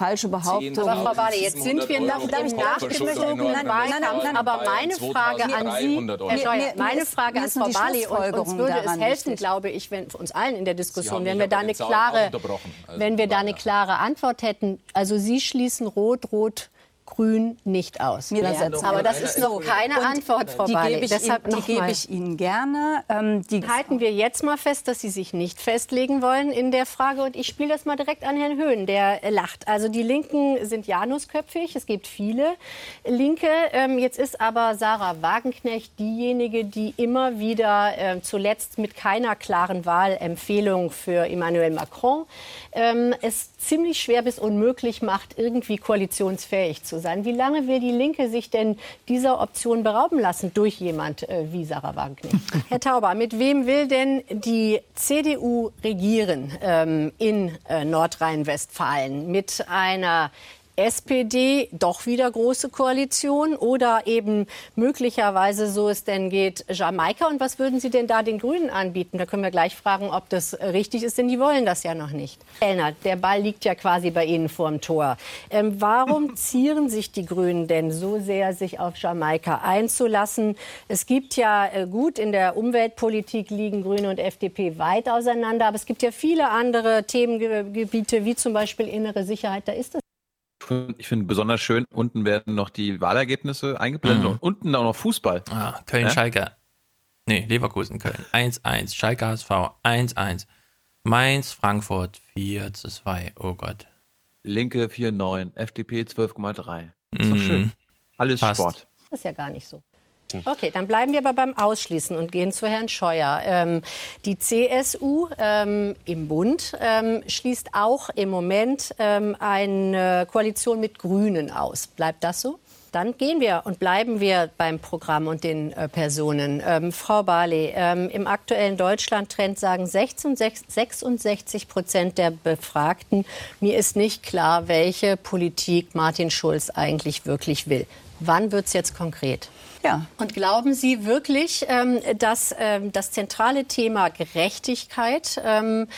Falsche Behauptung. Aber Frau Bade, jetzt sind wir nach dem nachgezogenen Wahlkampf. Aber meine Frage an Sie, Herr Scheuer, meine Frage an Frau Bali, und uns würde es helfen, glaube ich, wenn uns allen in der Diskussion, wenn wir da eine klare, wenn wir da eine klare Antwort hätten. Also Sie schließen Rot, Rot Grün nicht aus. Mir ja. Aber das ist noch keine und Antwort, Frau Die gebe ich, Deshalb Ihnen, die gebe ich Ihnen gerne. Ähm, die halten wir jetzt mal fest, dass Sie sich nicht festlegen wollen in der Frage. Und ich spiele das mal direkt an Herrn Höhn, der lacht. Also die Linken sind janusköpfig. Es gibt viele Linke. Ähm, jetzt ist aber Sarah Wagenknecht diejenige, die immer wieder äh, zuletzt mit keiner klaren Wahlempfehlung für Emmanuel Macron ähm, es ziemlich schwer bis unmöglich macht, irgendwie koalitionsfähig zu sein. Wie lange will die Linke sich denn dieser Option berauben lassen durch jemand äh, wie Sarah Wagenknecht? (laughs) Herr Tauber, mit wem will denn die CDU regieren ähm, in äh, Nordrhein-Westfalen? Mit einer SPD doch wieder große Koalition oder eben möglicherweise, so es denn geht, Jamaika. Und was würden Sie denn da den Grünen anbieten? Da können wir gleich fragen, ob das richtig ist, denn die wollen das ja noch nicht. Elner, der Ball liegt ja quasi bei Ihnen vor dem Tor. Ähm, warum (laughs) zieren sich die Grünen denn so sehr, sich auf Jamaika einzulassen? Es gibt ja äh, gut, in der Umweltpolitik liegen Grüne und FDP weit auseinander, aber es gibt ja viele andere Themengebiete, wie zum Beispiel innere Sicherheit. Da ist das ich finde besonders schön, unten werden noch die Wahlergebnisse eingeblendet mhm. und unten auch noch Fußball. Ah, Köln-Schalke. Ja? Nee, Leverkusen-Köln. 1-1. Schalke HSV 1-1. Mainz, Frankfurt 4 zu 2. Oh Gott. Linke 4-9. FDP 12,3. Ist mhm. doch schön. Alles Passt. Sport. Das ist ja gar nicht so. Okay, dann bleiben wir aber beim Ausschließen und gehen zu Herrn Scheuer. Ähm, die CSU ähm, im Bund ähm, schließt auch im Moment ähm, eine Koalition mit Grünen aus. Bleibt das so? Dann gehen wir und bleiben wir beim Programm und den äh, Personen. Ähm, Frau Barley, ähm, im aktuellen Deutschland-Trend sagen 66, 66 Prozent der Befragten, mir ist nicht klar, welche Politik Martin Schulz eigentlich wirklich will. Wann wird es jetzt konkret? Ja. Und glauben Sie wirklich, ähm, dass ähm, das zentrale Thema Gerechtigkeit ähm,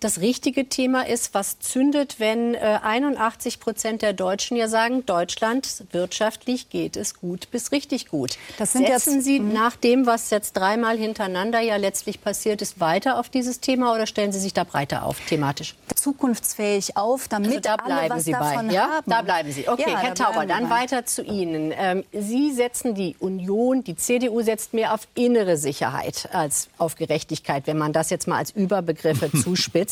das richtige Thema ist, was zündet, wenn äh, 81 Prozent der Deutschen ja sagen, Deutschland wirtschaftlich geht es gut bis richtig gut. Das Setzen jetzt- Sie Mhm. nach dem, was jetzt dreimal hintereinander ja letztlich passiert ist, weiter auf dieses Thema oder stellen Sie sich da breiter auf thematisch? Zukunftsfähig auf, damit Also da alle bleiben was Sie davon bei. Ja, haben. da bleiben Sie. Okay, Ja, Herr da Tauber, dann weiter zu Ihnen. Ähm, Sie setzen die Union, die CDU setzt mehr auf innere Sicherheit als auf Gerechtigkeit, wenn man das jetzt mal als Überbegriffe (laughs) zuspitzt.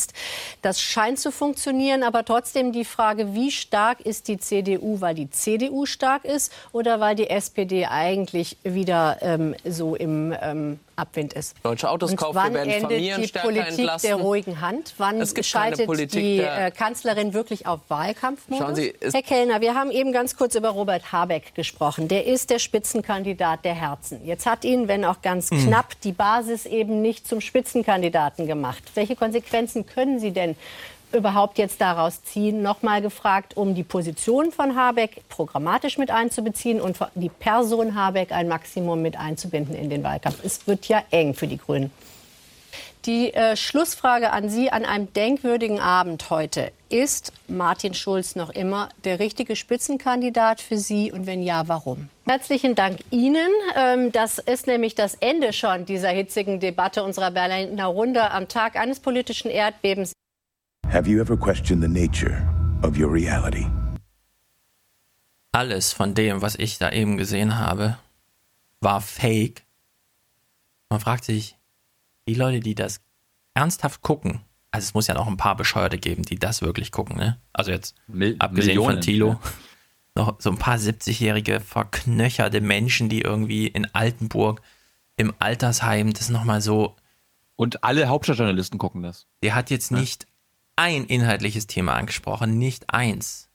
Das scheint zu funktionieren, aber trotzdem die Frage, wie stark ist die CDU, weil die CDU stark ist oder weil die SPD eigentlich wieder ähm, so im ähm, Abwind ist? Deutsche Autos kaufen, wann wir werden endet Familien die stärker Politik entlasten. der ruhigen Hand? Wann Es gibt schaltet Politik die äh, Kanzlerin wirklich auf Wahlkampfmodus? Schauen Sie, Herr Kellner, wir haben eben ganz kurz über Robert Habeck gesprochen. Der ist der Spitzenkandidat der Herzen. Jetzt hat ihn, wenn auch ganz Mhm. knapp, die Basis eben nicht zum Spitzenkandidaten gemacht. Welche Konsequenzen können Sie denn überhaupt jetzt daraus ziehen? Nochmal gefragt, um die Position von Habeck programmatisch mit einzubeziehen und die Person Habeck ein Maximum mit einzubinden in den Wahlkampf. Es wird ja eng für die Grünen. Die äh, Schlussfrage an Sie an einem denkwürdigen Abend heute. Ist Martin Schulz noch immer der richtige Spitzenkandidat für Sie und wenn ja, warum? Herzlichen Dank Ihnen. Ähm, das ist nämlich das Ende schon dieser hitzigen Debatte unserer Berliner Runde am Tag eines politischen Erdbebens. Have you ever questioned the nature of your reality? Alles von dem, was ich da eben gesehen habe, war fake. Man fragt sich, die Leute, die das ernsthaft gucken, also es muss ja noch ein paar Bescheuerte geben, die das wirklich gucken, ne? Also jetzt abgesehen Millionen, von Thilo, ja. (laughs) noch so ein paar 70-jährige verknöcherte Menschen, die irgendwie in Altenburg im Altersheim das nochmal so. Und alle Hauptstadtjournalisten gucken das. Der hat jetzt nicht ein inhaltliches Thema angesprochen, nicht eins.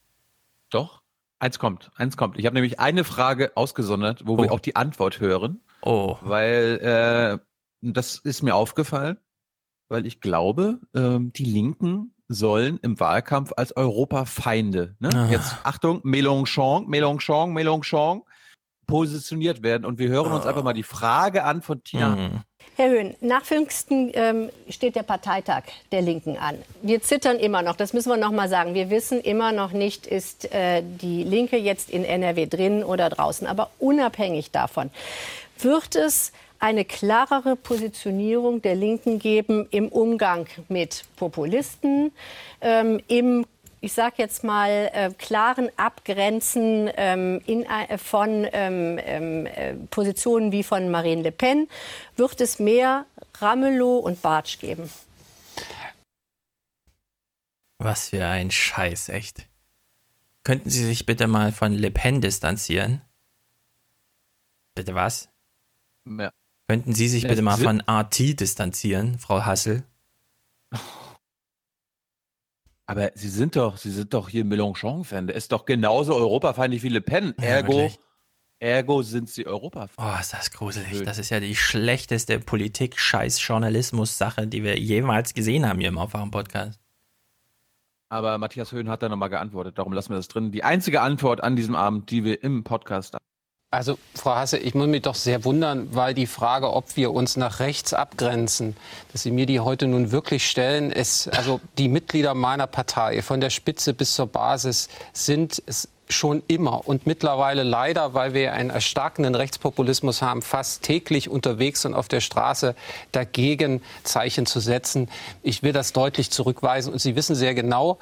Doch, eins kommt, eins kommt. Ich habe nämlich eine Frage ausgesondert, wo wir auch die Antwort hören. Oh. Weil äh, das ist mir aufgefallen, weil ich glaube, ähm, die Linken sollen im Wahlkampf als Europafeinde, ne? Ah. jetzt Achtung, Mélenchon, Mélenchon, Mélenchon, positioniert werden. Und wir hören uns einfach mal die Frage an von Tina. Mhm. Herr Höhn, nach Pfingsten ähm, steht der Parteitag der Linken an. Wir zittern immer noch, das müssen wir noch mal sagen. Wir wissen immer noch nicht, ist äh, die Linke jetzt in NRW drin oder draußen. Aber unabhängig davon, wird es eine klarere Positionierung der Linken geben im Umgang mit Populisten, ähm, im ich sage jetzt mal, äh, klaren Abgrenzen ähm, in, äh, von ähm, ähm, äh, Positionen wie von Marine Le Pen, wird es mehr Ramelow und Bartsch geben. Was für ein Scheiß, echt. Könnten Sie sich bitte mal von Le Pen distanzieren? Bitte was? Ja. Könnten Sie sich bitte mal von RT distanzieren, Frau Hassel? (laughs) Aber Sie sind doch, Sie sind doch hier Mélenchon-Fan. Der ist doch genauso europafeindlich wie Le Pen. Ja, Ergo, wirklich. ergo sind Sie Europafan. Oh, ist das gruselig. Das ist ja die schlechteste Politik-Scheiß-Journalismus-Sache, die wir jemals gesehen haben hier im Aufwachen-Podcast. Aber Matthias Höhn hat da nochmal geantwortet. Darum lassen wir das drin. Die einzige Antwort an diesem Abend, die wir im Podcast Also, Frau Hasse, ich muss mich doch sehr wundern, weil die Frage, ob wir uns nach rechts abgrenzen, dass Sie mir die heute nun wirklich stellen, ist, also die Mitglieder meiner Partei, von der Spitze bis zur Basis, sind es schon immer und mittlerweile leider, weil wir einen erstarkenden Rechtspopulismus haben, fast täglich unterwegs und auf der Straße dagegen Zeichen zu setzen. Ich will das deutlich zurückweisen und Sie wissen sehr genau,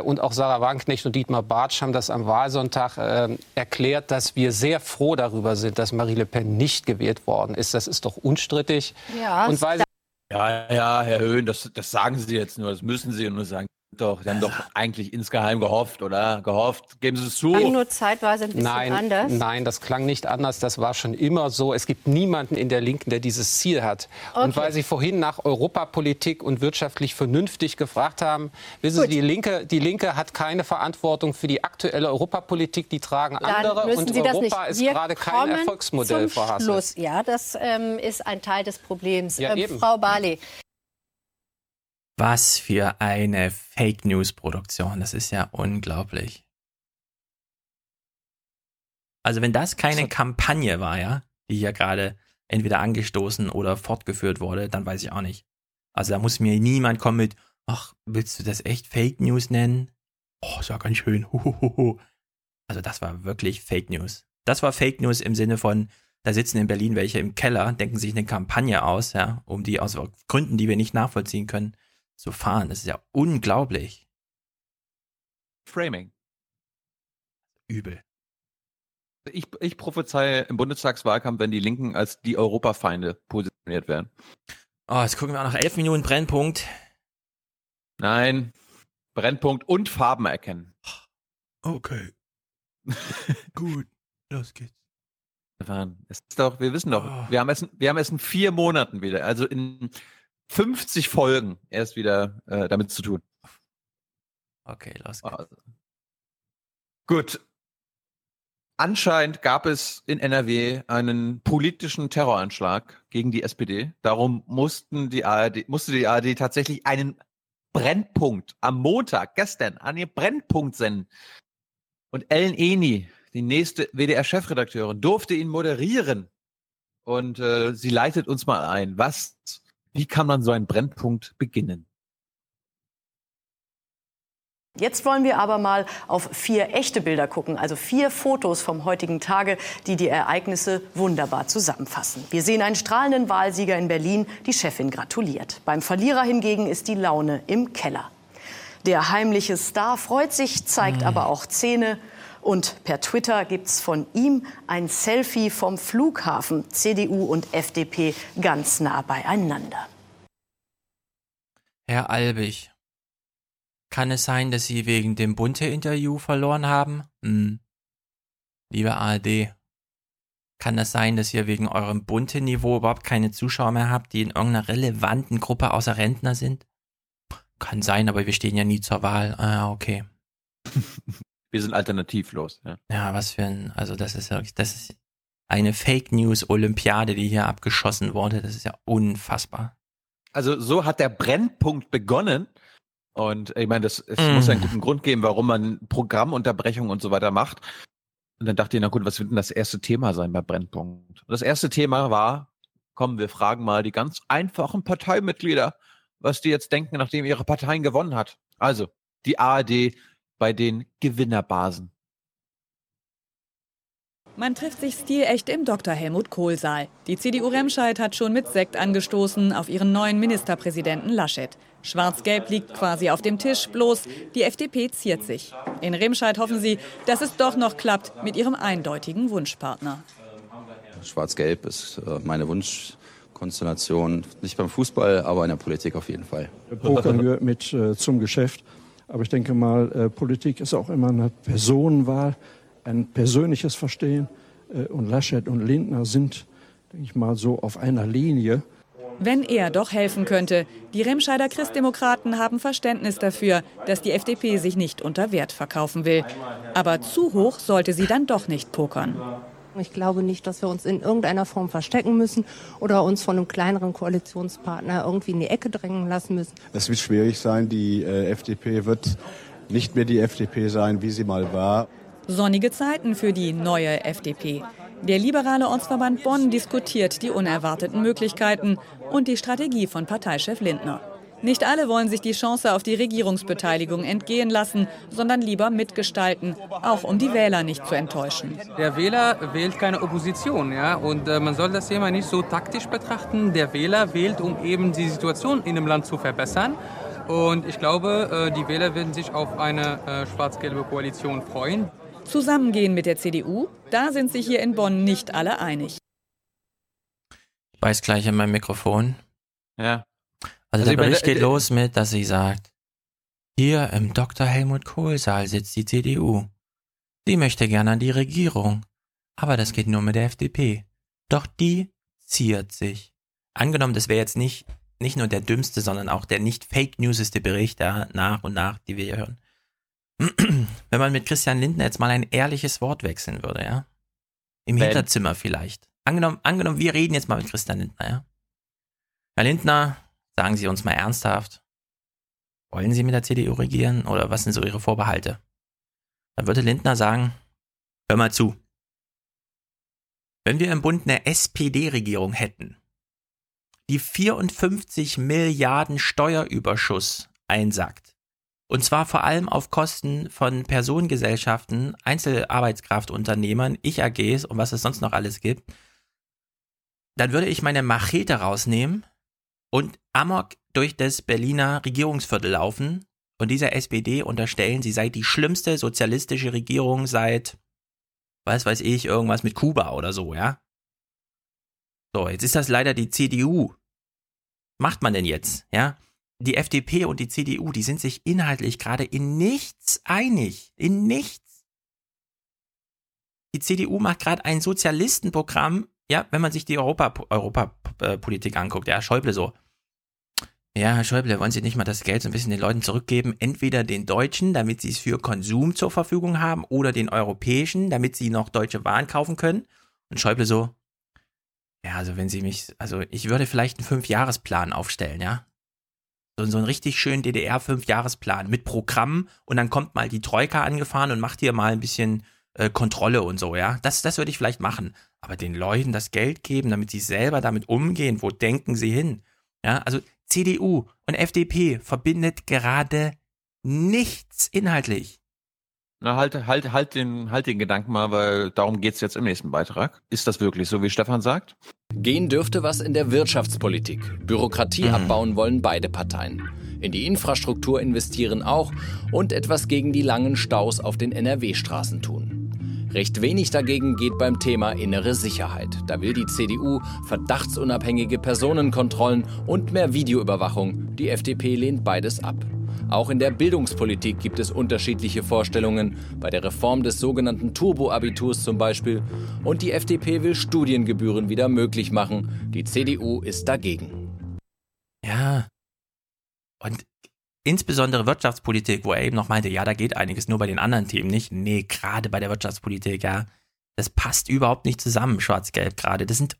und auch Sarah Wagenknecht und Dietmar Bartsch haben das am Wahlsonntag äh, erklärt, dass wir sehr froh darüber sind, dass Marie Le Pen nicht gewählt worden ist. Das ist doch unstrittig. Ja, und weil Ja, ja, Herr Höhn, das, das sagen Sie jetzt nur, das müssen Sie nur sagen. Doch, Sie haben doch eigentlich insgeheim gehofft, oder? Gehofft, geben Sie es zu. Klang nur zeitweise ein bisschen Nein, anders. nein, das klang nicht anders. Das war schon immer so. Es gibt niemanden in der Linken, der dieses Ziel hat. Und Okay. weil Sie vorhin nach Europapolitik und wirtschaftlich vernünftig gefragt haben, wissen Sie, die Linke, die Linke hat keine Verantwortung für die aktuelle Europapolitik. Die tragen Dann andere. Und Sie das Europa nicht. ist Wir gerade kein Erfolgsmodell, zum Frau Hasse. Schluss. Ja, das ähm, ist ein Teil des Problems. Ja, ähm, eben. Frau Barley, Was für eine Fake News-Produktion. Das ist ja unglaublich. Also, wenn das keine Kampagne war, ja, die hier gerade entweder angestoßen oder fortgeführt wurde, dann weiß ich auch nicht. Also, da muss mir niemand kommen mit, Ach, willst du das echt Fake News nennen? Oh, ist ja ganz schön. Huhuhu. Also das war wirklich Fake News. Das war Fake News im Sinne von, da sitzen in Berlin welche im Keller, denken sich eine Kampagne aus, ja, um die aus Gründen, die wir nicht nachvollziehen können, zu fahren. Das ist ja unglaublich. Framing. Übel. Ich, ich prophezeie im Bundestagswahlkampf, wenn die Linken als die Europafeinde positioniert werden. Oh, jetzt gucken wir auch noch elf Minuten Brennpunkt. Nein. Brennpunkt und Farben erkennen. Okay. (laughs) Gut, los geht's. Stefan, es ist doch, wir wissen doch, Oh. wir, haben es, wir haben es in vier Monaten wieder, also in 50 Folgen erst wieder äh, damit zu tun. Okay, los geht's. Also. Gut. Anscheinend gab es in NRW einen politischen Terroranschlag gegen die SPD. Darum mussten die ARD, musste die ARD tatsächlich einen Brennpunkt am Montag, gestern, an ihr Brennpunkt senden. Und Ellen Eni, die nächste WDR-Chefredakteurin, durfte ihn moderieren. Und äh, sie leitet uns mal ein. Was, wie kann man so einen Brennpunkt beginnen? Jetzt wollen wir aber mal auf vier echte Bilder gucken, also vier Fotos vom heutigen Tage, die die Ereignisse wunderbar zusammenfassen. Wir sehen einen strahlenden Wahlsieger in Berlin, die Chefin gratuliert. Beim Verlierer hingegen ist die Laune im Keller. Der heimliche Star freut sich, zeigt aber auch Zähne. Und per Twitter gibt's von ihm ein Selfie vom Flughafen. CDU und FDP ganz nah beieinander. Herr Albig, kann es sein, dass Sie wegen dem Bunte-Interview verloren haben? Hm. Liebe ARD, kann es sein, dass ihr wegen eurem Bunte-Niveau überhaupt keine Zuschauer mehr habt, die in irgendeiner relevanten Gruppe außer Rentner sind? Kann sein, aber wir stehen ja nie zur Wahl. Ah, okay. (laughs) Wir sind alternativlos. Ja. Ja, was für ein, also das ist ja wirklich, das ist eine Fake News Olympiade, die hier abgeschossen wurde. Das ist ja unfassbar. Also so hat der Brennpunkt begonnen. Und ich meine, das, es Mm. muss ja einen guten Grund geben, warum man Programmunterbrechungen und so weiter macht. Und dann dachte ich, na gut, was wird denn das erste Thema sein bei Brennpunkt? Und das erste Thema war, komm, wir fragen mal die ganz einfachen Parteimitglieder, was die jetzt denken, nachdem ihre Parteien gewonnen hat. Also, die ARD bei den Gewinnerbasen. Man trifft sich stilecht im Dr. Helmut Kohl-Saal. Die CDU Remscheid hat schon mit Sekt angestoßen auf ihren neuen Ministerpräsidenten Laschet. Schwarz-Gelb liegt quasi auf dem Tisch, bloß die FDP ziert sich. In Remscheid hoffen sie, dass es doch noch klappt mit ihrem eindeutigen Wunschpartner. Schwarz-Gelb ist äh, meine Wunschkonstellation, nicht beim Fußball, aber in der Politik auf jeden Fall. Pokern gehört mit äh, zum Geschäft. Aber ich denke mal, äh, Politik ist auch immer eine Personenwahl, ein persönliches Verstehen. Äh, und Laschet und Lindner sind, denke ich mal, so auf einer Linie. Wenn er doch helfen könnte. Die Remscheider Christdemokraten haben Verständnis dafür, dass die FDP sich nicht unter Wert verkaufen will. Aber zu hoch sollte sie dann doch nicht pokern. Ich glaube nicht, dass wir uns in irgendeiner Form verstecken müssen oder uns von einem kleineren Koalitionspartner irgendwie in die Ecke drängen lassen müssen. Es wird schwierig sein. Die äh, FDP wird nicht mehr die FDP sein, wie sie mal war. Sonnige Zeiten für die neue FDP. Der liberale Ortsverband Bonn diskutiert die unerwarteten Möglichkeiten und die Strategie von Parteichef Lindner. Nicht alle wollen sich die Chance auf die Regierungsbeteiligung entgehen lassen, sondern lieber mitgestalten, auch um die Wähler nicht zu enttäuschen. Der Wähler wählt keine Opposition, ja, und äh, man soll das Thema nicht so taktisch betrachten. Der Wähler wählt, um eben die Situation in dem Land zu verbessern. Und ich glaube, äh, die Wähler werden sich auf eine äh, schwarz-gelbe Koalition freuen. Zusammengehen mit der CDU, da sind sich hier in Bonn nicht alle einig. Ich beiß gleich in mein Mikrofon. Ja. Also, Also der ich meine, Bericht geht äh, los mit, dass sie sagt, hier im Dr. Helmut Kohl-Saal sitzt die CDU. Die möchte gerne an die Regierung. Aber das geht nur mit der FDP. Doch die ziert sich. Angenommen, das wäre jetzt nicht, nicht nur der dümmste, sondern auch der nicht fake newseste Bericht da nach und nach, die wir hier hören. (clears throat) Wenn man mit Christian Lindner jetzt mal ein ehrliches Wort wechseln würde, ja? Im Wenn? Hinterzimmer vielleicht. Angenommen, angenommen, wir reden jetzt mal mit Christian Lindner, ja? Herr Lindner, sagen Sie uns mal ernsthaft, wollen Sie mit der CDU regieren oder was sind so Ihre Vorbehalte? Dann würde Lindner sagen, hör mal zu. Wenn wir im Bund eine SPD-Regierung hätten, die 54 Milliarden Steuerüberschuss einsackt. Und zwar vor allem auf Kosten von Personengesellschaften, Einzelarbeitskraftunternehmern, Ich-AGs und was es sonst noch alles gibt, dann würde ich meine Machete rausnehmen und Amok durch das Berliner Regierungsviertel laufen und dieser SPD unterstellen, sie sei die schlimmste sozialistische Regierung seit, was weiß ich, irgendwas mit Kuba oder so, ja? So, jetzt ist das leider die CDU. Macht man denn jetzt, ja? Die FDP und die CDU, die sind sich inhaltlich gerade in nichts einig. In nichts. Die CDU macht gerade ein Sozialistenprogramm, ja, wenn man sich die Europapolitik Europa, äh, anguckt, ja, Schäuble so. Ja, Herr Schäuble, wollen Sie nicht mal das Geld so ein bisschen den Leuten zurückgeben? Entweder den Deutschen, damit sie es für Konsum zur Verfügung haben, oder den Europäischen, damit sie noch deutsche Waren kaufen können. Und Schäuble so, ja, also wenn Sie mich, also ich würde vielleicht einen Fünfjahresplan aufstellen, ja. So, so einen richtig schönen DDR-Fünfjahresplan mit Programm und dann kommt mal die Troika angefahren und macht hier mal ein bisschen äh, Kontrolle und so, ja. Das, das würde ich vielleicht machen. Aber den Leuten das Geld geben, damit sie selber damit umgehen, wo denken sie hin? Ja, also CDU und FDP verbindet gerade nichts inhaltlich. Na, halt, halt, halt den, halt den Gedanken mal, weil darum geht's jetzt im nächsten Beitrag. Ist das wirklich so, wie Stefan sagt? Gehen dürfte was in der Wirtschaftspolitik. Bürokratie mhm. abbauen wollen beide Parteien. In die Infrastruktur investieren auch und etwas gegen die langen Staus auf den NRW-Straßen tun. Recht wenig dagegen geht beim Thema innere Sicherheit. Da will die CDU verdachtsunabhängige Personenkontrollen und mehr Videoüberwachung. Die FDP lehnt beides ab. Auch in der Bildungspolitik gibt es unterschiedliche Vorstellungen, bei der Reform des sogenannten Turbo-Abiturs zum Beispiel. Und die FDP will Studiengebühren wieder möglich machen. Die CDU ist dagegen. Ja. Und insbesondere Wirtschaftspolitik, wo er eben noch meinte, ja, da geht einiges, nur bei den anderen Themen nicht. Nee, gerade bei der Wirtschaftspolitik, ja. Das passt überhaupt nicht zusammen, Schwarz-Gelb gerade. Das sind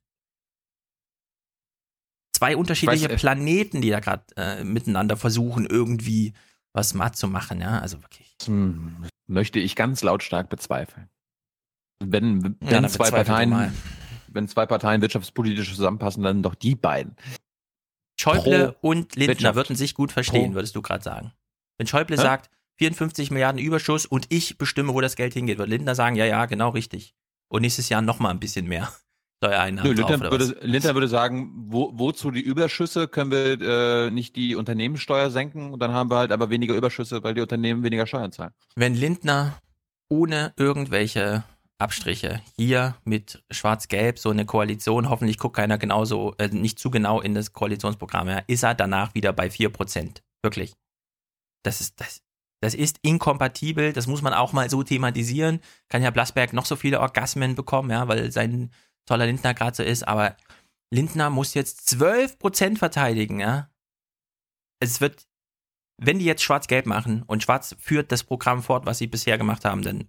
zwei unterschiedliche weiß, Planeten, die da gerade äh, miteinander versuchen, irgendwie was matt zu machen, ja. Also wirklich. Hm, möchte ich ganz lautstark bezweifeln. Wenn, wenn ja, zwei Parteien, wenn zwei Parteien wirtschaftspolitisch zusammenpassen, dann doch die beiden. Schäuble Pro und Lindner Wirtschaft. würden sich gut verstehen, Pro. würdest du gerade sagen. Wenn Schäuble Hä? sagt, 54 Milliarden Überschuss und ich bestimme, wo das Geld hingeht, würde Lindner sagen, ja, ja, genau richtig. Und nächstes Jahr nochmal ein bisschen mehr (laughs) Steuereinnahmen. Nö, Lindner, würde, Lindner würde sagen, wo, wozu die Überschüsse? Können wir äh, nicht die Unternehmenssteuer senken? Und dann haben wir halt aber weniger Überschüsse, weil die Unternehmen weniger Steuern zahlen. Wenn Lindner ohne irgendwelche Abstriche. Hier mit Schwarz-Gelb so eine Koalition, hoffentlich guckt keiner genauso, äh, nicht zu genau in das Koalitionsprogramm, ja, ist er danach wieder bei 4%. Wirklich. Das ist, das, das ist inkompatibel, das muss man auch mal so thematisieren. Kann Herr Blasberg noch so viele Orgasmen bekommen, ja, weil sein toller Lindner gerade so ist, aber Lindner muss jetzt 12% verteidigen, ja. Es wird, wenn die jetzt Schwarz-Gelb machen und Schwarz führt das Programm fort, was sie bisher gemacht haben, dann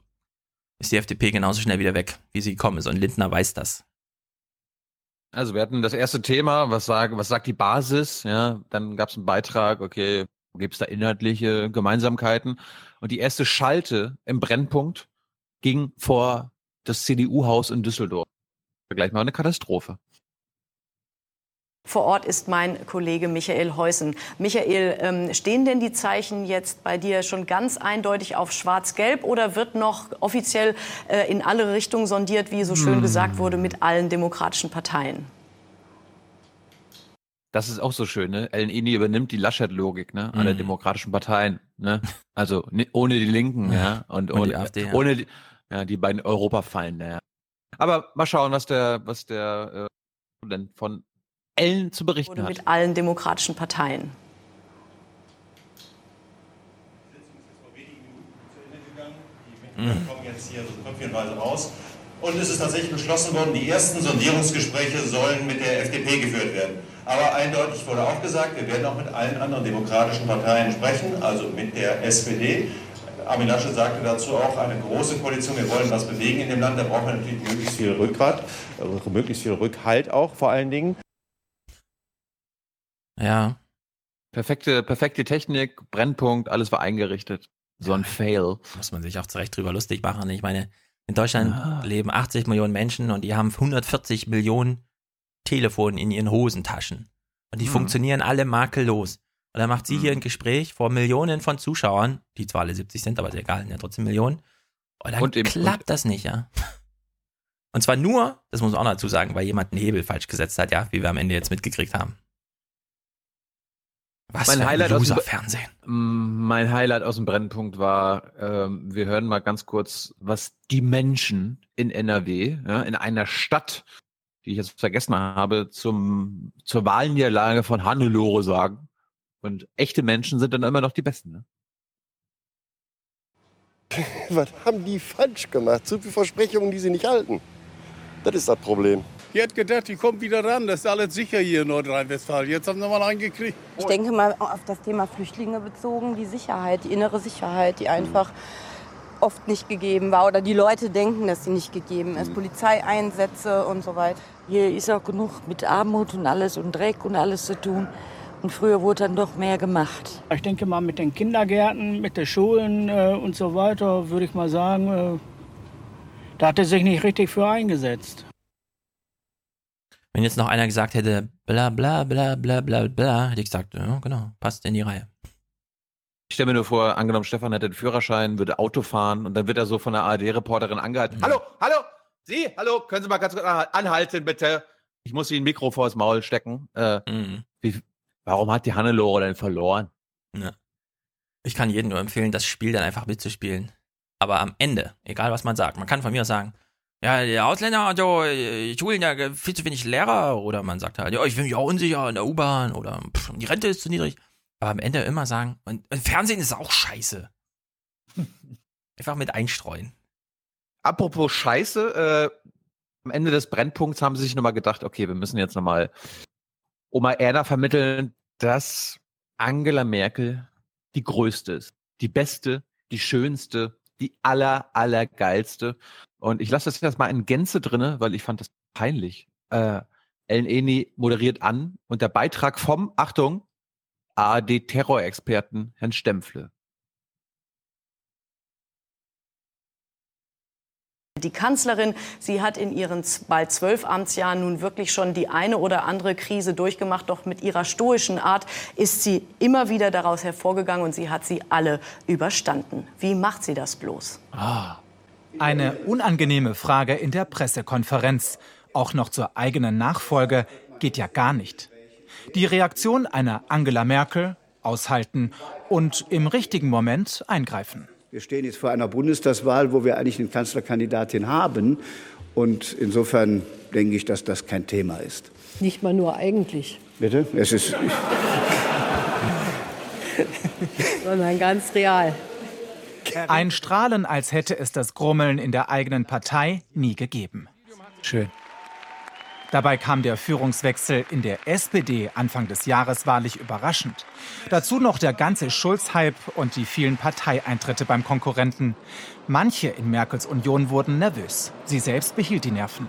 ist die FDP genauso schnell wieder weg, wie sie gekommen ist. Und Lindner weiß das. Also wir hatten das erste Thema, was, sag, was sagt die Basis? Ja, dann gab es einen Beitrag, okay, gibt es da inhaltliche Gemeinsamkeiten? Und die erste Schalte im Brennpunkt ging vor das CDU-Haus in Düsseldorf. Gleich mal eine Katastrophe. Vor Ort ist mein Kollege Michael Heusen. Michael, ähm, stehen denn die Zeichen jetzt bei dir schon ganz eindeutig auf Schwarz-Gelb oder wird noch offiziell äh, in alle Richtungen sondiert, wie so schön hm. gesagt wurde, mit allen demokratischen Parteien? Das ist auch so schön, ne? Ellen Eni übernimmt die Laschet-Logik, ne? Aller mhm. demokratischen Parteien, ne? (laughs) Also ohne die Linken, ja, und, und ohne, die AfD, ja. ohne die, ja, die beiden Europafallen, ja. Aber mal schauen, was der, was der äh, von Ellen zu berichten hat. Mit allen demokratischen Parteien. Die mhm. kommen jetzt hier so tröpfchenweise raus. Und es ist tatsächlich beschlossen worden, die ersten Sondierungsgespräche sollen mit der FDP geführt werden. Aber eindeutig wurde auch gesagt, wir werden auch mit allen anderen demokratischen Parteien sprechen, also mit der SPD. Armin Laschet sagte dazu auch, eine große Koalition, wir wollen was bewegen in dem Land, da brauchen wir natürlich möglichst viel Rückgrat, also möglichst viel Rückhalt auch vor allen Dingen. Ja. Perfekte, perfekte Technik, Brennpunkt, alles war eingerichtet. So ein Fail. Muss man sich auch zurecht drüber lustig machen. Ich meine, in Deutschland ah. leben 80 Millionen Menschen und die haben 140 Millionen Telefone in ihren Hosentaschen. Und die hm. funktionieren alle makellos. Und dann macht sie hier ein Gespräch vor Millionen von Zuschauern, die zwar alle 70 sind, aber ist egal, ja trotzdem Millionen. Und dann Und eben- klappt das nicht, ja. Und zwar nur, das muss man auch noch dazu sagen, weil jemand einen Hebel falsch gesetzt hat, ja, wie wir am Ende jetzt mitgekriegt haben. Was mein für ein Highlight aus dem Loser-Fernsehen. Mm, Mein Highlight aus dem Brennpunkt war, ähm, wir hören mal ganz kurz, was die Menschen in NRW, ja, in einer Stadt, die ich jetzt vergessen habe, zum, zur Wahlniederlage von Hannelore sagen. Und echte Menschen sind dann immer noch die Besten. Ne? (laughs) Was haben die falsch gemacht? Zu viele Versprechungen, die sie nicht halten. Das ist das Problem. Die hat gedacht, die kommt wieder ran. Das ist alles sicher hier in Nordrhein-Westfalen. Jetzt haben sie mal reingekriegt. Ich denke mal auf das Thema Flüchtlinge bezogen, die Sicherheit, die innere Sicherheit, die einfach oft nicht gegeben war oder die Leute denken, dass sie nicht gegeben ist. Polizeieinsätze und so weiter. Hier ist auch genug mit Armut und alles und Dreck und alles zu tun. Und früher wurde dann doch mehr gemacht. Ich denke mal mit den Kindergärten, mit den Schulen äh, und so weiter, würde ich mal sagen, äh, da hat er sich nicht richtig für eingesetzt. Wenn jetzt noch einer gesagt hätte, bla bla bla bla bla bla, hätte ich gesagt, ja, genau, passt in die Reihe. Ich stelle mir nur vor, angenommen, Stefan hätte den Führerschein, würde Auto fahren und dann wird er so von der ARD-Reporterin angehalten. Hallo, hallo, Sie, hallo, können Sie mal ganz kurz anhal- anhalten, bitte? Ich muss Ihnen ein Mikro vors Maul stecken. Äh, wie, warum hat die Hannelore denn verloren? Ja. Ich kann jedem nur empfehlen, das Spiel dann einfach mitzuspielen. Aber am Ende, egal was man sagt, man kann von mir aus sagen, ja, die Ausländer, also, äh, Schulen, ja, viel zu wenig Lehrer. Oder man sagt halt, ja, ich fühle mich auch unsicher in der U-Bahn oder pff, die Rente ist zu niedrig. Aber am Ende immer sagen, und, und Fernsehen ist auch scheiße. (laughs) Einfach mit einstreuen. Apropos Scheiße, äh, am Ende des Brennpunkts haben sie sich nochmal gedacht, okay, wir müssen jetzt nochmal Oma Erna vermitteln, dass Angela Merkel die größte ist, die beste, die schönste, die aller, aller geilste. Und ich lasse das jetzt mal in Gänze drinne, weil ich fand das peinlich. Äh, Ellen Eni moderiert an und der Beitrag vom, Achtung, ARD-Terrorexperten Herrn Stempfle. Die Kanzlerin, sie hat in ihren bald zwölf Amtsjahren nun wirklich schon die eine oder andere Krise durchgemacht. Doch mit ihrer stoischen Art ist sie immer wieder daraus hervorgegangen und sie hat sie alle überstanden. Wie macht sie das bloß? Eine unangenehme Frage in der Pressekonferenz. Auch noch zur eigenen Nachfolge geht ja gar nicht. Die Reaktion einer Angela Merkel aushalten und im richtigen Moment eingreifen. Wir stehen jetzt vor einer Bundestagswahl, wo wir eigentlich eine Kanzlerkandidatin haben. Und insofern denke ich, dass das kein Thema ist. Nicht mal nur eigentlich, Bitte? Es ist, (laughs) sondern ganz real. Ein Strahlen, als hätte es das Grummeln in der eigenen Partei nie gegeben. Schön. Dabei kam der Führungswechsel in der SPD Anfang des Jahres wahrlich überraschend. Dazu noch der ganze Schulz-Hype und die vielen Parteieintritte beim Konkurrenten. Manche in Merkels Union wurden nervös. Sie selbst behielt die Nerven.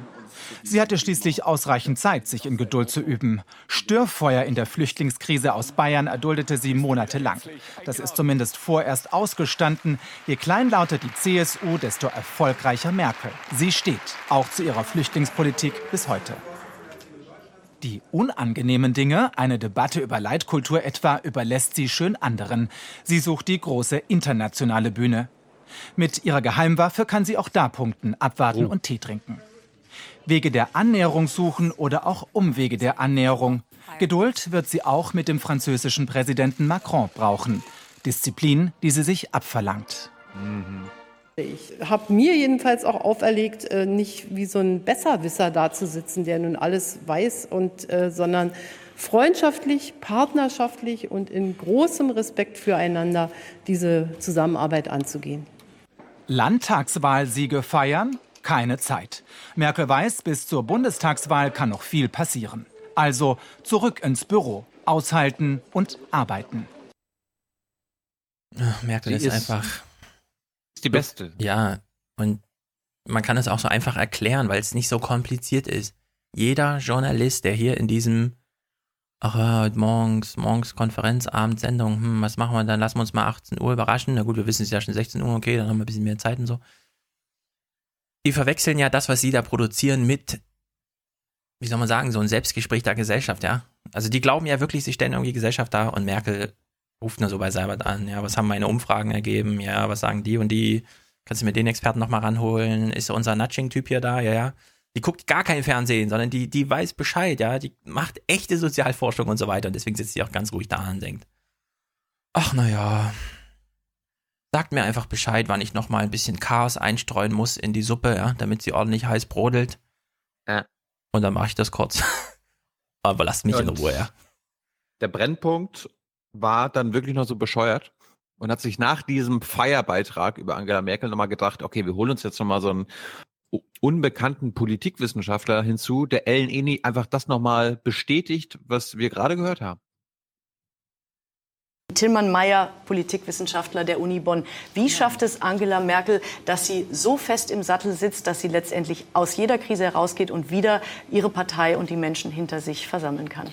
Sie hatte schließlich ausreichend Zeit, sich in Geduld zu üben. Störfeuer in der Flüchtlingskrise aus Bayern erduldete sie monatelang. Das ist zumindest vorerst ausgestanden. Je kleinlauter die CSU, desto erfolgreicher Merkel. Sie steht auch zu ihrer Flüchtlingspolitik bis heute. Die unangenehmen Dinge, eine Debatte über Leitkultur etwa, überlässt sie schön anderen. Sie sucht die große internationale Bühne. Mit ihrer Geheimwaffe kann sie auch da punkten, abwarten und Tee trinken. Wege der Annäherung suchen oder auch Umwege der Annäherung. Geduld wird sie auch mit dem französischen Präsidenten Macron brauchen. Disziplin, die sie sich abverlangt. Ich habe mir jedenfalls auch auferlegt, äh, nicht wie so ein Besserwisser dazusitzen, der nun alles weiß, und, äh, sondern freundschaftlich, partnerschaftlich und in großem Respekt füreinander diese Zusammenarbeit anzugehen. Landtagswahlsiege feiern? Keine Zeit. Merkel weiß, bis zur Bundestagswahl kann noch viel passieren. Also zurück ins Büro, aushalten und arbeiten. Ach, Merkel ist, ist- einfach. Ist die Beste. Ja, und man kann es auch so einfach erklären, weil es nicht so kompliziert ist. Jeder Journalist, der hier in diesem, ach ja, heute morgens, morgens Konferenz, Abend, Sendung, hm, was machen wir dann? Lassen wir uns mal 18 Uhr überraschen. Na gut, wir wissen es ja schon 16 Uhr, okay, dann haben wir ein bisschen mehr Zeit und so. Die verwechseln ja das, was sie da produzieren, mit, wie soll man sagen, so ein Selbstgespräch der Gesellschaft, ja? Also die glauben ja wirklich, sie stellen irgendwie Gesellschaft da und Merkel ruft nur so bei Seibert an, ja, was haben meine Umfragen ergeben, ja, was sagen die und die, kannst du mir den Experten nochmal ranholen, ist unser Nudging-Typ hier da, ja, ja. Die guckt gar kein Fernsehen, sondern die, die weiß Bescheid, ja, die macht echte Sozialforschung und so weiter und deswegen sitzt sie auch ganz ruhig da und denkt, ach naja, sagt mir einfach Bescheid, wann ich nochmal ein bisschen Chaos einstreuen muss in die Suppe, ja, damit sie ordentlich heiß brodelt. Ja. Und dann mache ich das kurz. (laughs) Aber lasst mich in Und Ruhe, ja. Der Brennpunkt war dann wirklich noch so bescheuert und hat sich nach diesem Feierbeitrag über Angela Merkel nochmal gedacht, okay, wir holen uns jetzt nochmal so einen unbekannten Politikwissenschaftler hinzu, der Ellen Eni einfach das nochmal bestätigt, was wir gerade gehört haben. Tilman Meyer, Politikwissenschaftler der Uni Bonn. Wie schafft es Angela Merkel, dass sie so fest im Sattel sitzt, dass sie letztendlich aus jeder Krise herausgeht und wieder ihre Partei und die Menschen hinter sich versammeln kann?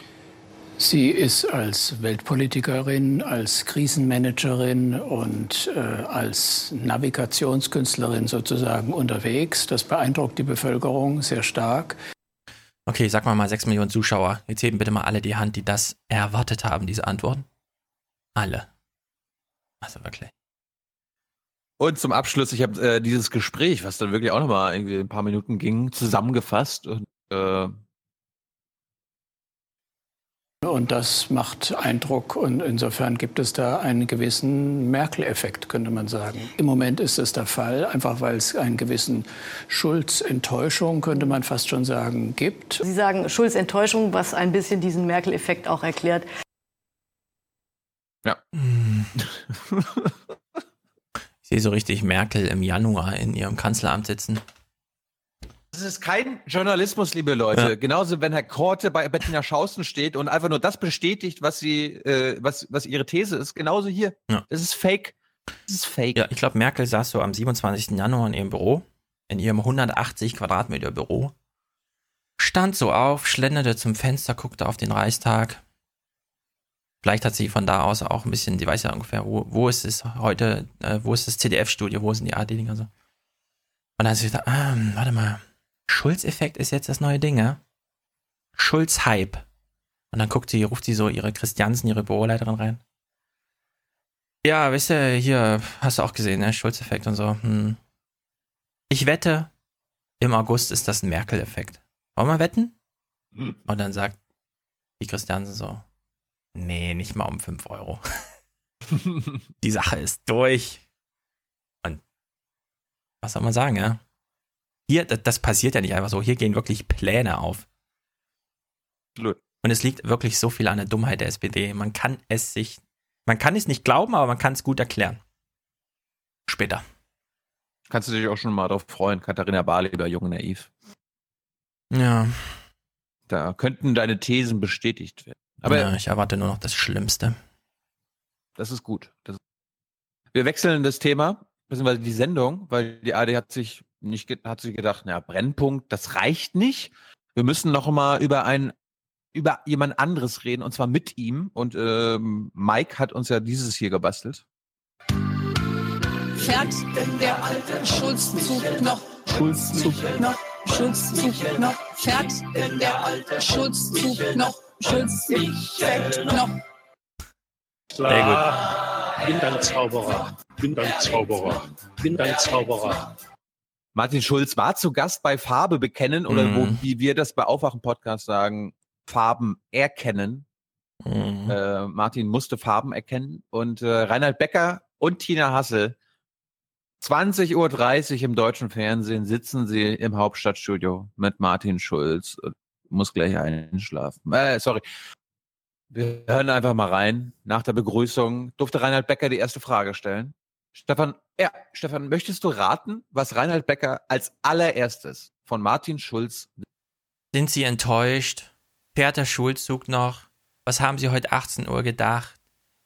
Sie ist als Weltpolitikerin, als Krisenmanagerin und äh, als Navigationskünstlerin sozusagen unterwegs. Das beeindruckt die Bevölkerung sehr stark. Okay, sag mal mal 6 Millionen Zuschauer. Jetzt heben bitte mal alle die Hand, die das erwartet haben, diese Antworten. Alle. Also wirklich. Und zum Abschluss, ich habe äh, dieses Gespräch, was dann wirklich auch nochmal irgendwie ein paar Minuten ging, zusammengefasst und äh, Und das macht Eindruck und insofern gibt es da einen gewissen Merkel-Effekt, könnte man sagen. Im Moment ist es der Fall, einfach weil es einen gewissen Schulz-Enttäuschung, könnte man fast schon sagen, gibt. Sie sagen Schulz Enttäuschung, was ein bisschen diesen Merkel-Effekt auch erklärt. Ja. (laughs) Ich sehe so richtig Merkel im Januar in ihrem Kanzleramt sitzen. Das ist kein Journalismus, liebe Leute. Ja. Genauso, wenn Herr Korte bei Bettina Schausten steht und einfach nur das bestätigt, was sie, äh, was, was ihre These ist. Genauso hier. Ja. Das ist Fake. Das ist Fake. Ja, ich glaube, Merkel saß so am 27. Januar in ihrem Büro, in ihrem 180 Quadratmeter Büro, stand so auf, schlenderte zum Fenster, guckte auf den Reichstag. Vielleicht hat sie von da aus auch ein bisschen, die weiß ja ungefähr, wo, wo ist es heute, äh, wo ist das CDF-Studio, wo sind die AD-Dinger so. Und dann hat sie gesagt, ah, warte mal, Schulz-Effekt ist jetzt das neue Ding, ja? Schulz-Hype. Und dann guckt sie, ruft sie so ihre Christiansen, ihre Büroleiterin rein. Ja, weißt du, hier hast du auch gesehen, ne? Schulz-Effekt und so. Hm. Ich wette, im August ist das ein Merkel-Effekt. Wollen wir wetten? Und dann sagt die Christiansen so, nee, nicht mal um 5 Euro. (laughs) die Sache ist durch. Und was soll man sagen, ja? Hier, das, das passiert ja nicht einfach so. Hier gehen wirklich Pläne auf. Absolut. Und es liegt wirklich so viel an der Dummheit der SPD. Man kann es sich, man kann es nicht glauben, aber man kann es gut erklären. Später. Kannst du dich auch schon mal darauf freuen, Katharina Barley über Jung Naiv. Ja. Da könnten deine Thesen bestätigt werden. Aber ja, ich erwarte nur noch das Schlimmste. das ist gut. Das Wir wechseln das Thema, beziehungsweise die Sendung, weil die AD hat sich nicht hat sich gedacht, na Brennpunkt, das reicht nicht. Wir müssen noch mal über ein über jemand anderes reden und zwar mit ihm. Und ähm, Mike hat uns ja dieses hier gebastelt. Fährt denn der alte Schulzzug noch? Schulzzug noch? Schulzzug noch? Fährt denn der alte Schulzzug noch? Schulzzug noch? Klar. Bin dein Zauberer. Bin dein Zauberer. Bin dein Zauberer. Martin Schulz war zu Gast bei Farbe bekennen oder Mhm. wo, wie wir das bei Aufwachen Podcast sagen, Farben erkennen. Mhm. Äh, Martin musste Farben erkennen und äh, Reinhard Becker und Tina Hassel 20.30 Uhr im deutschen Fernsehen sitzen sie im Hauptstadtstudio mit Martin Schulz und muss gleich einschlafen. Äh, sorry. Wir hören einfach mal rein. Nach der Begrüßung durfte Reinhard Becker die erste Frage stellen. Stefan, ja, Stefan, möchtest du raten, was Reinhard Becker als allererstes von Martin Schulz Sind Sie enttäuscht? Fährt der Schulzug noch? Was haben Sie heute 18 Uhr gedacht?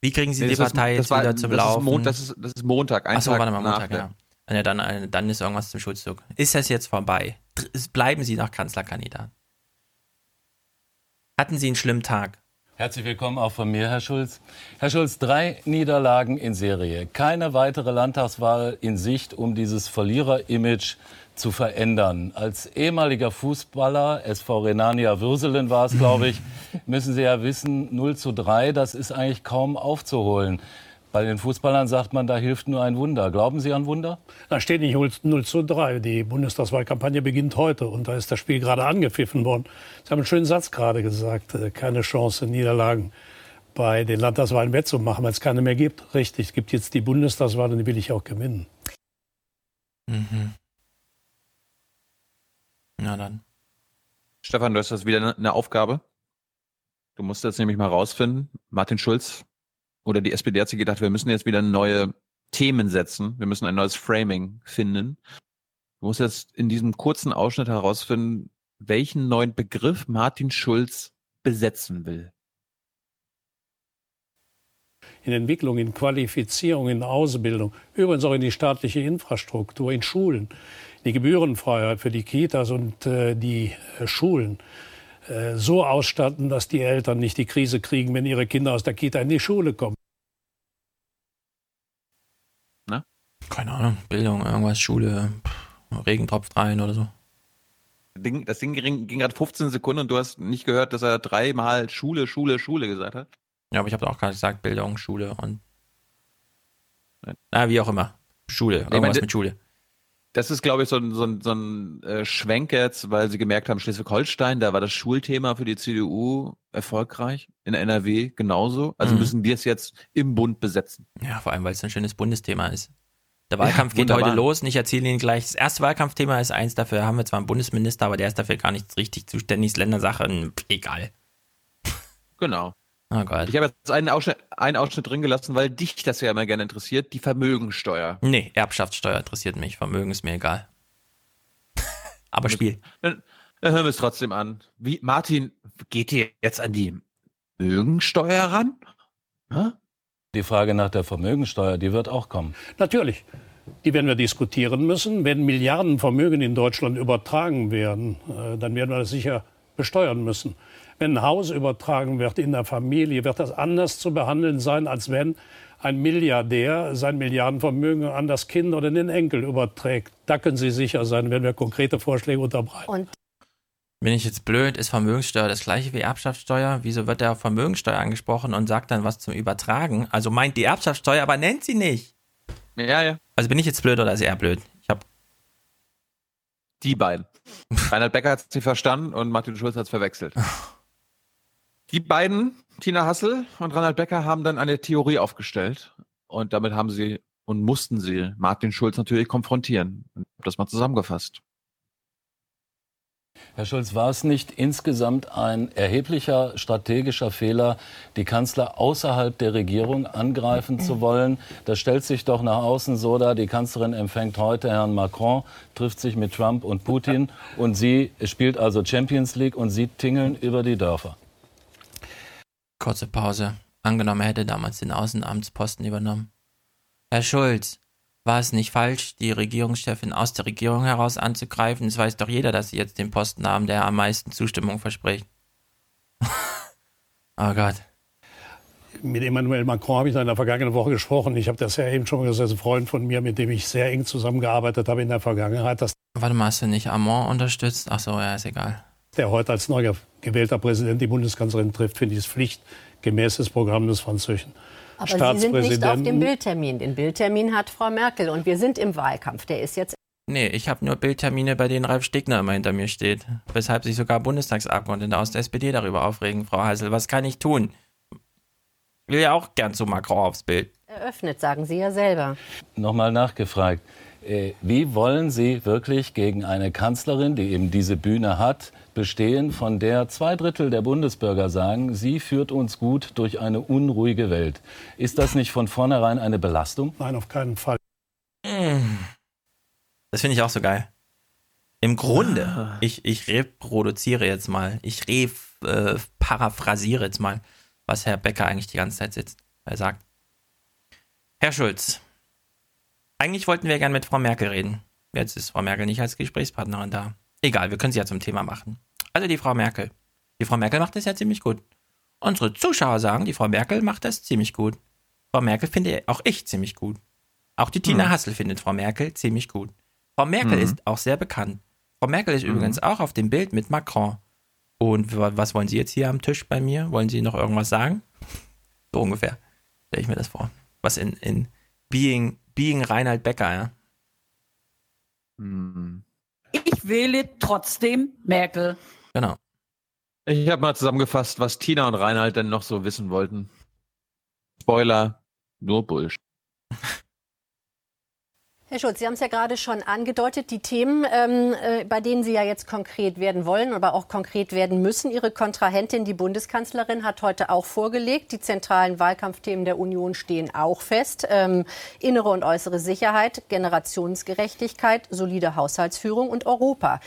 Wie kriegen Sie Nee, die ist- Partei jetzt war- wieder zum das ist Laufen? Mon- das ist- das ist Montag, ein Achso, Tag warte mal, Montag, ja. ja dann, äh, dann ist irgendwas zum Schulzug. Ist das jetzt vorbei? Bleiben Sie noch Kanzlerkandidat? Hatten Sie einen schlimmen Tag? Herzlich willkommen auch von mir, Herr Schulz. Herr Schulz, drei Niederlagen in Serie. Keine weitere Landtagswahl in Sicht, um dieses Verlierer-Image zu verändern. Als ehemaliger Fußballer, SV Renania Würselen war es, glaube ich, (laughs) müssen Sie ja wissen, 0 zu 3, das ist eigentlich kaum aufzuholen. Bei den Fußballern sagt man, da hilft nur ein Wunder. Glauben Sie an Wunder? Da steht nicht 0 zu 3. Die Bundestagswahlkampagne beginnt heute und da ist das Spiel gerade angepfiffen worden. Sie haben einen schönen Satz gerade gesagt. äh, Keine Chance, Niederlagen bei den Landtagswahlen wettzumachen, weil es keine mehr gibt. Richtig, es gibt jetzt die Bundestagswahl und die will ich auch gewinnen. Mhm. Na dann. Stefan, du hast das wieder eine- eine Aufgabe. Du musst jetzt nämlich mal rausfinden. Martin Schulz oder die SPD hat sich gedacht, wir müssen jetzt wieder neue Themen setzen. Wir müssen ein neues Framing finden. Du musst jetzt in diesem kurzen Ausschnitt herausfinden, welchen neuen Begriff Martin Schulz besetzen will. in Entwicklung, in Qualifizierung, in Ausbildung, übrigens auch in die staatliche Infrastruktur, in Schulen, die Gebührenfreiheit für die Kitas und äh, die äh, Schulen äh, so ausstatten, dass die Eltern nicht die Krise kriegen, wenn ihre Kinder aus der Kita in die Schule kommen. Keine Ahnung, Bildung, irgendwas, Schule, pff, Regen tropft rein oder so. Ding, das Ding ging, ging gerade 15 Sekunden und du hast nicht gehört, dass er dreimal Schule, Schule, Schule gesagt hat. Ja, aber ich habe auch gerade gesagt, Bildung, Schule und. Na, wie auch immer. Schule, Ich irgendwas meine, mit Schule. Das ist, glaube ich, so ein, so ein, so ein äh, Schwenk jetzt, weil sie gemerkt haben, Schleswig-Holstein, da war das Schulthema für die CDU erfolgreich, in NRW genauso. Also Mhm. müssen wir es jetzt im Bund besetzen. Ja, vor allem, weil es ein schönes Bundesthema ist. Der Wahlkampf Ja, geht wunderbar. heute los. Ich erzähle Ihnen gleich. Das erste Wahlkampfthema ist eins. Dafür haben wir zwar einen Bundesminister, aber der ist dafür gar nicht richtig zuständig. Ist Ländersache. Egal. Genau. Oh Gott. Ich habe jetzt einen Ausschnitt, einen Ausschnitt drin gelassen, weil dich das ja immer gerne interessiert, die Vermögensteuer. Nee, Erbschaftssteuer interessiert mich. Vermögen ist mir egal. (laughs) aber Spiel. Dann, dann hören wir es trotzdem an. Wie, Martin, geht ihr jetzt an die Vermögensteuer ran? Die Frage nach der Vermögensteuer, die wird auch kommen. Natürlich. Die werden wir diskutieren müssen. Wenn Milliarden Vermögen in Deutschland übertragen werden, äh, dann werden wir das sicher besteuern müssen. Wenn ein Haus übertragen wird in der Familie, wird das anders zu behandeln sein, als wenn ein Milliardär sein Milliardenvermögen an das Kind oder den Enkel überträgt. Da können Sie sicher sein, wenn wir konkrete Vorschläge unterbreiten. Bin ich jetzt blöd? Ist Vermögenssteuer das gleiche wie Erbschaftssteuer? Wieso wird der Vermögenssteuer angesprochen und sagt dann was zum Übertragen? Also meint die Erbschaftssteuer, aber nennt sie nicht. Ja, ja. Also bin ich jetzt blöd oder ist er blöd? Ich hab Die beiden. Reinhard Becker hat es nicht verstanden und Martin Schulz hat es verwechselt. (laughs) Die beiden, Tina Hassel und Reinhard Becker, haben dann eine Theorie aufgestellt und damit haben sie und mussten sie Martin Schulz natürlich konfrontieren. Ich habe das mal zusammengefasst. Herr Schulz, war es nicht insgesamt ein erheblicher strategischer Fehler, die Kanzler außerhalb der Regierung angreifen zu wollen? Das stellt sich doch nach außen so dar, die Kanzlerin empfängt heute Herrn Macron, trifft sich mit Trump und Putin und sie spielt also Champions League und sie tingeln über die Dörfer. Kurze Pause. Angenommen, er hätte damals den Außenamtsposten übernommen. Herr Schulz, war es nicht falsch, die Regierungschefin aus der Regierung heraus anzugreifen? Es weiß doch jeder, dass Sie jetzt den Posten haben, der am meisten Zustimmung verspricht. (laughs) oh Gott. Mit Emmanuel Macron habe ich in der vergangenen Woche gesprochen. Ich habe das ja eben schon gesagt, das ist ein Freund von mir, mit dem ich sehr eng zusammengearbeitet habe in der Vergangenheit. Warte mal, hast du nicht Amon unterstützt? Ach so, ja, ist egal. der heute als neu gewählter Präsident die Bundeskanzlerin trifft, finde ich es pflichtgemäßes Programm des französischen Aber Sie sind nicht auf dem Staatspräsidenten. Bildtermin. Den Bildtermin hat Frau Merkel und wir sind im Wahlkampf. Der ist jetzt Nee, ich habe nur Bildtermine, bei denen Ralf Stegner immer hinter mir steht. Weshalb sich sogar Bundestagsabgeordnete aus der SPD darüber aufregen. Frau Heisel, was kann ich tun? Will ja auch gern zu Macron aufs Bild. eröffnet, sagen Sie ja selber. Nochmal nachgefragt. Äh, Wie wollen Sie wirklich gegen eine Kanzlerin, die eben diese Bühne hat, bestehen, von der zwei Drittel der Bundesbürger sagen, sie führt uns gut durch eine unruhige Welt? Ist das nicht von vornherein eine Belastung? Nein, auf keinen Fall. Das finde ich auch so geil. Im Grunde, ich, ich reproduziere jetzt mal, ich re, äh, paraphrasiere jetzt mal, was Herr Becker eigentlich die ganze Zeit sitzt. Er sagt, Herr Schulz, eigentlich wollten wir gern mit Frau Merkel reden. Jetzt ist Frau Merkel nicht als Gesprächspartnerin da. Egal, wir können sie ja zum Thema machen. Also die Frau Merkel. Die Frau Merkel macht das ja ziemlich gut. Unsere Zuschauer sagen, die Frau Merkel macht das ziemlich gut. Frau Merkel finde auch ich ziemlich gut. Auch die Tina Hm. Hassel findet Frau Merkel ziemlich gut. Frau Merkel Mhm. ist auch sehr bekannt. Frau Merkel ist Mhm. übrigens auch auf dem Bild mit Macron. Und wa- was wollen Sie jetzt hier am Tisch bei mir? Wollen Sie noch irgendwas sagen? So ungefähr. Stelle ich mir das vor. Was in, in Being, Being Reinhard Becker, ja. Hm. Ich wähle trotzdem Merkel. Genau. Ich habe mal zusammengefasst, was Tina und Reinhard denn noch so wissen wollten. Spoiler, nur Bullshit. (laughs) Herr Schulz, Sie haben es ja gerade schon angedeutet, die Themen, ähm, äh, bei denen Sie ja jetzt konkret werden wollen, aber auch konkret werden müssen. Ihre Kontrahentin, die Bundeskanzlerin, hat heute auch vorgelegt. Die zentralen Wahlkampfthemen der Union stehen auch fest. Ähm, innere und äußere Sicherheit, Generationsgerechtigkeit, solide Haushaltsführung und Europa.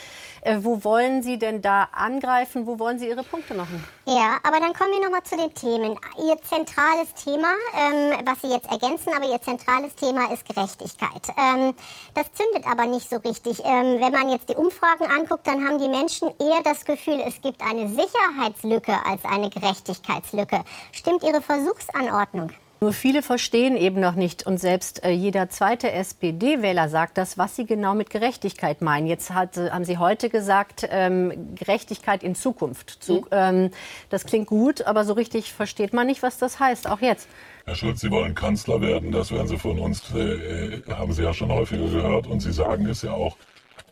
Äh, wo wollen Sie denn da angreifen? Wo wollen Sie Ihre Punkte machen? Ja, aber dann kommen wir nochmal zu den Themen. Ihr zentrales Thema, ähm, was Sie jetzt ergänzen, aber Ihr zentrales Thema ist Gerechtigkeit. Ähm, das zündet aber nicht so richtig. Ähm, wenn man jetzt die Umfragen anguckt, dann haben die Menschen eher das Gefühl, es gibt eine Sicherheitslücke als eine Gerechtigkeitslücke. Stimmt Ihre Versuchsanordnung? Nur viele verstehen eben noch nicht und selbst äh, jeder zweite SPD-Wähler sagt das, was sie genau mit Gerechtigkeit meinen. Jetzt hat, äh, haben Sie heute gesagt, ähm, Gerechtigkeit in Zukunft. Zu, ähm, das klingt gut, aber so richtig versteht man nicht, was das heißt, auch jetzt. Herr Schulz, Sie wollen Kanzler werden, das werden Sie von uns, äh, haben Sie ja schon häufiger gehört und Sie sagen es ja auch.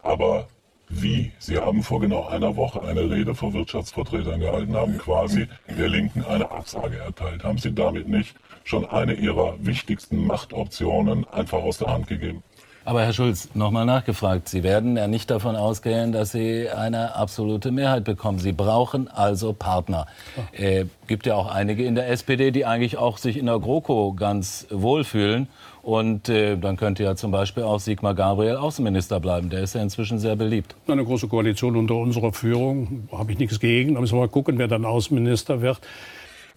Aber wie? Sie haben vor genau einer Woche eine Rede vor Wirtschaftsvertretern gehalten, haben quasi der Linken eine Absage erteilt. Haben Sie damit nicht schon eine Ihrer wichtigsten Machtoptionen einfach aus der Hand gegeben? Aber Herr Schulz, nochmal nachgefragt. Sie werden ja nicht davon ausgehen, dass Sie eine absolute Mehrheit bekommen. Sie brauchen also Partner. Äh, gibt ja auch einige in der SPD, die eigentlich auch sich in der GroKo ganz wohlfühlen. Und äh, dann könnte ja zum Beispiel auch Sigmar Gabriel Außenminister bleiben. Der ist ja inzwischen sehr beliebt. Eine große Koalition unter unserer Führung, habe ich nichts gegen. Da müssen wir mal gucken, wer dann Außenminister wird.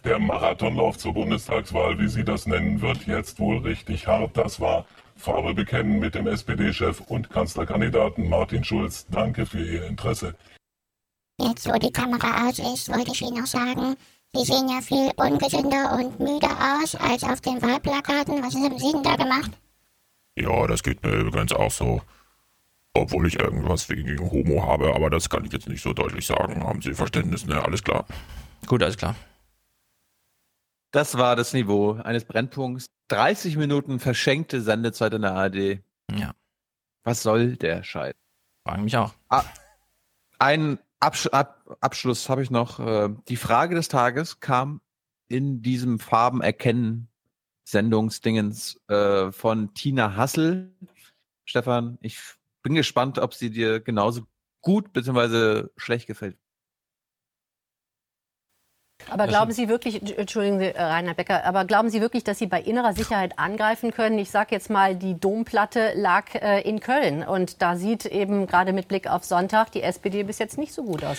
Der Marathonlauf zur Bundestagswahl, wie Sie das nennen, wird jetzt wohl richtig hart. Das war Farbe bekennen mit dem SPD-Chef und Kanzlerkandidaten Martin Schulz. Danke für Ihr Interesse. Jetzt, wo die Kamera aus ist, wollte ich Ihnen noch sagen, Sie sehen ja viel ungesünder und müder aus als auf den Wahlplakaten. Was haben Sie denn da gemacht? Ja, das geht mir übrigens auch so. Obwohl ich irgendwas gegen Homo habe, aber das kann ich jetzt nicht so deutlich sagen. Haben Sie Verständnis, ne? Alles klar. Gut, alles klar. Das war das Niveau eines Brennpunkts. 30 Minuten verschenkte Sendezeit in der ARD. Ja. Was soll der Scheiß? Fragen mich auch. Ah, ein Absch Ab Abschluss habe ich noch. Äh, Die Frage des Tages kam in diesem Farbenerkennen Sendungsdingens äh, von Tina Hassel. Stefan, ich bin gespannt, ob sie dir genauso gut bzw. schlecht gefällt. Aber glauben. Sie wirklich, Entschuldigen Sie, äh, Rainer Becker, aber glauben Sie wirklich, dass Sie bei innerer Sicherheit angreifen können? Ich sage jetzt mal, die Domplatte lag äh, in Köln und da sieht eben gerade mit Blick auf Sonntag die SPD bis jetzt nicht so gut aus.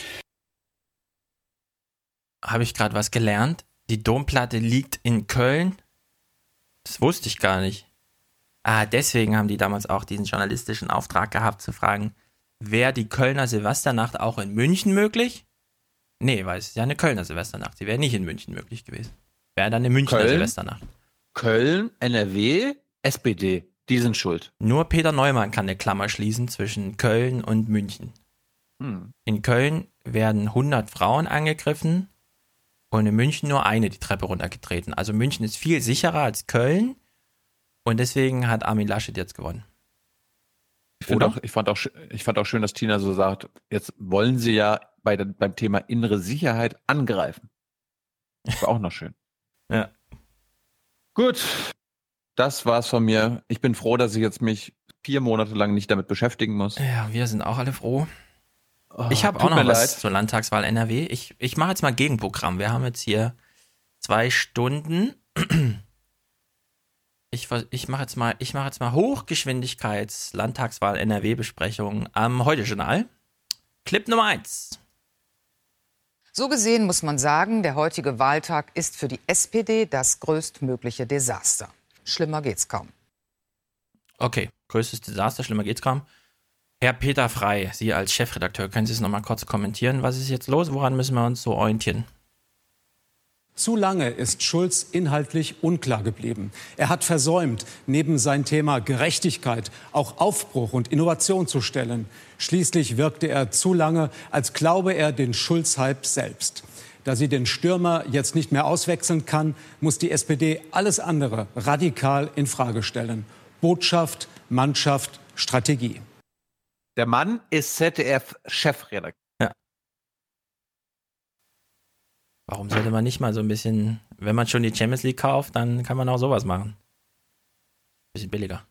Habe ich gerade was gelernt? Die Domplatte liegt in Köln? Das wusste ich gar nicht. Ah, deswegen haben die damals auch diesen journalistischen Auftrag gehabt, zu fragen, wäre die Kölner Silvesternacht auch in München möglich? Nee, weil es ist ja eine Kölner Silvesternacht. Sie wäre nicht in München möglich gewesen. Wäre dann eine Münchner Köln? Silvesternacht. Köln, NRW, SPD. Die sind schuld. Nur Peter Neumann kann eine Klammer schließen zwischen Köln und München. Hm. In Köln werden 100 Frauen angegriffen und in München nur eine die Treppe runtergetreten. Also München ist viel sicherer als Köln und deswegen hat Armin Laschet jetzt gewonnen. Ich, auch, ich, fand auch, ich fand auch schön, dass Tina so sagt, jetzt wollen sie ja bei der, beim Thema innere Sicherheit angreifen. Das war auch noch schön. (laughs) Ja. Gut, das war's von mir. Ich bin froh, dass ich jetzt mich vier Monate lang nicht damit beschäftigen muss. Ja, wir sind auch alle froh. Oh, ich habe auch noch was leid. zur Landtagswahl NRW. Ich, ich mache jetzt mal Gegenprogramm. Wir haben jetzt hier zwei Stunden. (clears throat) Ich, ich mache jetzt mal, ich mache jetzt mal Hochgeschwindigkeits Landtagswahl NRW Besprechung am Heute Journal. Clip Nummer 1. So gesehen muss man sagen, der heutige Wahltag ist für die SPD das größtmögliche Desaster. Schlimmer geht's kaum. Okay, größtes Desaster, schlimmer geht's kaum. Herr Peter Frei, Sie als Chefredakteur, können Sie es nochmal kurz kommentieren? Was ist jetzt los? Woran müssen wir uns so orientieren? Zu lange ist Schulz inhaltlich unklar geblieben. Er hat versäumt, neben sein Thema Gerechtigkeit auch Aufbruch und Innovation zu stellen. Schließlich wirkte er zu lange, als glaube er den Schulz-Hype selbst. Da sie den Stürmer jetzt nicht mehr auswechseln kann, muss die SPD alles andere radikal in Frage stellen. Botschaft, Mannschaft, Strategie. Der Mann ist ZDF-Chefredakteur. Warum sollte man nicht mal so ein bisschen, wenn man schon die Champions League kauft, dann kann man auch sowas machen. Bisschen billiger.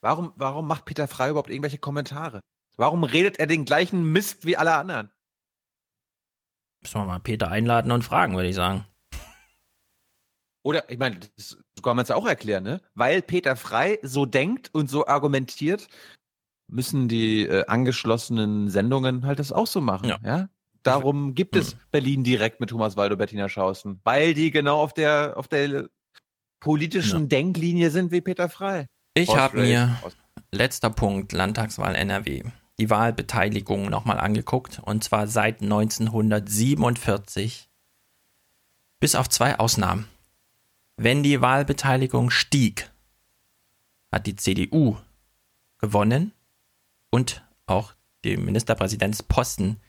Warum, warum macht Peter Frey überhaupt irgendwelche Kommentare? Warum redet er den gleichen Mist wie alle anderen? Müssen wir mal Peter einladen und fragen, würde ich sagen. Oder, ich meine, das kann man es ja auch erklären, ne? Weil Peter Frey so denkt und so argumentiert, müssen die äh, angeschlossenen Sendungen halt das auch so machen, ja? ja? Darum gibt es hm. Berlin direkt mit Thomas Waldo, Bettina Schausen, weil die genau auf der, auf der politischen ja. Denklinie sind wie Peter Frey. Ich habe mir, letzter Punkt, Landtagswahl NRW, die Wahlbeteiligung nochmal angeguckt und zwar seit 1947 bis auf zwei Ausnahmen. Wenn die Wahlbeteiligung stieg, hat die CDU gewonnen und auch den Ministerpräsidentsposten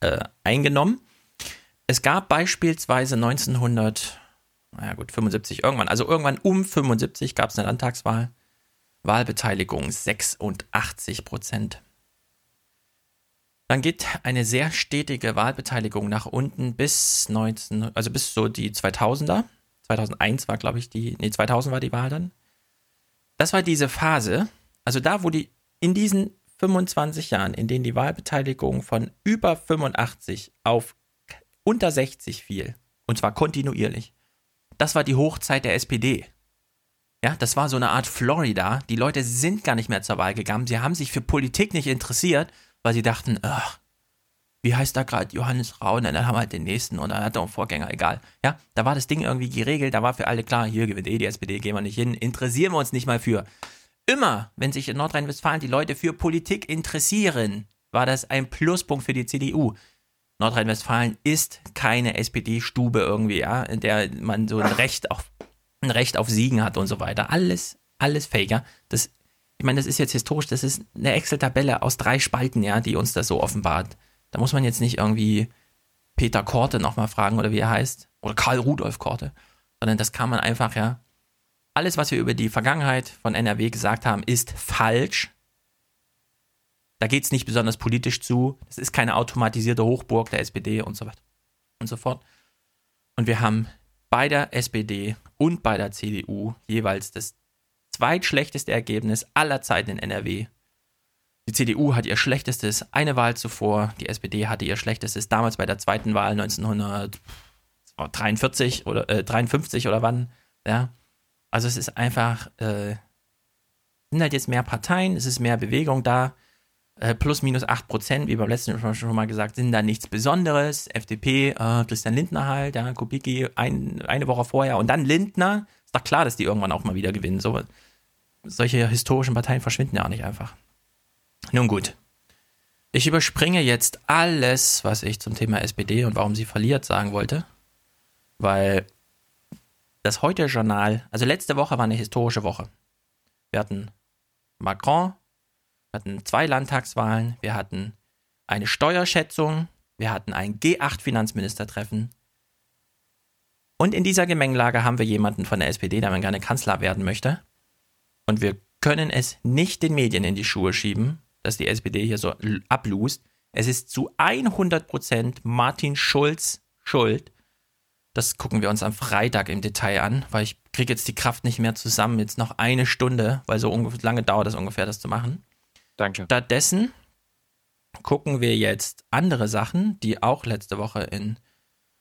äh, eingenommen. Es gab beispielsweise 1900, naja gut, 75 irgendwann, also irgendwann um 75 gab es eine Landtagswahl. Wahlbeteiligung 86 Prozent. Dann geht eine sehr stetige Wahlbeteiligung nach unten bis 19, also bis so die 2000er. 2001 war, glaube ich, die, nee, 2000 war die Wahl dann. Das war diese Phase, also da, wo die in diesen 25 Jahren, in denen die Wahlbeteiligung von über 85 auf unter 60 fiel, und zwar kontinuierlich, das war die Hochzeit der SPD. Ja, das war so eine Art Florida. Die Leute sind gar nicht mehr zur Wahl gegangen. Sie haben sich für Politik nicht interessiert, weil sie dachten, ach, wie heißt da gerade Johannes Raun? Dann haben wir halt den nächsten und dann hat er einen Vorgänger, egal. Ja, da war das Ding irgendwie geregelt, da war für alle klar, hier gewinnt eh die SPD, gehen wir nicht hin, interessieren wir uns nicht mal für immer, wenn sich in Nordrhein-Westfalen die Leute für Politik interessieren, war das ein Pluspunkt für die CDU. Nordrhein-Westfalen ist keine SPD-Stube irgendwie, ja, in der man so ein Recht auf, ein Recht auf Siegen hat und so weiter. Alles, alles fake, ja. Das, ich meine, das ist jetzt historisch, das ist eine Excel-Tabelle aus drei Spalten, ja, die uns das so offenbart. Da muss man jetzt nicht irgendwie Peter Korte nochmal fragen oder wie er heißt, oder Karl Rudolf Korte, sondern das kann man einfach, ja, alles, was wir über die Vergangenheit von NRW gesagt haben, ist falsch. Da geht es nicht besonders politisch zu. Das ist keine automatisierte Hochburg der SPD und so weiter und so fort. Und wir haben bei der SPD und bei der CDU jeweils das zweitschlechteste Ergebnis aller Zeiten in NRW. Die CDU hat ihr schlechtestes eine Wahl zuvor, die SPD hatte ihr schlechtestes damals bei der zweiten Wahl 1943 oder äh, 53 oder wann, ja. Also es ist einfach, äh, sind halt jetzt mehr Parteien, es ist mehr Bewegung da. Äh, plus minus 8 Prozent, wie beim letzten Mal schon mal gesagt, sind da nichts Besonderes. FDP, äh, Christian Lindner halt, ja, Kubicki ein, eine Woche vorher und dann Lindner. Ist doch klar, dass die irgendwann auch mal wieder gewinnen. So, solche historischen Parteien verschwinden ja auch nicht einfach. Nun gut. Ich überspringe jetzt alles, was ich zum Thema SPD und warum sie verliert sagen wollte, weil das Heute-Journal, also letzte Woche war eine historische Woche. Wir hatten Macron, wir hatten zwei Landtagswahlen, wir hatten eine Steuerschätzung, wir hatten ein G8-Finanzministertreffen. Und in dieser Gemengelage haben wir jemanden von der SPD, der man gerne Kanzler werden möchte. Und wir können es nicht den Medien in die Schuhe schieben, dass die SPD hier so ablust. Es ist zu 100% Martin Schulz schuld, das gucken wir uns am Freitag im Detail an, weil ich kriege jetzt die Kraft nicht mehr zusammen. Jetzt noch eine Stunde, weil so lange dauert es ungefähr, das zu machen. Danke. Stattdessen gucken wir jetzt andere Sachen, die auch letzte Woche in.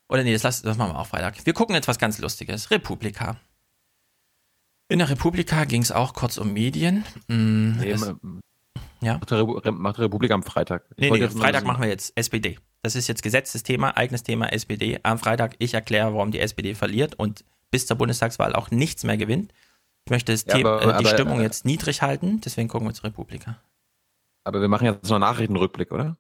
Oder nee, das, lass, das machen wir auch Freitag. Wir gucken jetzt was ganz Lustiges. Republika. In der Republika ging es auch kurz um Medien. Mm, nee, es, ja? Macht Republik am Freitag. nee, nee, Freitag machen wir jetzt SPD. Das ist jetzt gesetztes Thema, eigenes Thema SPD. Am Freitag, ich erkläre, warum die SPD verliert und bis zur Bundestagswahl auch nichts mehr gewinnt. Ich möchte das ja, Thema, aber, äh, die aber, Stimmung äh, jetzt niedrig halten, deswegen gucken wir zur Republika. Aber wir machen jetzt noch Nachrichtenrückblick, oder?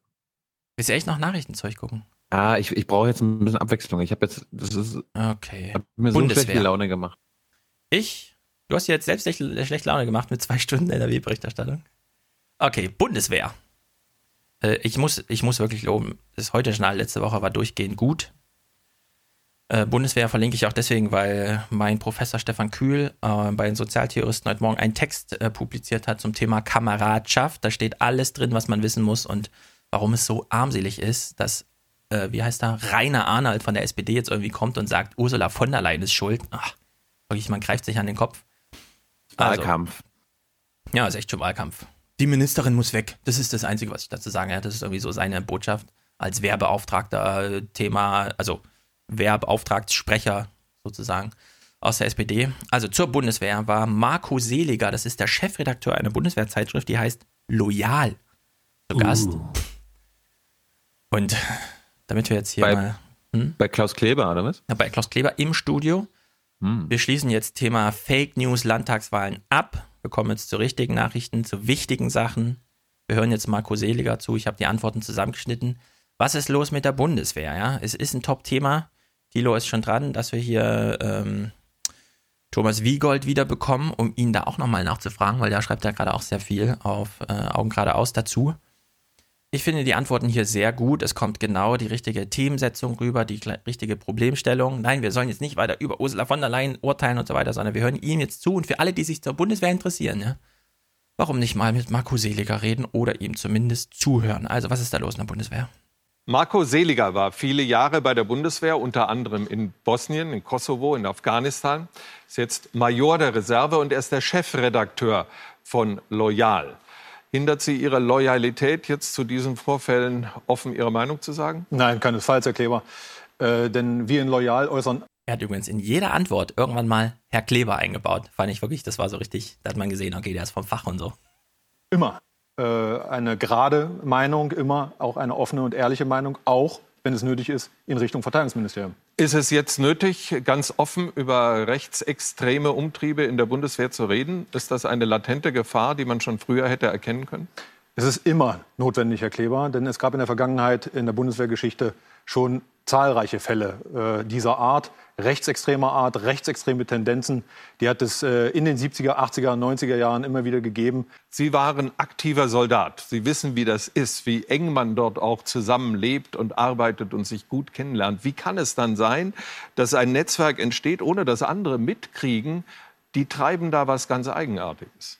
Willst du echt noch Nachrichtenzeug gucken? Ah, ich, ich brauche jetzt ein bisschen Abwechslung. Ich habe jetzt, das ist, okay. hat mir so Bundeswehr. schlechte Laune gemacht. Ich? Du hast jetzt selbst schlecht, schlecht Laune gemacht mit zwei Stunden NRW-Berichterstattung. Okay, Bundeswehr. Äh, ich, muss, ich muss wirklich loben. Das heute Journal letzte Woche war durchgehend gut. Äh, Bundeswehr verlinke ich auch deswegen, weil mein Professor Stefan Kühl äh, bei den Sozialtheoristen heute Morgen einen Text äh, publiziert hat zum Thema Kameradschaft. Da steht alles drin, was man wissen muss und warum es so armselig ist, dass, äh, wie heißt er, Rainer Arnold von der SPD jetzt irgendwie kommt und sagt, Ursula von der Leyen ist schuld. Ach, wirklich, man greift sich an den Kopf. Also, Wahlkampf. ja, ist echt schon Wahlkampf. Die Ministerin muss weg. Das ist das Einzige, was ich dazu sagen habe. Das ist irgendwie so seine Botschaft als Wehrbeauftragter äh, Thema, also Wehrbeauftragtssprecher sozusagen aus der SPD. Also zur Bundeswehr war Marco Seliger, das ist der Chefredakteur einer Bundeswehrzeitschrift, die heißt Loyal zu Gast. Und damit wir jetzt hier Bei- mal. Hm? Bei Klaus Kleber, oder was? Ja, bei Klaus Kleber im Studio. Hm. Wir schließen jetzt Thema Fake News Landtagswahlen ab. Wir jetzt zu richtigen Nachrichten, zu wichtigen Sachen. Wir hören jetzt Marco Seliger zu. Ich habe die Antworten zusammengeschnitten. Was ist los mit der Bundeswehr? Ja, es ist ein Top-Thema. Thilo ist schon dran, dass wir hier ähm, Thomas Wiegold wieder bekommen, um ihn da auch nochmal nachzufragen, weil der schreibt ja gerade auch sehr viel auf äh, Augen geradeaus dazu. Ich finde die Antworten hier sehr gut. Es kommt genau die richtige Themensetzung rüber, die richtige Problemstellung. Nein, wir sollen jetzt nicht weiter über Ursula von der Leyen urteilen und so weiter, sondern wir hören ihm jetzt zu. Und für alle, die sich zur Bundeswehr interessieren, ja, warum nicht mal mit Marco Seliger reden oder ihm zumindest zuhören? Also, was ist da los in der Bundeswehr? Marco Seliger war viele Jahre bei der Bundeswehr, unter anderem in Bosnien, in Kosovo, in Afghanistan. Ist jetzt Major der Reserve und er ist der Chefredakteur von Loyal. Hindert Sie Ihre Loyalität jetzt zu diesen Vorfällen offen Ihre Meinung zu sagen? Nein, keinesfalls, Herr Kleber. Äh, denn wir in Loyal äußern Er hat übrigens in jeder Antwort irgendwann mal Herr Kleber eingebaut. Fand ich wirklich, das war so richtig, da hat man gesehen, okay, der ist vom Fach und so. immer äh, eine gerade Meinung, immer auch eine offene und ehrliche Meinung, auch wenn es nötig ist, in Richtung Verteidigungsministerium. Ist es jetzt nötig, ganz offen über rechtsextreme Umtriebe in der Bundeswehr zu reden? Ist das eine latente Gefahr, die man schon früher hätte erkennen können? Es ist immer notwendig, Herr Kleber, denn es gab in der Vergangenheit in der Bundeswehrgeschichte schon zahlreiche Fälle äh, dieser Art, rechtsextremer Art, rechtsextreme Tendenzen. Die hat es äh, in den 70er, 80er, 90er Jahren immer wieder gegeben. Sie waren aktiver Soldat. Sie wissen, wie das ist, wie eng man dort auch zusammenlebt und arbeitet und sich gut kennenlernt. Wie kann es dann sein, dass ein Netzwerk entsteht, ohne dass andere mitkriegen, die treiben da was ganz Eigenartiges?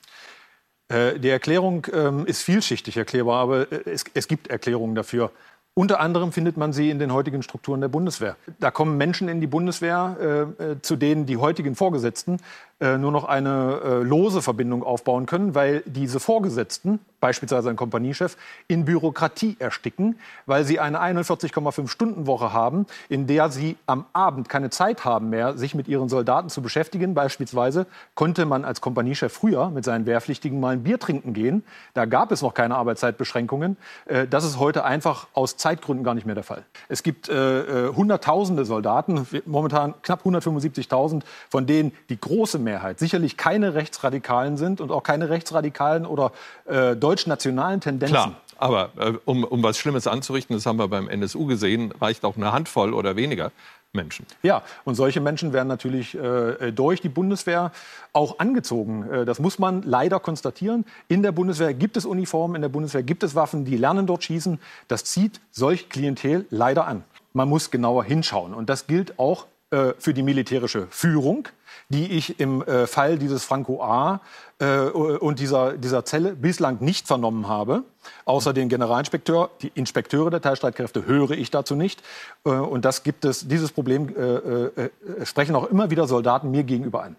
Äh, Die Erklärung ähm, ist vielschichtig erklärbar, aber äh, es, es gibt Erklärungen dafür. Unter anderem findet man sie in den heutigen Strukturen der Bundeswehr. Da kommen Menschen in die Bundeswehr, äh, äh, zu denen die heutigen Vorgesetzten äh, nur noch eine äh, lose Verbindung aufbauen können, weil diese Vorgesetzten, beispielsweise ein Kompaniechef, in Bürokratie ersticken, weil sie eine 41,5-Stunden-Woche haben, in der sie am Abend keine Zeit haben mehr, sich mit ihren Soldaten zu beschäftigen. Beispielsweise konnte man als Kompaniechef früher mit seinen Wehrpflichtigen mal ein Bier trinken gehen. Da gab es noch keine Arbeitszeitbeschränkungen. Äh, Das ist heute einfach aus Zeitgründen gar nicht mehr der Fall. Es gibt äh, äh, Hunderttausende Soldaten, momentan knapp 175.000, von denen die große Mehrheit sicherlich keine Rechtsradikalen sind und auch keine rechtsradikalen oder äh, deutschnationalen Tendenzen. Klar, aber äh, um, um was Schlimmes anzurichten, das haben wir beim NSU gesehen, reicht auch eine Handvoll oder weniger Menschen. Ja, und solche Menschen werden natürlich äh, durch die Bundeswehr auch angezogen. Äh, das muss man leider konstatieren. In der Bundeswehr gibt es Uniformen, in der Bundeswehr gibt es Waffen, die lernen dort schießen. Das zieht solch Klientel leider an. Man muss genauer hinschauen. Und das gilt auch äh, für die militärische Führung, die ich im äh, Fall dieses Franco A. Äh, und dieser, dieser Zelle bislang nicht vernommen habe. Außer den Generalinspekteur, die Inspekteure der Teilstreitkräfte höre ich dazu nicht. Äh, und das gibt es, dieses Problem äh, äh, äh, sprechen auch immer wieder Soldaten mir gegenüber an.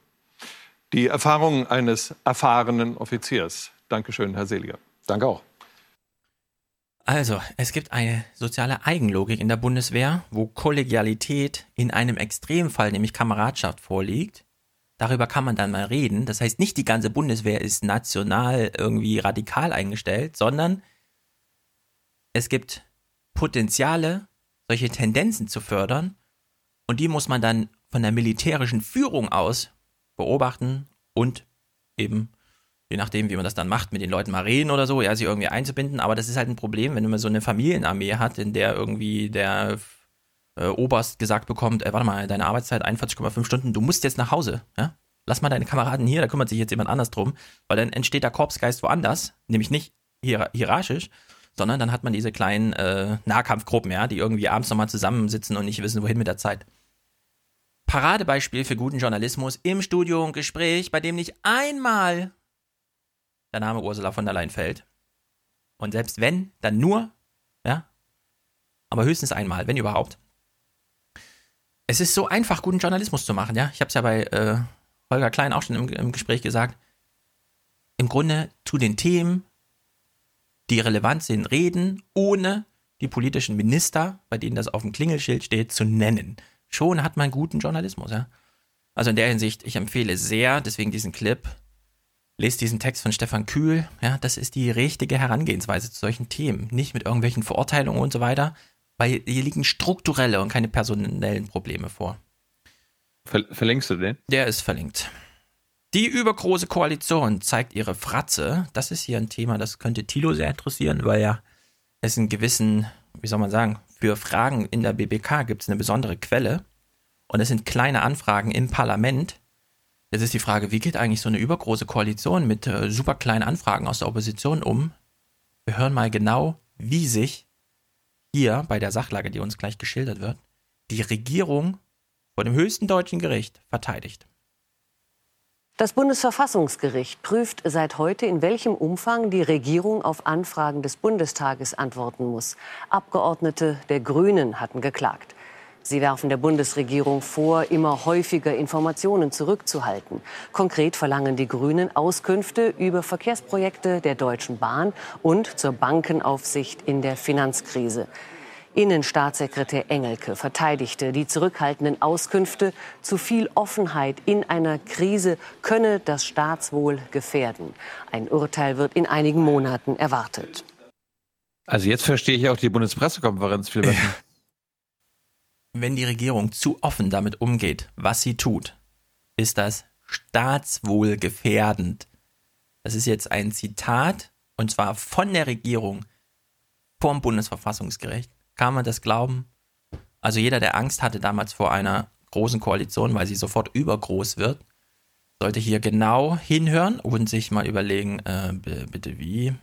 Die Erfahrung eines erfahrenen Offiziers. Dankeschön, Herr Seliger. Danke auch. Also, es gibt eine soziale Eigenlogik in der Bundeswehr, wo Kollegialität in einem Extremfall, nämlich Kameradschaft, vorliegt. Darüber kann man dann mal reden. Das heißt, nicht die ganze Bundeswehr ist national irgendwie radikal eingestellt, sondern es gibt Potenziale, solche Tendenzen zu fördern. Und die muss man dann von der militärischen Führung aus beobachten und eben je nachdem, wie man das dann macht, mit den Leuten mal reden oder so, ja, sie irgendwie einzubinden. Aber das ist halt ein Problem, wenn man so eine Familienarmee hat, in der irgendwie der äh, Oberst gesagt bekommt, ey, warte mal, deine Arbeitszeit 41,5 Stunden, du musst jetzt nach Hause, ja? Lass mal deine Kameraden hier, da kümmert sich jetzt jemand anders drum, weil dann entsteht der Korpsgeist woanders, nämlich nicht hier, hierarchisch, sondern dann hat man diese kleinen äh, Nahkampfgruppen, ja, die irgendwie abends nochmal zusammensitzen und nicht wissen, wohin mit der Zeit. Paradebeispiel für guten Journalismus im Studio ein Gespräch, bei dem nicht einmal der Name Ursula von der Leyen fällt. Und selbst wenn, dann nur, ja, aber höchstens einmal, wenn überhaupt. Es ist so einfach, guten Journalismus zu machen, ja. Ich habe es ja bei äh, Holger Klein auch schon im, im Gespräch gesagt. Im Grunde zu den Themen, die relevant sind, reden, ohne die politischen Minister, bei denen das auf dem Klingelschild steht, zu nennen. Schon hat man guten Journalismus, ja. Also in der Hinsicht, ich empfehle sehr, deswegen diesen Clip, lest diesen Text von Stefan Kühl, ja, das ist die richtige Herangehensweise zu solchen Themen. Nicht mit irgendwelchen Verurteilungen und so weiter, weil hier liegen strukturelle und keine personellen Probleme vor. Ver verlinkst du den? Der ist verlinkt. Die übergroße Koalition zeigt ihre Fratze. Das ist hier ein Thema, das könnte Thilo sehr interessieren, weil ja es einen gewissen, wie soll man sagen, für Fragen in der BBK gibt es eine besondere Quelle. Und es sind kleine Anfragen im Parlament. Jetzt ist die Frage, wie geht eigentlich so eine übergroße Koalition mit äh, super kleinen Anfragen aus der Opposition um? Wir hören mal genau, wie sich hier bei der Sachlage, die uns gleich geschildert wird, die Regierung vor dem höchsten deutschen Gericht verteidigt. Das Bundesverfassungsgericht prüft seit heute, in welchem Umfang die Regierung auf Anfragen des Bundestages antworten muss. Abgeordnete der Grünen hatten geklagt. Sie werfen der Bundesregierung vor, immer häufiger Informationen zurückzuhalten. Konkret verlangen die Grünen Auskünfte über Verkehrsprojekte der Deutschen Bahn und zur Bankenaufsicht in der Finanzkrise. Innenstaatssekretär Engelke verteidigte die zurückhaltenden Auskünfte. Zu viel Offenheit in einer Krise könne das Staatswohl gefährden. Ein Urteil wird in einigen Monaten erwartet. Also jetzt verstehe ich auch die Bundespressekonferenz viel besser. (laughs) Wenn die Regierung zu offen damit umgeht, was sie tut, ist das staatswohlgefährdend. Das ist jetzt ein Zitat, und zwar von der Regierung vom Bundesverfassungsgericht. Kann man das glauben? Also jeder, der Angst hatte damals vor einer großen Koalition, weil sie sofort übergroß wird, sollte hier genau hinhören und sich mal überlegen, äh, bitte wie.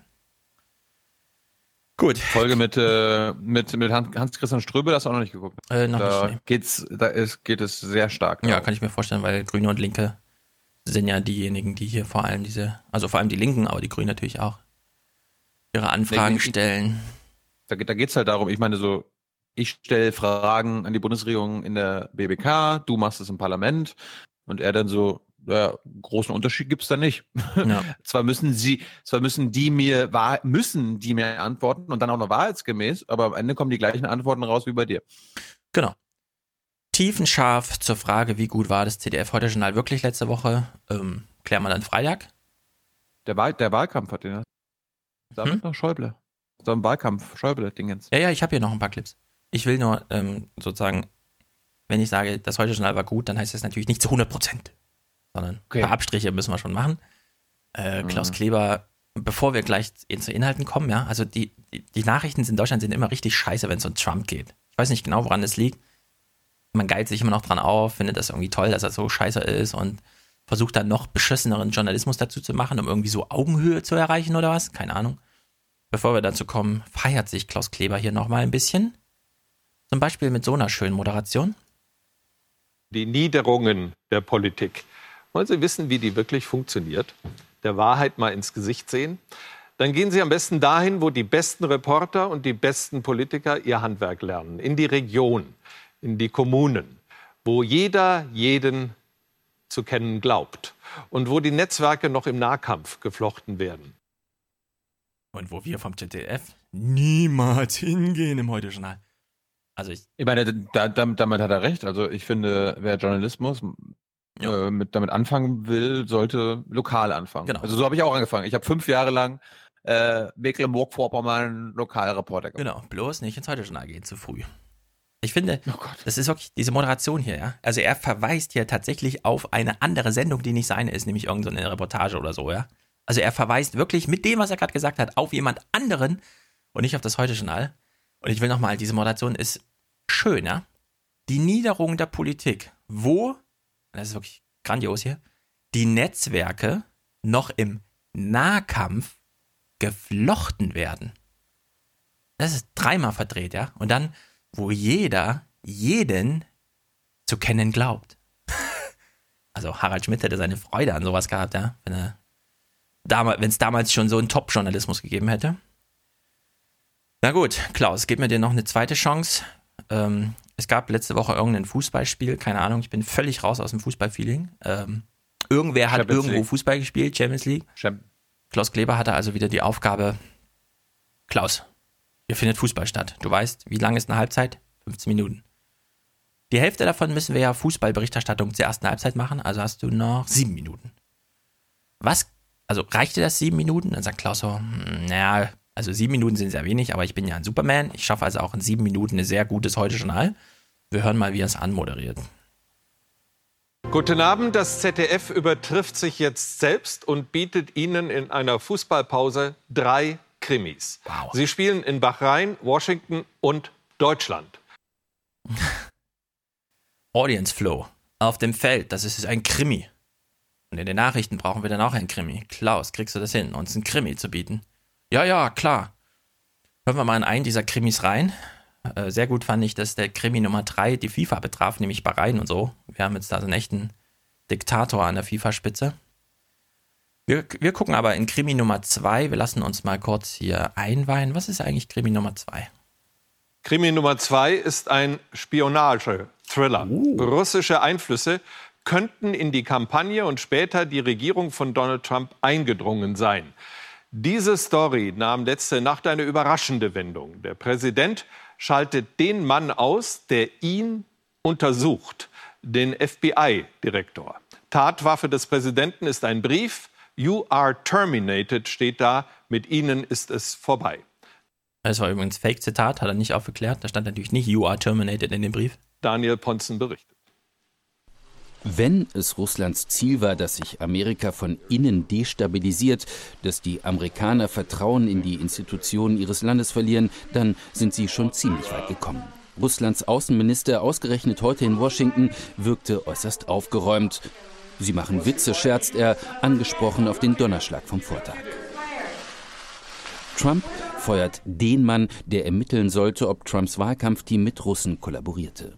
Gut. Folge mit, äh, mit, mit Hans-Christian Ströbe, das auch noch nicht geguckt. Äh, noch da nicht, nee. geht's, da ist, geht es sehr stark. Ja, kann ich mir vorstellen, weil Grüne und Linke sind ja diejenigen, die hier vor allem diese, also vor allem die Linken, aber die Grünen natürlich auch, ihre Anfragen ich- stellen. Da, da geht es halt darum, ich meine so, ich stelle Fragen an die Bundesregierung in der BBK, du machst es im Parlament und er dann so, ja, großen Unterschied gibt's da nicht. Ja. (laughs) zwar müssen sie, zwar müssen die mir wahr, müssen die mir antworten und dann auch noch wahrheitsgemäß, aber am Ende kommen die gleichen Antworten raus wie bei dir. Genau. Tiefenscharf zur Frage, wie gut war das CDF heute Journal wirklich letzte Woche, ähm, klären wir dann Freitag. Der, Wahl, der Wahlkampf hat den ja. Damit Hm? noch Schäuble. So ein Wahlkampf, Schäuble-Dingens. Ja, ja, ich habe hier noch ein paar Clips. Ich will nur ähm, sozusagen, wenn ich sage, das heute Journal war gut, dann heißt das natürlich nicht zu 100 Prozent, sondern Okay. ein paar Abstriche müssen wir schon machen. Äh, Klaus Mhm. Kleber, bevor wir gleich in- zu Inhalten kommen, ja, also die, die, die Nachrichten in Deutschland sind immer richtig scheiße, wenn es um Trump geht. Ich weiß nicht genau, woran es liegt. Man geilt sich immer noch dran auf, findet das irgendwie toll, dass er so scheiße ist und versucht dann noch beschisseneren Journalismus dazu zu machen, um irgendwie so Augenhöhe zu erreichen oder was? Keine Ahnung. Bevor wir dazu kommen, feiert sich Klaus Kleber hier nochmal ein bisschen. Zum Beispiel mit so einer schönen Moderation. die Niederungen der Politik. Wollen Sie wissen, wie die wirklich funktioniert? Der Wahrheit mal ins Gesicht sehen? Dann gehen Sie am besten dahin, wo die besten Reporter und die besten Politiker ihr Handwerk lernen. In die Region, in die Kommunen, wo jeder jeden zu kennen glaubt und wo die Netzwerke noch im Nahkampf geflochten werden. Und wo wir vom ZDF niemals hingehen im Heute-Journal. Also ich, Ich meine, da, damit, damit hat er recht. Also ich finde, wer Journalismus äh, mit, damit anfangen will, sollte lokal anfangen. Genau. Also so habe ich auch angefangen. Ich habe fünf Jahre lang äh, Mecklenburg-Vorpommern Lokalreporter gemacht. Genau, bloß nicht ins Heute-Journal gehen, zu früh. Ich finde, das ist wirklich diese Moderation hier, ja. Also er verweist hier tatsächlich auf eine andere Sendung, die nicht seine ist, nämlich irgendeine Reportage oder so, ja. Also er verweist wirklich mit dem, was er gerade gesagt hat, auf jemand anderen und nicht auf das Heute-Journal. Und ich will nochmal, diese Moderation ist schön, ja? Die Niederung der Politik, wo, das ist wirklich grandios hier, die Netzwerke noch im Nahkampf geflochten werden. Das ist dreimal verdreht, ja? Und dann, wo jeder jeden zu kennen glaubt. (laughs) also Harald Schmidt hätte seine Freude an sowas gehabt, ja? Wenn er wenn es damals schon so einen Top-Journalismus gegeben hätte. Na gut, Klaus, gib mir dir noch eine zweite Chance. Ähm, es gab letzte Woche irgendein Fußballspiel, keine Ahnung, ich bin völlig raus aus dem Fußballfeeling. Ähm, irgendwer hat Champions irgendwo League. Fußball gespielt, Champions League. Champ Klaus Kleber hatte also wieder die Aufgabe, Klaus, hier findet Fußball statt. Du weißt, wie lang ist eine Halbzeit? 15 Minuten. Die Hälfte davon müssen wir ja Fußballberichterstattung zur ersten Halbzeit machen, also hast du noch sieben Minuten. Was, also reicht dir das sieben Minuten? Dann sagt Klaus so, hm, naja, also sieben Minuten sind sehr wenig, aber ich bin ja ein Superman. Ich schaffe also auch in sieben Minuten ein sehr gutes Heute-Journal. Wir hören mal, wie er es anmoderiert. Guten Abend, das ZDF übertrifft sich jetzt selbst und bietet Ihnen in einer Fußballpause drei Krimis. Wow. Sie spielen in Bahrain, Washington und Deutschland. (laughs) Audience Flow. Auf dem Feld, das ist ein Krimi. Und in den Nachrichten brauchen wir dann auch ein Krimi. Klaus, kriegst du das hin, uns ein Krimi zu bieten? Ja, ja, klar. Hören wir mal in einen dieser Krimis rein. Äh, sehr gut fand ich, dass der Krimi Nummer 3 die FIFA betraf, nämlich Bahrain und so. Wir haben jetzt da so einen echten Diktator an der FIFA-Spitze. Wir, wir gucken aber in Krimi Nummer 2. Wir lassen uns mal kurz hier einweihen. Was ist eigentlich Krimi Nummer 2? Krimi Nummer 2 ist ein Spionage-Thriller. Uh. Russische Einflüsse könnten in die Kampagne und später die Regierung von Donald Trump eingedrungen sein. Diese Story nahm letzte Nacht eine überraschende Wendung. Der Präsident schaltet den Mann aus, der ihn untersucht, den FBI-Direktor. Tatwaffe des Präsidenten ist ein Brief. You are terminated steht da. Mit Ihnen ist es vorbei. Das war übrigens Fake-Zitat, hat er nicht aufgeklärt. Da stand natürlich nicht You are terminated in dem Brief. Daniel Ponzen berichtet. Wenn es Russlands Ziel war, dass sich Amerika von innen destabilisiert, dass die Amerikaner Vertrauen in die Institutionen ihres Landes verlieren, dann sind sie schon ziemlich weit gekommen. Russlands Außenminister, ausgerechnet heute in Washington, wirkte äußerst aufgeräumt. Sie machen Witze, scherzt er, angesprochen auf den Donnerschlag vom Vortag. Trump feuert den Mann, der ermitteln sollte, ob Trumps Wahlkampfteam mit Russen kollaborierte.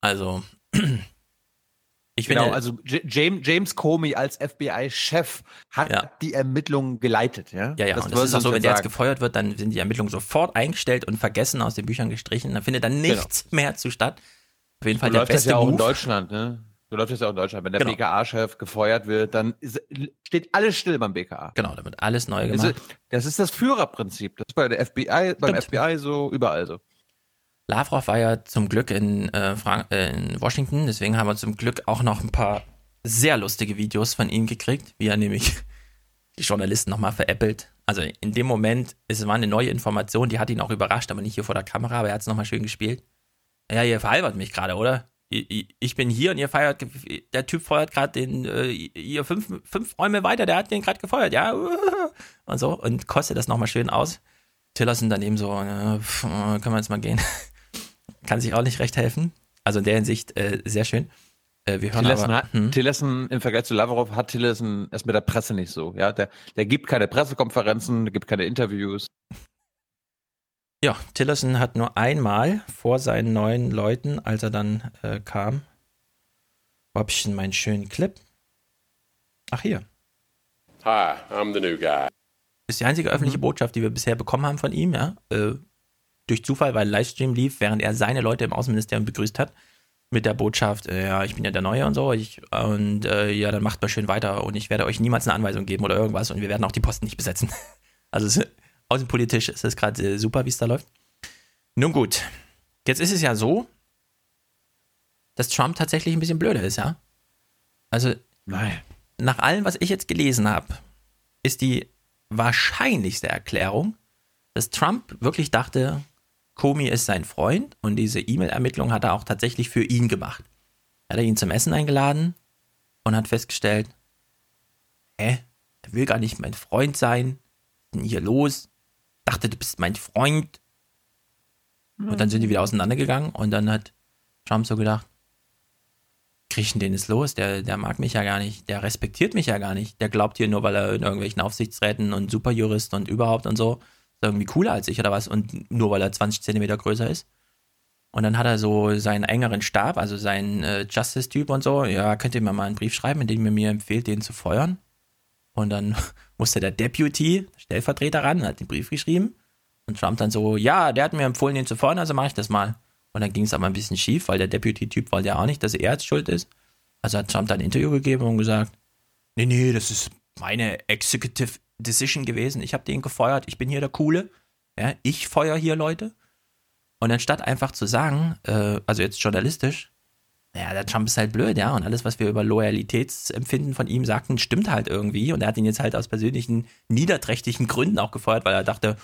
Also, (clears throat) ich genau, finde, also James, James Comey als FBI-Chef hat ja. die Ermittlungen geleitet, ja. Ja, ja, das und das ist auch so, wenn der jetzt gefeuert wird, dann sind die Ermittlungen sofort eingestellt und vergessen, aus den Büchern gestrichen. Dann findet dann genau. nichts genau. mehr zustatt. Auf jeden Fall so der beste das ja auch Move. in Deutschland, ne? So läuft das ja auch in Deutschland. Wenn der genau. BKA-Chef gefeuert wird, dann ist, steht alles still beim BKA. Genau, da wird alles neu gemacht. Das ist das Führerprinzip. Das ist bei der FBI, beim Stimmt. FBI so, überall so. Lavrov war ja zum Glück in, äh, äh, in Washington, deswegen haben wir zum Glück auch noch ein paar sehr lustige Videos von ihm gekriegt, wie er nämlich (laughs) die Journalisten nochmal veräppelt. Also in dem Moment, es war eine neue Information, die hat ihn auch überrascht, aber nicht hier vor der Kamera, aber er hat es nochmal schön gespielt. Ja, ihr verheiratet mich gerade, oder? Ich bin hier und ihr feiert, der Typ feuert gerade den, äh, ihr fünf, fünf Räume weiter, der hat den gerade gefeuert, ja, (laughs) und so, und kostet das nochmal schön aus. Tillerson dann eben so, äh, können wir jetzt mal gehen (laughs) kann sich auch nicht recht helfen. Also in der Hinsicht äh, sehr schön. Äh, wir hören Tillerson, aber, hat, hm? Tillerson im Vergleich zu Lavrov hat Tillerson es mit der Presse nicht so. Ja, der, der gibt keine Pressekonferenzen, der gibt keine Interviews. Ja, Tillerson hat nur einmal vor seinen neuen Leuten, als er dann äh, kam, wo hab ich denn meinen schönen Clip? Ach hier. Hi, I'm the new guy. Ist die einzige öffentliche mhm. Botschaft, die wir bisher bekommen haben von ihm, ja. Äh, durch Zufall, weil Livestream lief, während er seine Leute im Außenministerium begrüßt hat, mit der Botschaft, äh, ja, ich bin ja der Neue und so, ich, und äh, ja, dann macht mal schön weiter und ich werde euch niemals eine Anweisung geben oder irgendwas und wir werden auch die Posten nicht besetzen. (laughs) Also es, außenpolitisch ist es gerade äh, super, wie es da läuft. Nun gut, jetzt ist es ja so, dass Trump tatsächlich ein bisschen blöder ist, ja? Also, Nein. nach allem, was ich jetzt gelesen habe, ist die wahrscheinlichste Erklärung, dass Trump wirklich dachte, Comey ist sein Freund und diese E-Mail-Ermittlung hat er auch tatsächlich für ihn gemacht. Hat er ihn zum Essen eingeladen und hat festgestellt, hä, der will gar nicht mein Freund sein. Was ist denn hier los? Dachte, du bist mein Freund. Und dann sind die wieder auseinandergegangen und dann hat Trump so gedacht, denn den ist los? Der, der mag mich ja gar nicht, der respektiert mich ja gar nicht. Der glaubt hier nur, weil er in irgendwelchen Aufsichtsräten und Superjurist und überhaupt und so, irgendwie cooler als ich oder was und nur weil er 20 Zentimeter größer ist. Und dann hat er so seinen engeren Stab, also seinen äh, Justice-Typ und so, ja, könnt ihr mir mal einen Brief schreiben, in dem ihr mir empfehlt, den zu feuern? Und dann (laughs) musste der Deputy, Stellvertreter ran, hat den Brief geschrieben. Und Trump dann so, ja, der hat mir empfohlen, den zu feuern, also mache ich das mal. Und dann ging es aber ein bisschen schief, weil der Deputy-Typ wollte ja auch nicht, dass er jetzt schuld ist. Also hat Trump dann ein Interview gegeben und gesagt, nee, nee, das ist meine Executive Decision gewesen. Ich habe den gefeuert, ich bin hier der Coole. Ja, ich feuer hier Leute. Und anstatt einfach zu sagen, äh, also jetzt journalistisch, ja, der Trump ist halt blöd, ja, und alles, was wir über Loyalitätsempfinden von ihm sagten, stimmt halt irgendwie. Und er hat ihn jetzt halt aus persönlichen, niederträchtigen Gründen auch gefeuert, weil er dachte,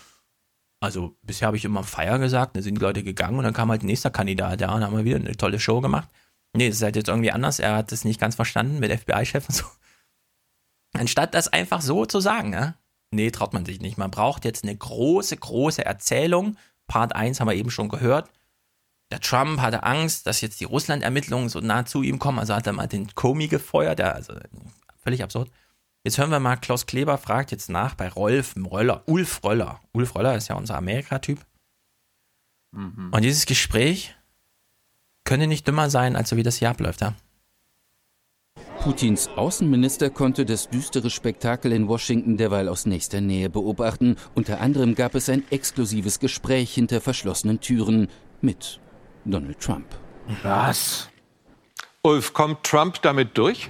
also bisher habe ich immer Feier gesagt, da sind die Leute gegangen und dann kam halt nächster Kandidat, ja, und haben wir wieder eine tolle Show gemacht. Nee, das ist halt jetzt irgendwie anders. Er hat das nicht ganz verstanden mit FBI-Chef und so. Anstatt das einfach so zu sagen, ja, nee, traut man sich nicht. Man braucht jetzt eine große, große Erzählung. Part 1 haben wir eben schon gehört. Der Trump hatte Angst, dass jetzt die Russland-Ermittlungen so nah zu ihm kommen, also hat er mal den Comey gefeuert, ja, also völlig absurd. Jetzt hören wir mal, Klaus Kleber fragt jetzt nach bei Rolf Röller, Ulf Röller. Ulf Röller ist ja unser Amerika-Typ. Mhm. Und dieses Gespräch könnte nicht dümmer sein, als so wie das hier abläuft, ja. Putins Außenminister konnte das düstere Spektakel in Washington derweil aus nächster Nähe beobachten. Unter anderem gab es ein exklusives Gespräch hinter verschlossenen Türen mit Donald Trump. Was? Ulf, kommt Trump damit durch?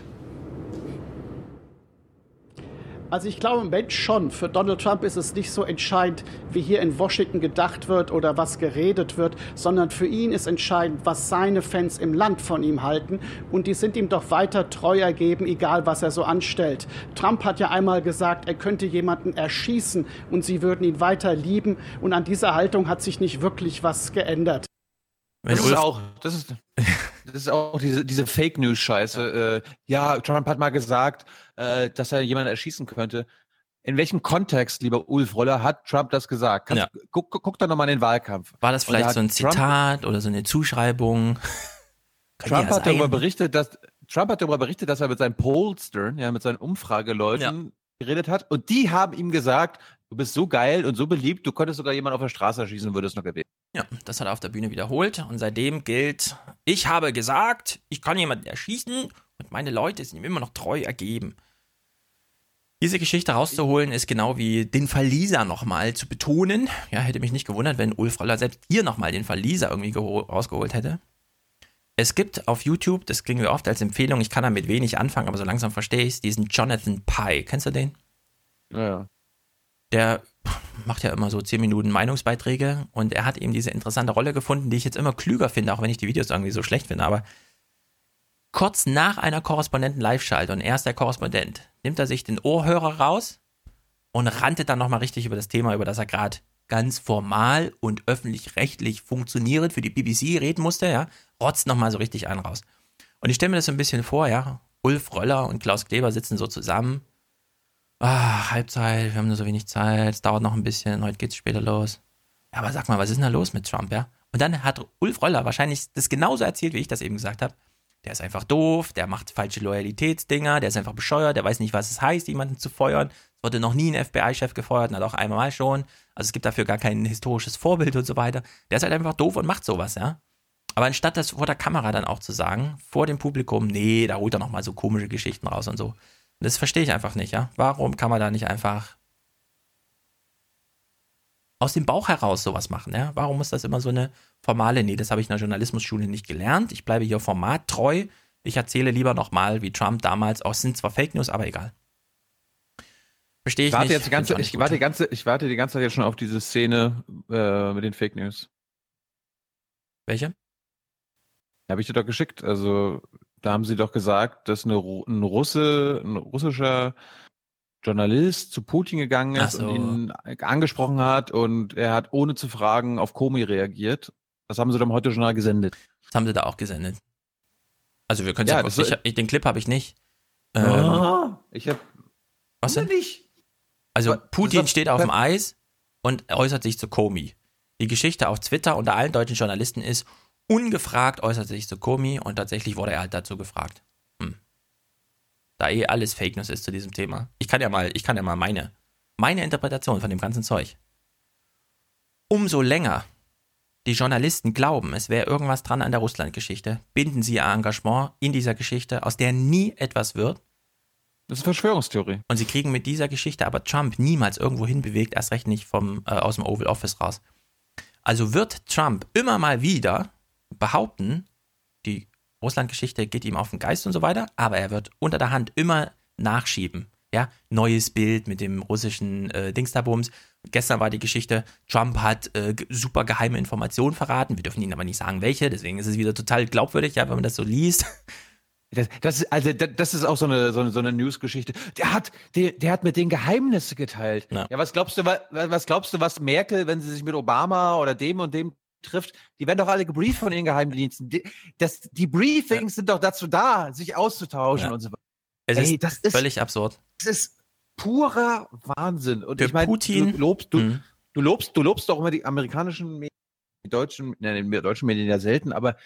Also ich glaube im Moment schon. Für Donald Trump ist es nicht so entscheidend, wie hier in Washington gedacht wird oder was geredet wird, sondern für ihn ist entscheidend, was seine Fans im Land von ihm halten. Und die sind ihm doch weiter treu ergeben, egal was er so anstellt. Trump hat ja einmal gesagt, er könnte jemanden erschießen und sie würden ihn weiter lieben. Und an dieser Haltung hat sich nicht wirklich was geändert. Das ist auch, das ist, das ist auch diese, diese Fake News Scheiße. Äh, ja, Trump hat mal gesagt, äh, dass er jemanden erschießen könnte. In welchem Kontext, lieber Ulf Roller, hat Trump das gesagt? Kannst, Ja. guck, guck doch nochmal in den Wahlkampf. War das da vielleicht so ein Trump- Zitat oder so eine Zuschreibung? (laughs) Trump ja hat darüber berichtet, dass Trump hat darüber berichtet, dass er mit seinen Pollstern, ja, mit seinen Umfrageleuten geredet hat und die haben ihm gesagt, du bist so geil und so beliebt, du könntest sogar jemanden auf der Straße erschießen und würdest noch gewählt. Ja, das hat er auf der Bühne wiederholt und seitdem gilt, ich habe gesagt, ich kann jemanden erschießen und meine Leute sind ihm immer noch treu ergeben. Diese Geschichte rauszuholen ist genau wie den Fall Lisa nochmal zu betonen. Ja, hätte mich nicht gewundert, wenn Ulf Roller selbst hier nochmal den Fall Lisa irgendwie geho- rausgeholt hätte. Es gibt auf YouTube, das kriegen wir oft als Empfehlung, ich kann damit wenig anfangen, aber so langsam verstehe ich es, diesen Jonathan Pye. Kennst du den? Ja, ja. der macht ja immer so 10 Minuten Meinungsbeiträge und er hat eben diese interessante Rolle gefunden, die ich jetzt immer klüger finde, auch wenn ich die Videos irgendwie so schlecht finde, aber kurz nach einer Korrespondenten-Live-Schalte und er ist der Korrespondent, nimmt er sich den Ohrhörer raus und rantet dann nochmal richtig über das Thema, über das er gerade ganz formal und öffentlich-rechtlich funktionierend für die BBC reden musste, ja, rotzt nochmal so richtig einen raus. Und ich stelle mir das so ein bisschen vor, ja, Ulf Röller und Klaus Kleber sitzen so zusammen ah, Halbzeit, wir haben nur so wenig Zeit, es dauert noch ein bisschen, heute geht's später los. Ja, aber sag mal, was ist denn da los mit Trump, ja? Und dann hat Ulf Röller wahrscheinlich das genauso erzählt, wie ich das eben gesagt habe. Der ist einfach doof, der macht falsche Loyalitätsdinger, der ist einfach bescheuert, der weiß nicht, was es heißt, jemanden zu feuern. Es wurde noch nie ein FBI-Chef gefeuert, hat auch einmal schon. Also es gibt dafür gar kein historisches Vorbild und so weiter. Der ist halt einfach doof und macht sowas, ja? Aber anstatt das vor der Kamera dann auch zu sagen, vor dem Publikum, nee, da holt er nochmal so komische Geschichten raus und so. Das verstehe ich einfach nicht, ja. Warum kann man da nicht einfach aus dem Bauch heraus sowas machen, ja? Warum muss das immer so eine formale, nee, das habe ich in der Journalismusschule nicht gelernt. Ich bleibe hier formattreu. Ich erzähle lieber nochmal, wie Trump damals, auch es sind zwar Fake News, aber egal. Verstehe ich Ich warte nicht. jetzt die ganze, ich warte die ganze, ich warte die ganze Zeit jetzt schon auf diese Szene äh, mit den Fake News. Welche? Habe ich dir doch geschickt. Also da haben sie doch gesagt, dass eine, ein Russe, ein russischer Journalist zu Putin gegangen ist so. und ihn angesprochen hat und er hat ohne zu fragen auf Komi reagiert. Das haben sie im heute Journal gesendet. Das haben sie da auch gesendet. Also wir können Ja, ja, das ich, ich, den Clip habe ich nicht. Ähm, Ah, ich habe Was denn? nicht? Also Putin steht auf dem Eis und äußert sich zu Komi. Die Geschichte auf Twitter unter allen deutschen Journalisten ist, ungefragt äußert sich zu Komi und tatsächlich wurde er halt dazu gefragt. Da eh alles Fake News ist zu diesem Thema. Ich kann ja mal, ich kann ja mal meine, meine Interpretation von dem ganzen Zeug. Umso länger die Journalisten glauben, es wäre irgendwas dran an der Russland-Geschichte, binden sie ihr Engagement in dieser Geschichte, aus der nie etwas wird. Das ist Verschwörungstheorie. Und sie kriegen mit dieser Geschichte aber Trump niemals irgendwo hinbewegt, erst recht nicht vom, äh, aus dem Oval Office raus. Also wird Trump immer mal wieder behaupten, Russland-Geschichte geht ihm auf den Geist und so weiter, aber er wird unter der Hand immer nachschieben. Ja, neues Bild mit dem russischen äh, Dingsterbums. Gestern war die Geschichte, Trump hat äh, super geheime Informationen verraten. Wir dürfen Ihnen aber nicht sagen, welche. Deswegen ist es wieder total glaubwürdig, ja, wenn man das so liest. Das, das, ist, also, das, ist auch so eine, so eine, so eine News-Geschichte. Der hat, der, der hat mit den Geheimnisse geteilt. Ja. was glaubst du, wa- was glaubst du, was Merkel, wenn sie sich mit Obama oder dem und dem trifft, die werden doch alle gebrieft von den Geheimdiensten. Die, das, die Briefings sind doch dazu da, sich auszutauschen Ja. und so weiter. Es Ey, ist das ist, völlig absurd. das ist purer Wahnsinn. Und Für ich meine, Putin- du lobst, du, Mhm. du lobst, du lobst doch immer die amerikanischen Medien, die deutschen, nein, die deutschen Medien ja selten, aber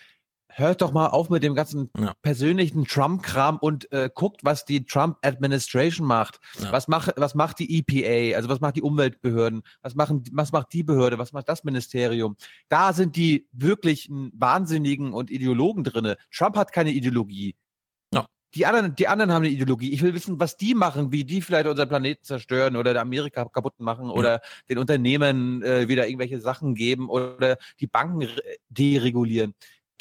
hört doch mal auf mit dem ganzen persönlichen Trump-Kram und äh, guckt, was die Trump-Administration macht. Ja. Was, macht, was macht die EPA, also was macht die Umweltbehörden, was, machen, was macht die Behörde, was macht das Ministerium. Da sind die wirklichen Wahnsinnigen und Ideologen drinne. Trump hat keine Ideologie. Ja. Die anderen, die anderen haben eine Ideologie. Ich will wissen, was die machen, wie die vielleicht unseren Planeten zerstören oder Amerika kaputt machen oder den Unternehmen äh, wieder irgendwelche Sachen geben oder die Banken re- deregulieren.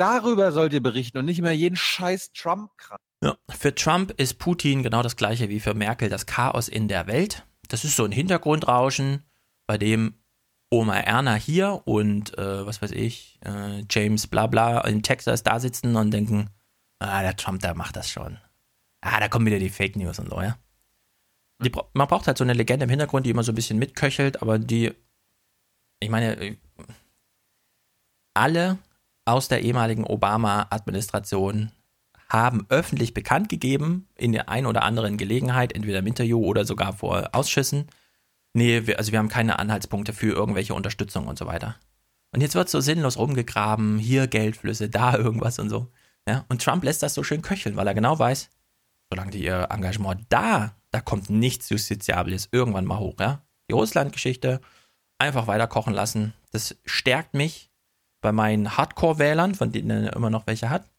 Darüber sollt ihr berichten und nicht immer jeden scheiß Trump-Kram. Ja. Für Trump ist Putin genau das gleiche wie für Merkel das Chaos in der Welt. Das ist so ein Hintergrundrauschen, bei dem Oma Erna hier und äh, was weiß ich, äh, James Blabla in Texas da sitzen und denken, ah, der Trump, der macht das schon. Ah, da kommen wieder die Fake News und so, ja. Die, man braucht halt so eine Legende im Hintergrund, die immer so ein bisschen mitköchelt, aber die, ich meine, äh, alle aus der ehemaligen Obama-Administration haben öffentlich bekannt gegeben, in der einen oder anderen Gelegenheit, entweder im Interview oder sogar vor Ausschüssen, nee, wir, also wir haben keine Anhaltspunkte für irgendwelche Unterstützung und so weiter. Und jetzt wird so sinnlos rumgegraben, hier Geldflüsse, da irgendwas und so. Ja, und Trump lässt das so schön köcheln, weil er genau weiß, solange die ihr Engagement da, da kommt nichts Justiziables irgendwann mal hoch, ja. Die Russland-Geschichte einfach weiter kochen lassen. Das stärkt mich bei meinen Hardcore-Wählern, von denen er immer noch welche hat.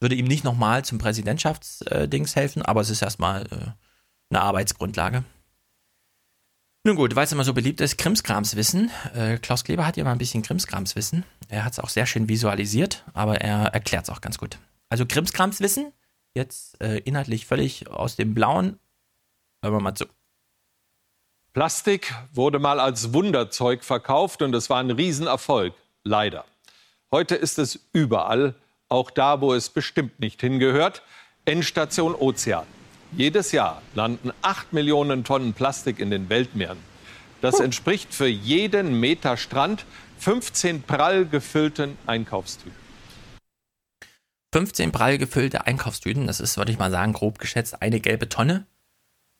Würde ihm nicht nochmal zum Präsidentschaftsdings helfen, aber es ist erstmal äh, eine Arbeitsgrundlage. Nun gut, weil es immer so beliebt ist, Krimskramswissen. Äh, Klaus Kleber hat ja mal ein bisschen Krimskramswissen. Er hat es auch sehr schön visualisiert, aber er erklärt es auch ganz gut. Also Krimskramswissen, jetzt äh, inhaltlich völlig aus dem Blauen. Hören wir mal zu. Plastik wurde mal als Wunderzeug verkauft und es war ein Riesenerfolg. Leider. Heute ist es überall, auch da, wo es bestimmt nicht hingehört. Endstation Ozean. Jedes Jahr landen 8 Millionen Tonnen Plastik in den Weltmeeren. Das entspricht für jeden Meter Strand 15 prall gefüllten Einkaufstüten. 15 prall gefüllte Einkaufstüten, das ist, würde ich mal sagen, grob geschätzt eine gelbe Tonne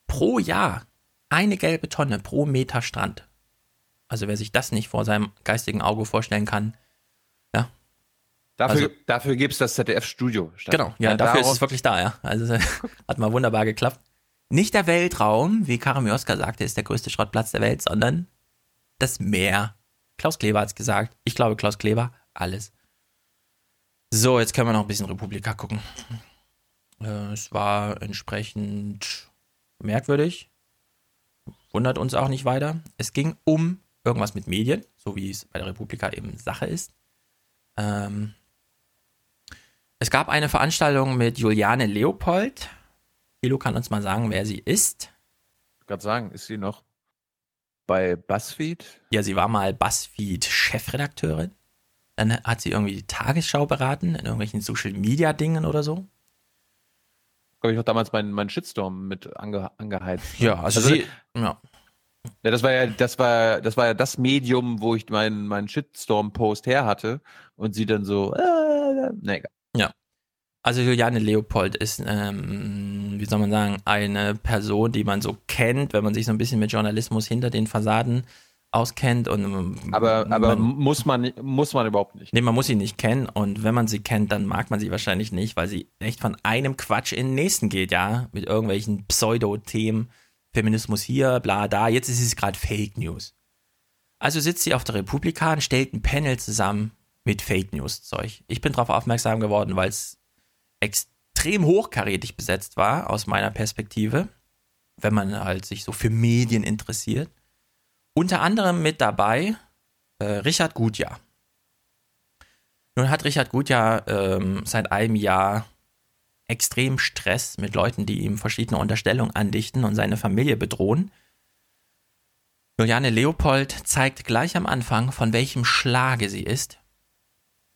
pro Jahr. Eine gelbe Tonne pro Meter Strand. Also wer sich das nicht vor seinem geistigen Auge vorstellen kann. Dafür, Also- dafür gibt es das ZDF-Studio. Genau, ja, dafür ist es wirklich da, ja. Also (laughs) hat mal wunderbar geklappt. Nicht der Weltraum, wie Karim Oskar sagte, ist der größte Schrottplatz der Welt, sondern das Meer. Klaus Kleber hat es gesagt. Ich glaube, Klaus Kleber, alles. So, jetzt können wir noch ein bisschen Republika gucken. Äh, es war entsprechend merkwürdig. Wundert uns auch nicht weiter. Es ging um irgendwas mit Medien, so wie es bei der Republika eben Sache ist. Ähm, es gab eine Veranstaltung mit Juliane Leopold. Hilo kann uns mal sagen, wer sie ist. Ich gerade sagen, ist sie noch bei BuzzFeed? Ja, sie war mal BuzzFeed-Chefredakteurin. Dann hat sie irgendwie die Tagesschau beraten in irgendwelchen Social-Media-Dingen oder so. Glaube ich auch damals meinen mein Shitstorm mit ange, angeheizt. Ja, also, sie, ja. Ja, das war ja, das war, das war ja das Medium, wo ich meinen meinen Shitstorm-Post her hatte und sie dann so, äh, nee, egal. Also Juliane Leopold ist, ähm, wie soll man sagen, eine Person, die man so kennt, wenn man sich so ein bisschen mit Journalismus hinter den Fassaden auskennt. Und, ähm, aber aber man, muss, man, muss man überhaupt nicht. Nee, man muss sie nicht kennen. Und wenn man sie kennt, dann mag man sie wahrscheinlich nicht, weil sie echt von einem Quatsch in den nächsten geht, ja. Mit irgendwelchen Pseudo-Themen. Feminismus hier, bla da. Jetzt ist es gerade Fake News. Also sitzt sie auf der Republika und stellt ein Panel zusammen mit Fake News Zeug. Ich bin darauf aufmerksam geworden, weil es extrem hochkarätig besetzt war, aus meiner Perspektive, wenn man halt sich so für Medien interessiert. Unter anderem mit dabei äh, Richard Gutjahr. Nun hat Richard Gutjahr ähm, seit einem Jahr extrem Stress mit Leuten, die ihm verschiedene Unterstellungen andichten und seine Familie bedrohen. Juliane Leopold zeigt gleich am Anfang, von welchem Schlage sie ist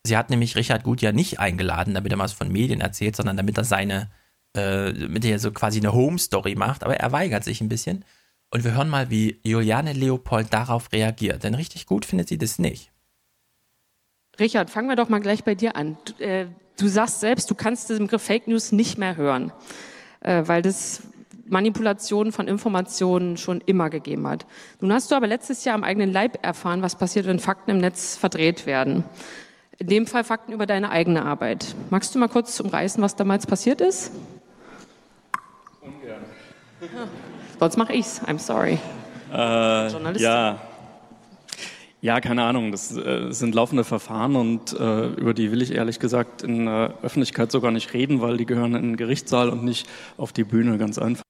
Sie hat nämlich Richard Gut ja nicht eingeladen, damit er was von Medien erzählt, sondern damit er seine, äh, damit er so quasi eine Home-Story macht, aber er weigert sich ein bisschen. Und wir hören mal, wie Juliane Leopold darauf reagiert, denn richtig gut findet sie das nicht. Richard, fangen wir doch mal gleich bei dir an. Du, äh, du sagst selbst, du kannst diesen Begriff Fake News nicht mehr hören, äh, weil das Manipulationen von Informationen schon immer gegeben hat. Nun hast du aber letztes Jahr am eigenen Leib erfahren, was passiert, wenn Fakten im Netz verdreht werden. In dem Fall Fakten über deine eigene Arbeit. Magst du mal kurz umreißen, was damals passiert ist? Ungern. Sonst mache ich's. I'm sorry. Äh, ja. Ja, keine Ahnung. Das äh, sind laufende Verfahren und äh, über die will ich ehrlich gesagt in der Öffentlichkeit sogar nicht reden, weil die gehören in den Gerichtssaal und nicht auf die Bühne, ganz einfach.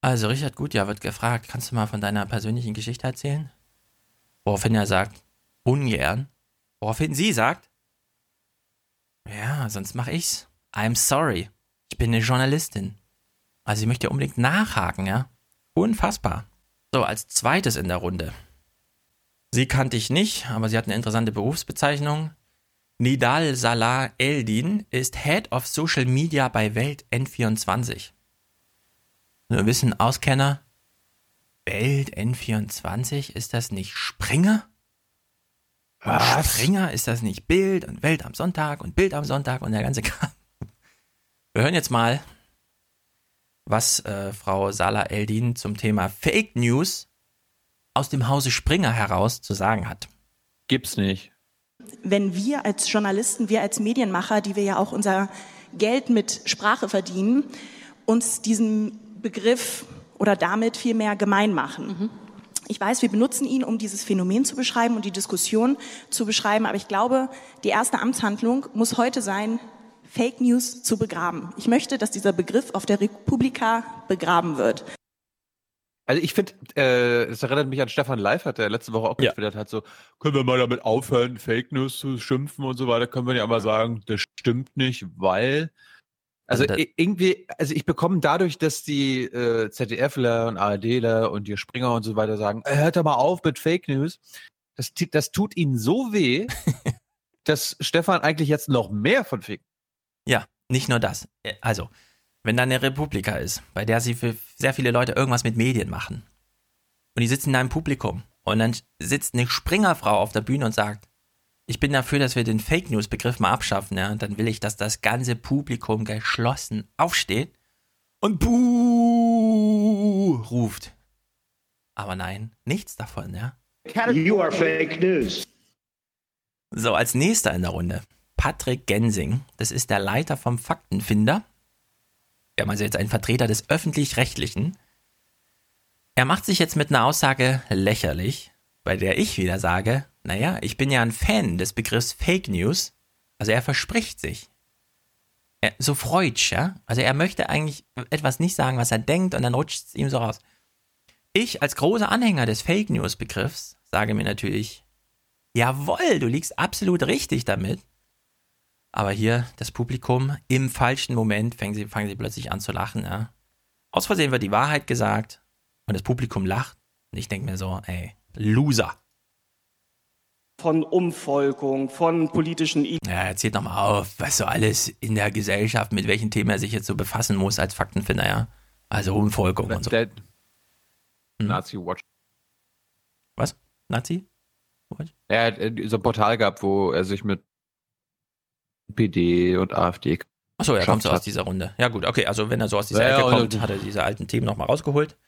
Also Richard Gutjahr wird gefragt, kannst du mal von deiner persönlichen Geschichte erzählen? Woraufhin er sagt, ungern. Woraufhin sie sagt, ja, sonst mache ich's. I'm sorry. Ich bin eine Journalistin. Also ich möchte unbedingt nachhaken, ja? Unfassbar. So, als zweites in der Runde. Sie kannte ich nicht, aber sie hat eine interessante Berufsbezeichnung. Nidal Salah Eldin ist Head of Social Media bei Welt N24. Nur wissen Auskenner, Welt N24, ist das nicht Springer? Was? Springer ist das nicht Bild und Welt am Sonntag und Bild am Sonntag und der ganze (laughs) Kram. Wir hören jetzt mal, was äh, Frau Salah Eldin zum Thema Fake News aus dem Hause Springer heraus zu sagen hat. Gibt's nicht. Wenn wir als Journalisten, wir als Medienmacher, die wir ja auch unser Geld mit Sprache verdienen, uns diesen Begriff oder damit viel mehr gemein machen. Mhm. Ich weiß, wir benutzen ihn, um dieses Phänomen zu beschreiben und die Diskussion zu beschreiben, aber ich glaube, die erste Amtshandlung muss heute sein, Fake News zu begraben. Ich möchte, dass dieser Begriff auf der Republika begraben wird. Also ich finde, äh, es erinnert mich an Stefan Leifert, der letzte Woche auch ja. getwittert hat, so, können wir mal damit aufhören, Fake News zu schimpfen und so weiter, können wir ja mal sagen, das stimmt nicht, weil also, irgendwie, also ich bekomme dadurch, dass die äh, ZDFler und ARDler und die Springer und so weiter sagen, äh, hört doch mal auf mit Fake News, das, das tut ihnen so weh, (laughs) dass Stefan eigentlich jetzt noch mehr von Fake Ja, nicht nur das. Äh, also, wenn da eine Republika ist, bei der sie für sehr viele Leute irgendwas mit Medien machen und die sitzen da im Publikum und dann sitzt eine Springerfrau auf der Bühne und sagt, ich bin dafür, dass wir den Fake News Begriff mal abschaffen, ja. Und dann will ich, dass das ganze Publikum geschlossen aufsteht und Buh ruft. Aber nein, nichts davon, ja. You are fake news. So, als nächster in der Runde. Patrick Gensing, das ist der Leiter vom Faktenfinder. Wir haben also jetzt einen Vertreter des Öffentlich-Rechtlichen. Er macht sich jetzt mit einer Aussage lächerlich, bei der ich wieder sage, naja, ich bin ja ein Fan des Begriffs Fake News. Also er verspricht sich. Er, so freudsch, ja? Also er möchte eigentlich etwas nicht sagen, was er denkt, und dann rutscht es ihm so raus. Ich als großer Anhänger des Fake News Begriffs sage mir natürlich, jawohl, du liegst absolut richtig damit. Aber hier das Publikum im falschen Moment fangen sie, fangen sie plötzlich an zu lachen, ja. Aus Versehen wird die Wahrheit gesagt und das Publikum lacht. Und ich denke mir so, ey, Loser von Umvolkung, von politischen I Ja, erzählt nochmal auf, was so alles in der Gesellschaft, mit welchen Themen er sich jetzt so befassen muss als Faktenfinder, ja. Also Umvolkung und so. Hm? Nazi Watch. Was? Nazi? Watch? Er hat äh, so ein Portal gehabt, wo er sich mit PD und AfD Achso, er kommt so aus dieser Runde. Ja, gut, okay, also wenn er so aus dieser Ja, Ecke kommt, hat er diese alten Themen nochmal rausgeholt.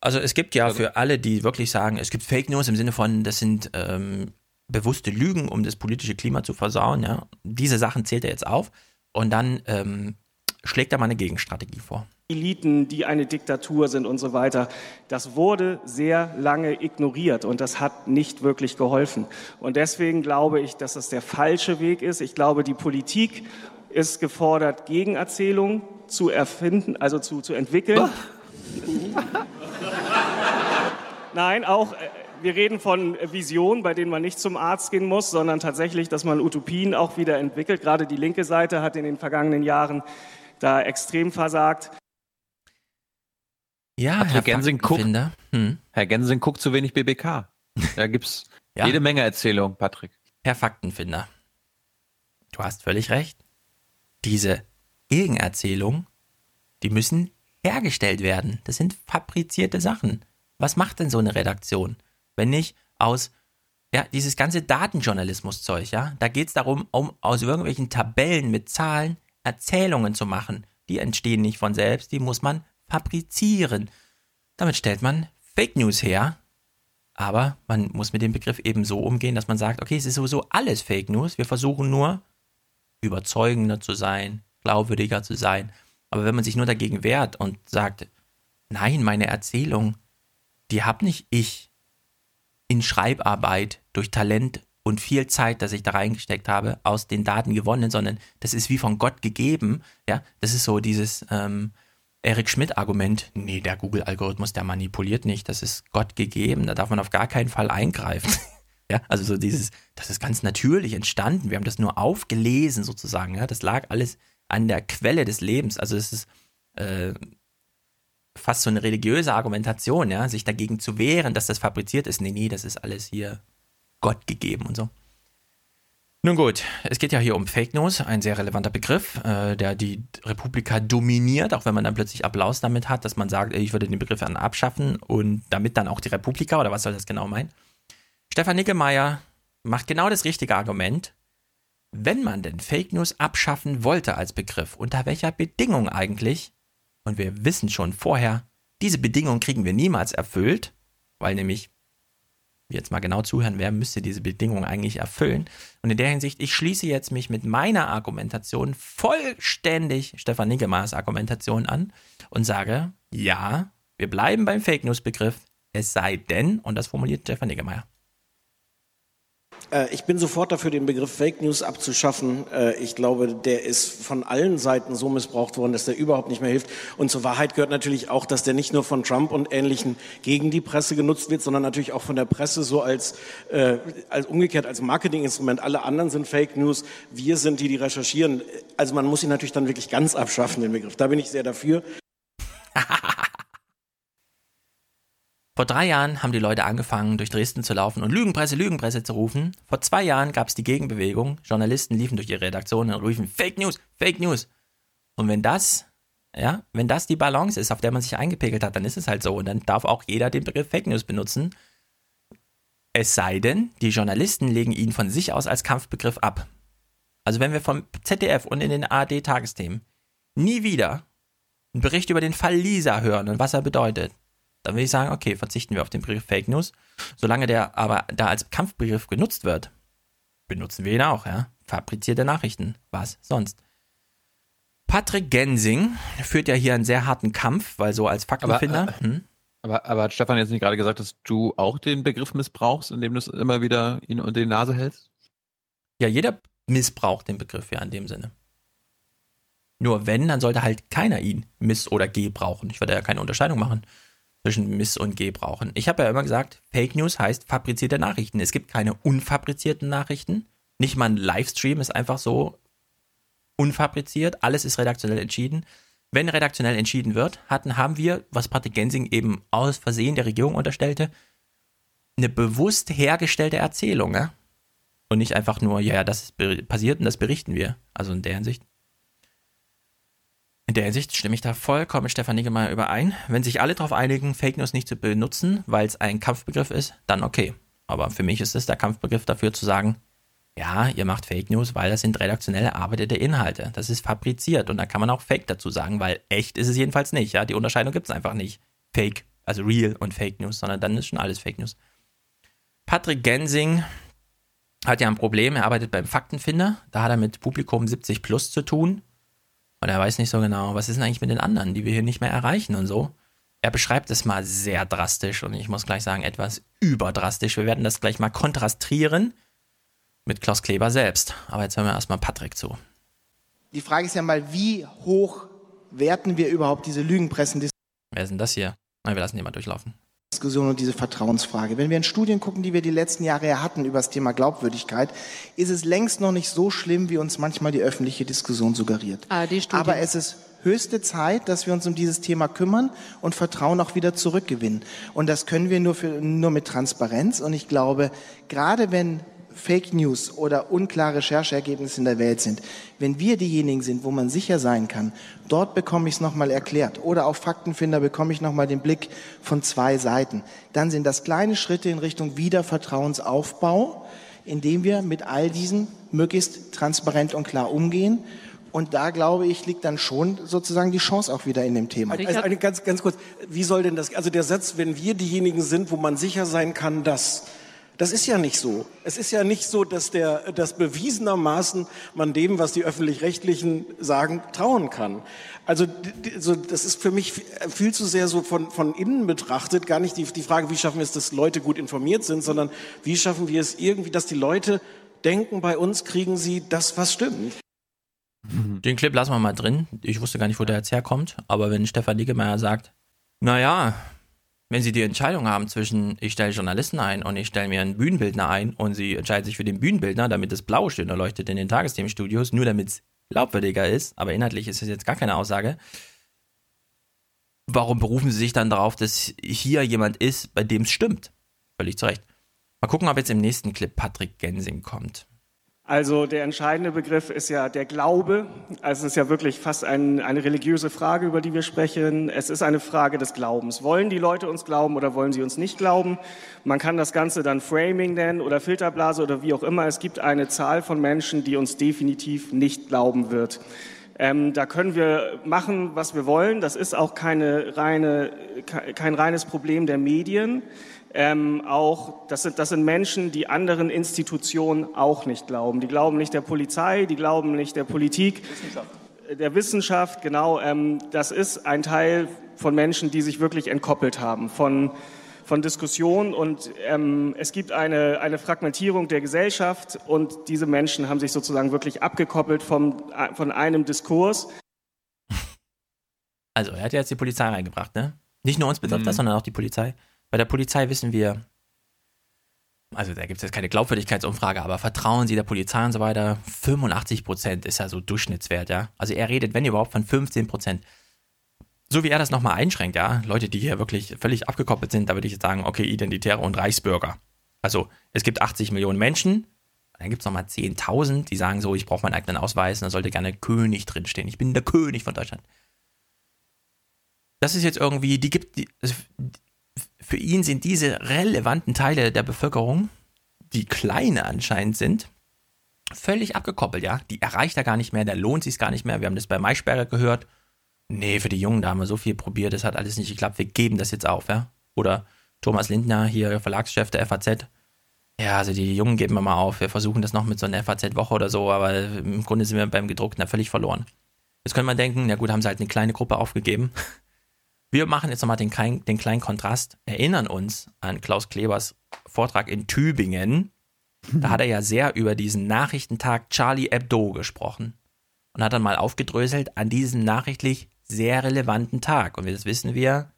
Also es gibt ja für alle, die wirklich sagen, es gibt Fake News im Sinne von, das sind ähm, bewusste Lügen, um das politische Klima zu versauen, ja. Diese Sachen zählt er jetzt auf und dann ähm, schlägt er mal eine Gegenstrategie vor. Eliten, die eine Diktatur sind und so weiter. Das wurde sehr lange ignoriert und das hat nicht wirklich geholfen. Und deswegen glaube ich, dass das der falsche Weg ist. Ich glaube, die Politik ist gefordert, Gegenerzählungen zu erfinden, also zu, zu entwickeln. (laughs) Nein, auch äh, wir reden von Visionen, bei denen man nicht zum Arzt gehen muss, sondern tatsächlich, dass man Utopien auch wieder entwickelt. Gerade die linke Seite hat in den vergangenen Jahren da extrem versagt. Ja, Herr Gensing guckt, Faktenfinder. Hm. Herr Gensing guckt zu wenig BBK. Da gibt's (laughs) Ja. jede Menge Erzählungen, Patrick. Herr Faktenfinder, du hast völlig recht. Diese Gegenerzählungen, die müssen hergestellt werden. Das sind fabrizierte Sachen. Was macht denn so eine Redaktion, wenn nicht aus, ja, dieses ganze Datenjournalismus-Zeug, ja? Da geht es darum, um aus irgendwelchen Tabellen mit Zahlen Erzählungen zu machen. Die entstehen nicht von selbst, die muss man fabrizieren. Damit stellt man Fake News her, aber man muss mit dem Begriff eben so umgehen, dass man sagt, okay, es ist sowieso alles Fake News. Wir versuchen nur, überzeugender zu sein, glaubwürdiger zu sein. Aber wenn man sich nur dagegen wehrt und sagt, nein, meine Erzählung, die hab nicht ich in Schreibarbeit durch Talent und viel Zeit, das ich da reingesteckt habe, aus den Daten gewonnen, sondern das ist wie von Gott gegeben. Ja, das ist so dieses ähm, Eric Schmidt-Argument. Nee, der Google-Algorithmus, der manipuliert nicht. Das ist Gott gegeben. Da darf man auf gar keinen Fall eingreifen. (laughs) ja, also so dieses, das ist ganz natürlich entstanden. Wir haben das nur aufgelesen sozusagen. Ja, das lag alles an der Quelle des Lebens. Also es ist äh, fast so eine religiöse Argumentation, ja, sich dagegen zu wehren, dass das fabriziert ist. Nee, nee, das ist alles hier Gott gegeben und so. Nun gut, es geht ja hier um Fake News, ein sehr relevanter Begriff, äh, der die Republika dominiert, auch wenn man dann plötzlich Applaus damit hat, dass man sagt, ich würde den Begriff dann abschaffen und damit dann auch die Republika, oder was soll das genau meinen? Stefan Nickelmeier macht genau das richtige Argument. Wenn man denn Fake News abschaffen wollte als Begriff, unter welcher Bedingung eigentlich? Und wir wissen schon vorher, diese Bedingung kriegen wir niemals erfüllt, weil nämlich jetzt mal genau zuhören, wer müsste diese Bedingungen eigentlich erfüllen. Und in der Hinsicht, ich schließe jetzt mich mit meiner Argumentation vollständig Stefan Niggemeyers Argumentation an und sage, ja, wir bleiben beim Fake News Begriff, es sei denn, und das formuliert Stefan Niggemeier. Äh, Ich bin sofort dafür, den Begriff Fake News abzuschaffen. Äh, Ich glaube, der ist von allen Seiten so missbraucht worden, dass der überhaupt nicht mehr hilft. Und zur Wahrheit gehört natürlich auch, dass der nicht nur von Trump und Ähnlichen gegen die Presse genutzt wird, sondern natürlich auch von der Presse so als, äh, als umgekehrt als Marketinginstrument. Alle anderen sind Fake News. Wir sind die, die recherchieren. Also man muss ihn natürlich dann wirklich ganz abschaffen, den Begriff. Da bin ich sehr dafür. (laughs) Vor drei Jahren haben die Leute angefangen, durch Dresden zu laufen und Lügenpresse, Lügenpresse zu rufen. Vor zwei Jahren gab es die Gegenbewegung. Journalisten liefen durch ihre Redaktionen und riefen Fake News, Fake News. Und wenn das, ja, wenn das die Balance ist, auf der man sich eingepegelt hat, dann ist es halt so. Und dann darf auch jeder den Begriff Fake News benutzen. Es sei denn, die Journalisten legen ihn von sich aus als Kampfbegriff ab. Also wenn wir vom ZDF und in den ARD-Tagesthemen nie wieder einen Bericht über den Fall Lisa hören und was er bedeutet, dann würde ich sagen, okay, verzichten wir auf den Begriff Fake News. Solange der aber da als Kampfbegriff genutzt wird, benutzen wir ihn auch, ja. Fabrizierte Nachrichten. Was sonst? Patrick Gensing führt ja hier einen sehr harten Kampf, weil so als Faktenfinder. Aber, äh, aber, aber hat Stefan jetzt nicht gerade gesagt, dass du auch den Begriff missbrauchst, indem du es immer wieder ihn unter die Nase hältst? Ja, jeder missbraucht den Begriff ja in dem Sinne. Nur wenn, dann sollte halt keiner ihn miss- oder gebrauchen. Ich würde ja keine Unterscheidung machen zwischen Miss- und Gebrauchen. Ich habe ja immer gesagt, Fake News heißt fabrizierte Nachrichten. Es gibt keine unfabrizierten Nachrichten. Nicht mal ein Livestream ist einfach so unfabriziert. Alles ist redaktionell entschieden. Wenn redaktionell entschieden wird, hatten, haben wir, was Patrick Gensing eben aus Versehen der Regierung unterstellte, eine bewusst hergestellte Erzählung. Ja? Und nicht einfach nur, ja, ja, das ist passiert und das berichten wir. Also in der Hinsicht. In der Hinsicht stimme ich da vollkommen mit Stefan Niggemeier überein. Wenn sich alle darauf einigen, Fake News nicht zu benutzen, weil es ein Kampfbegriff ist, dann okay. Aber für mich ist es der Kampfbegriff dafür zu sagen, Ja, ihr macht Fake News, weil das sind redaktionell erarbeitete Inhalte. Das ist fabriziert und da kann man auch Fake dazu sagen, weil echt ist es jedenfalls nicht. Ja, die Unterscheidung gibt es einfach nicht. Fake, also real und Fake News, sondern dann ist schon alles Fake News. Patrick Gensing hat ja ein Problem. Er arbeitet beim Faktenfinder. Da hat er mit Publikum 70 plus zu tun. Und er weiß nicht so genau, was ist denn eigentlich mit den anderen, die wir hier nicht mehr erreichen und so. Er beschreibt es mal sehr drastisch und ich muss gleich sagen, etwas überdrastisch. Wir werden das gleich mal kontrastieren mit Klaus Kleber selbst. Aber jetzt hören wir erstmal Patrick zu. Die Frage ist ja mal, wie hoch werten wir überhaupt diese Lügenpressen? Wer ist denn das hier? Nein, wir lassen die mal durchlaufen. Diskussion und diese Vertrauensfrage. Wenn wir in Studien gucken, die wir die letzten Jahre hatten über das Thema Glaubwürdigkeit, ist es längst noch nicht so schlimm, wie uns manchmal die öffentliche Diskussion suggeriert. Ah, Aber es ist höchste Zeit, dass wir uns um dieses Thema kümmern und Vertrauen auch wieder zurückgewinnen. Und das können wir nur, für, nur mit Transparenz. Und ich glaube, gerade wenn Fake News oder unklare Rechercheergebnisse in der Welt sind, wenn wir diejenigen sind, wo man sicher sein kann, dort bekomme ich es nochmal erklärt oder auf Faktenfinder bekomme ich nochmal den Blick von zwei Seiten, dann sind das kleine Schritte in Richtung Wiedervertrauensaufbau, indem wir mit all diesen möglichst transparent und klar umgehen und da glaube ich, liegt dann schon sozusagen die Chance auch wieder in dem Thema. Also eine ganz, ganz kurz, wie soll denn das, also der Satz, wenn wir diejenigen sind, wo man sicher sein kann, dass, das ist ja nicht so. Es ist ja nicht so, dass der, dass bewiesenermaßen man dem, was die öffentlich-rechtlichen sagen, trauen kann. Also, so, das ist für mich viel zu sehr so von, von innen betrachtet, gar nicht die, die Frage, wie schaffen wir es, dass Leute gut informiert sind, sondern wie schaffen wir es irgendwie, dass die Leute denken, bei uns kriegen sie das, was stimmt. (laughs) Den Clip lassen wir mal drin. Ich wusste gar nicht, wo der jetzt herkommt. Aber wenn Stefan Niggemeier sagt, naja, wenn Sie die Entscheidung haben zwischen, ich stelle Journalisten ein und ich stelle mir einen Bühnenbildner ein und Sie entscheiden sich für den Bühnenbildner, damit das Blau schön erleuchtet in den Tagesthemenstudios, nur damit es glaubwürdiger ist, aber inhaltlich ist es jetzt gar keine Aussage. Warum berufen Sie sich dann darauf, dass hier jemand ist, bei dem es stimmt? Völlig zu Recht. Mal gucken, ob jetzt im nächsten Clip Patrick Gensing kommt. Also der entscheidende Begriff ist ja der Glaube. Also es ist ja wirklich fast ein, eine religiöse Frage, über die wir sprechen. Es ist eine Frage des Glaubens. Wollen die Leute uns glauben oder wollen sie uns nicht glauben? Man kann das Ganze dann Framing nennen oder Filterblase oder wie auch immer. Es gibt eine Zahl von Menschen, die uns definitiv nicht glauben wird. Ähm, da können wir machen, was wir wollen. Das ist auch keine reine, kein reines Problem der Medien ähm, auch, das sind, das sind Menschen, die anderen Institutionen auch nicht glauben. Die glauben nicht der Polizei, die glauben nicht der Politik, Wissenschaft. der Wissenschaft, genau. Ähm, das ist ein Teil von Menschen, die sich wirklich entkoppelt haben von, von Diskussionen und ähm, es gibt eine, eine Fragmentierung der Gesellschaft und diese Menschen haben sich sozusagen wirklich abgekoppelt vom, von einem Diskurs. Also, er hat ja jetzt die Polizei reingebracht, ne? Nicht nur uns betrifft mhm. das, sondern auch die Polizei. Bei der Polizei wissen wir, also da gibt es jetzt keine Glaubwürdigkeitsumfrage, aber vertrauen Sie der Polizei und so weiter, 85 Prozent ist ja so Durchschnittswert, ja. Also er redet, wenn überhaupt, von 15 Prozent. So wie er das nochmal einschränkt, ja, Leute, die hier wirklich völlig abgekoppelt sind, da würde ich jetzt sagen, okay, Identitäre und Reichsbürger. Also es gibt 80 Millionen Menschen, dann gibt es nochmal 10.000, die sagen so, ich brauche meinen eigenen Ausweis und da sollte gerne König drinstehen. Ich bin der König von Deutschland. Das ist jetzt irgendwie, die gibt, die, für ihn sind diese relevanten Teile der Bevölkerung, die kleine anscheinend sind, völlig abgekoppelt, ja. Die erreicht er gar nicht mehr, der lohnt sich gar nicht mehr. Wir haben das bei Maischberger gehört. Nee, für die Jungen, da haben wir so viel probiert, das hat alles nicht geklappt, wir geben das jetzt auf, ja. Oder Thomas Lindner, hier Verlagschef der FAZ. Ja, also die Jungen geben wir mal auf. Wir versuchen das noch mit so einer FAZ-Woche oder so, aber im Grunde sind wir beim Gedruckten da völlig verloren. Jetzt könnte man denken, na gut, haben sie halt eine kleine Gruppe aufgegeben. Wir machen jetzt nochmal den, kleinen, den kleinen Kontrast, erinnern uns an Klaus Klebers Vortrag in Tübingen. Da hat er ja sehr über diesen Nachrichtentag Charlie Hebdo gesprochen und hat dann mal aufgedröselt an diesem nachrichtlich sehr relevanten Tag. Und das wissen wir,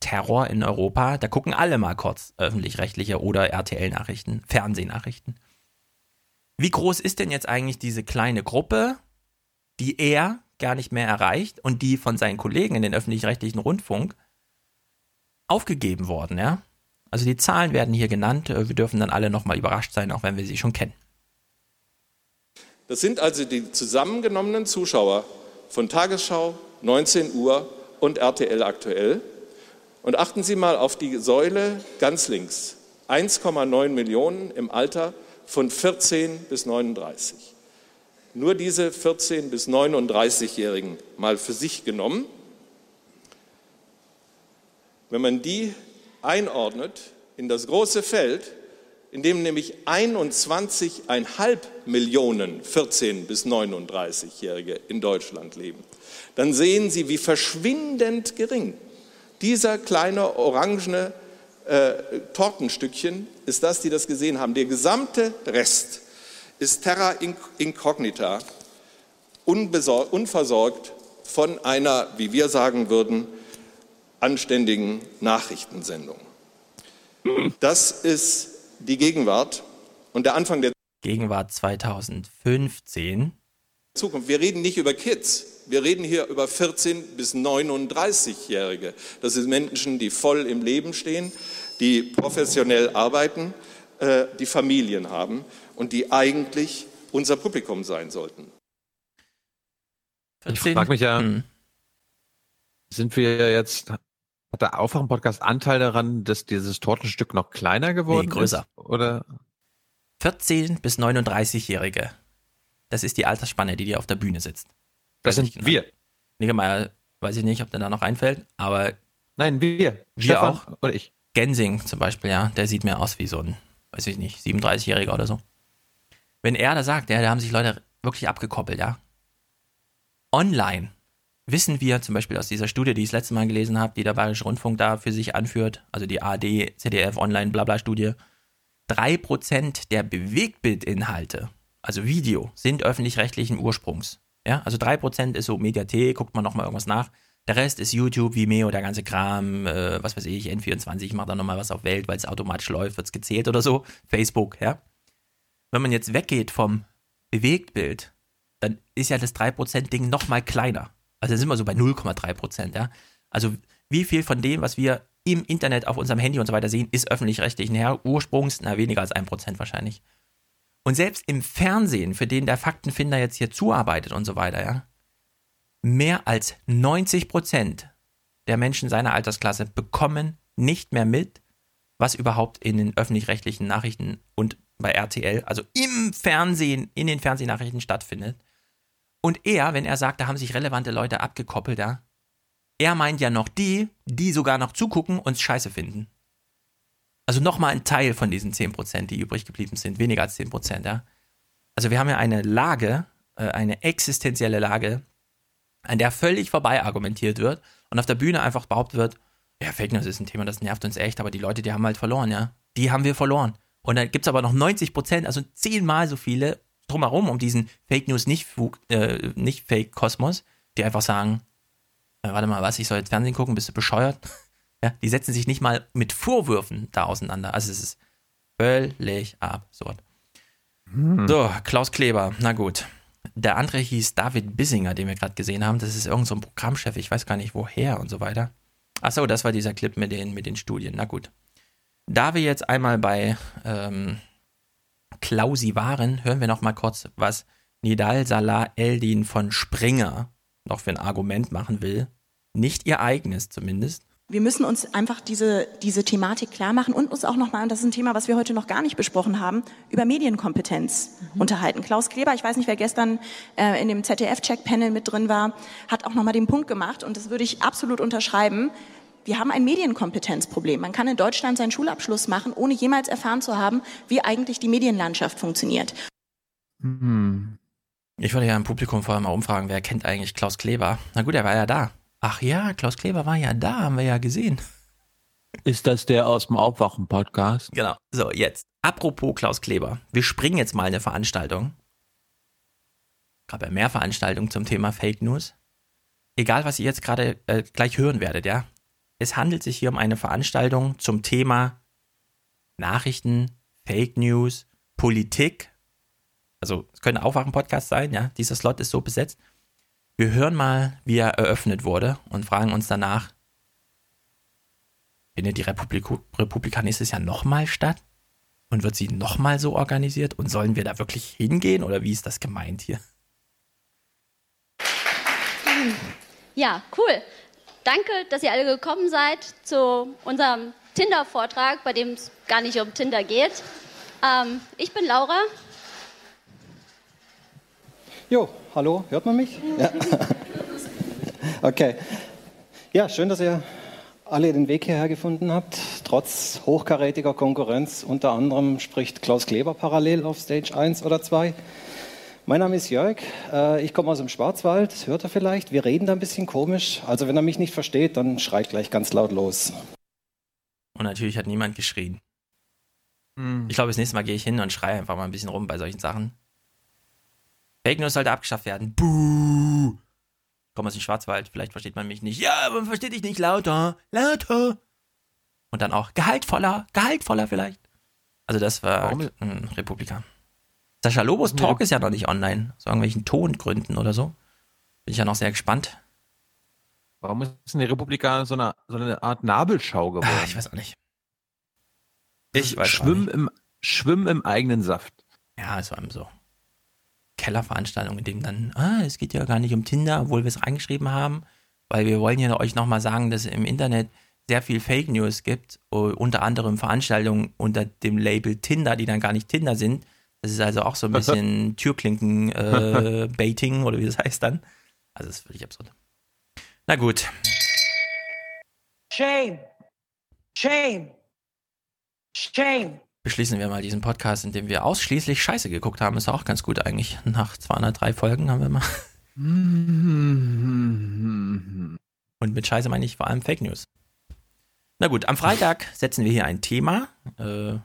Terror in Europa, da gucken alle mal kurz öffentlich-rechtliche oder RTL-Nachrichten, Fernsehnachrichten. Wie groß ist denn jetzt eigentlich diese kleine Gruppe, die er gar nicht mehr erreicht und die von seinen Kollegen in den öffentlich-rechtlichen Rundfunk aufgegeben worden, ja. Also die Zahlen werden hier genannt. Wir dürfen dann alle nochmal überrascht sein, auch wenn wir sie schon kennen. Das sind also die zusammengenommenen Zuschauer von Tagesschau, 19 Uhr und RTL aktuell. Und achten Sie mal auf die Säule ganz links. 1,9 Millionen im Alter von 14 bis 39. Nur diese 14 bis 39-Jährigen mal für sich genommen. Wenn man die einordnet in das große Feld, in dem nämlich 21,5 Millionen 14 bis 39-Jährige in Deutschland leben, dann sehen Sie, wie verschwindend gering dieser kleine orangene äh, Tortenstückchen ist das, die das gesehen haben. Der gesamte Rest ist terra incognita, unversorgt von einer, wie wir sagen würden, anständigen Nachrichtensendung. Das ist die Gegenwart und der Anfang der Gegenwart 2015. Zukunft. Wir reden nicht über Kids, wir reden hier über 14 bis 39-Jährige. Das sind Menschen, die voll im Leben stehen, die professionell arbeiten, äh, die Familien haben und die eigentlich unser Publikum sein sollten. Ich frage mich ja, hm. sind wir jetzt, hat der Aufwachen-Podcast Anteil daran, dass dieses Tortenstück noch kleiner geworden nee, größer. ist? Oder? 14 bis 39-Jährige. Das ist die Altersspanne, die dir auf der Bühne sitzt. Das sind genau. wir. Niggemeier, weiß ich nicht, ob der da noch einfällt, aber. Nein, wir. Wir Stefan auch. Oder ich. Gensing zum Beispiel, ja, der sieht mir aus wie so ein, weiß ich nicht, 37-Jähriger oder so. Wenn er da sagt, ja, da haben sich Leute wirklich abgekoppelt, ja. Online wissen wir zum Beispiel aus dieser Studie, die ich das letzte Mal gelesen habe, die der Bayerische Rundfunk da für sich anführt, also die AD, ZDF Online, Blabla Studie, 3% der Bewegtbildinhalte, also Video, sind öffentlich-rechtlichen Ursprungs. Ja, also 3% ist so Mediathek, guckt man nochmal irgendwas nach. Der Rest ist YouTube, Vimeo, der ganze Kram, äh, was weiß ich, N24 macht dann nochmal was auf Welt, weil es automatisch läuft, wird es gezählt oder so. Facebook, ja. Wenn man jetzt weggeht vom Bewegtbild, dann ist ja das 3%-Ding nochmal kleiner. Also sind wir so bei 0,3%, ja. Also wie viel von dem, was wir im Internet auf unserem Handy und so weiter sehen, ist öffentlich-rechtlich? Naja, ursprungs, na, weniger als 1% wahrscheinlich. Und selbst im Fernsehen, für den der Faktenfinder jetzt hier zuarbeitet und so weiter, ja, mehr als 90 Prozent der Menschen seiner Altersklasse bekommen nicht mehr mit, was überhaupt in den öffentlich-rechtlichen Nachrichten und bei RTL, also im Fernsehen, in den Fernsehnachrichten stattfindet. Und er, wenn er sagt, da haben sich relevante Leute abgekoppelt, ja, er meint ja noch die, die sogar noch zugucken und es scheiße finden. Also nochmal ein Teil von diesen 10%, die übrig geblieben sind, weniger als 10%, ja. Also wir haben ja eine Lage, äh, eine existenzielle Lage, an der völlig vorbei argumentiert wird und auf der Bühne einfach behauptet wird, ja, Fake News ist ein Thema, das nervt uns echt, aber die Leute, die haben halt verloren, ja. Die haben wir verloren. Und dann gibt es aber noch 90 Prozent, also zehnmal so viele drumherum um diesen Fake News nicht, äh, nicht Fake Kosmos, die einfach sagen, äh, warte mal, was, ich soll jetzt Fernsehen gucken, bist du bescheuert? (laughs) ja, die setzen sich nicht mal mit Vorwürfen da auseinander. Also es ist völlig absurd. Hm. So, Klaus Kleber, na gut. Der andere hieß David Bissinger, den wir gerade gesehen haben. Das ist irgendein so Programmchef, ich weiß gar nicht woher und so weiter. Achso, das war dieser Clip mit den, mit den Studien. Na gut. Da wir jetzt einmal bei ähm, Klausi waren, hören wir noch mal kurz, was Nidal Salah Eldin von Springer noch für ein Argument machen will. Nicht ihr eigenes zumindest wir müssen uns einfach diese, diese Thematik klar machen und uns auch nochmal, und das ist ein Thema, was wir heute noch gar nicht besprochen haben, über Medienkompetenz mhm. unterhalten. Klaus Kleber, ich weiß nicht, wer gestern äh, in dem ZDF-Check-Panel mit drin war, hat auch nochmal den Punkt gemacht, und das würde ich absolut unterschreiben. Wir haben ein Medienkompetenzproblem. Man kann in Deutschland seinen Schulabschluss machen, ohne jemals erfahren zu haben, wie eigentlich die Medienlandschaft funktioniert. Hm. Ich würde ja im Publikum vorher mal umfragen, wer kennt eigentlich Klaus Kleber? Na gut, er war ja da. Ach ja, Klaus Kleber war ja da, haben wir ja gesehen. Ist das der aus dem Aufwachen-Podcast? Genau. So, jetzt. Apropos Klaus Kleber. Wir springen jetzt mal eine Veranstaltung. Gab ja mehr Veranstaltungen zum Thema Fake News. Egal, was ihr jetzt gerade äh, gleich hören werdet, ja. Es handelt sich hier um eine Veranstaltung zum Thema Nachrichten, Fake News, Politik. Also, es könnte Aufwachen-Podcast sein, ja. Dieser Slot ist so besetzt. Wir hören mal, wie er eröffnet wurde und fragen uns danach, findet die Republik Republika nächstes Jahr nochmal statt? Und wird sie nochmal so organisiert? Und sollen wir da wirklich hingehen oder wie ist das gemeint hier? Ja, cool. Danke, dass ihr alle gekommen seid zu unserem Tinder-Vortrag, bei dem es gar nicht um Tinder geht. Ähm, ich bin Laura. Jo, hallo, hört man mich? Ja. (laughs) Okay. Ja, schön, dass ihr alle den Weg hierher gefunden habt, trotz hochkarätiger Konkurrenz. Unter anderem spricht Klaus Kleber parallel auf Stage 1 oder 2. Mein Name ist Jörg, äh, ich komme aus dem Schwarzwald, das hört er vielleicht. Wir reden da ein bisschen komisch, also wenn er mich nicht versteht, dann schreit gleich ganz laut los. Und natürlich hat niemand geschrien. Hm. Ich glaube, das nächste Mal gehe ich hin und schreie einfach mal ein bisschen rum bei solchen Sachen. Fake News sollte abgeschafft werden. Buh! Ich komme aus dem Schwarzwald, vielleicht versteht man mich nicht. Ja, man versteht dich nicht lauter, lauter. Und dann auch gehaltvoller, gehaltvoller vielleicht. Also das war ein Republikaner. Sascha Lobos Talk ist ja noch nicht online, aus irgendwelchen Tongründen oder so. Bin ich ja noch sehr gespannt. Warum ist denn die Republika so eine, so eine Art Nabelschau geworden? Ah, ich weiß auch nicht. Ich weiß schwimm im Schwimm im eigenen Saft. Ja, es war eben so. Kellerveranstaltung, in dem dann, ah, es geht ja gar nicht um Tinder, obwohl wir es reingeschrieben haben, weil wir wollen ja euch nochmal sagen, dass es im Internet sehr viel Fake News gibt, unter anderem Veranstaltungen unter dem Label Tinder, die dann gar nicht Tinder sind. Das ist also auch so ein (laughs) bisschen Türklinken-Baiting oder wie das heißt dann. Also das ist völlig absurd. Na gut. Shame. Shame. Shame. Beschließen wir mal diesen Podcast, in dem wir ausschließlich Scheiße geguckt haben. Ist auch ganz gut eigentlich. Nach 203 Folgen haben wir mal. (laughs) Und mit Scheiße meine ich vor allem Fake News. Na gut, am Freitag setzen wir hier ein Thema. Äh,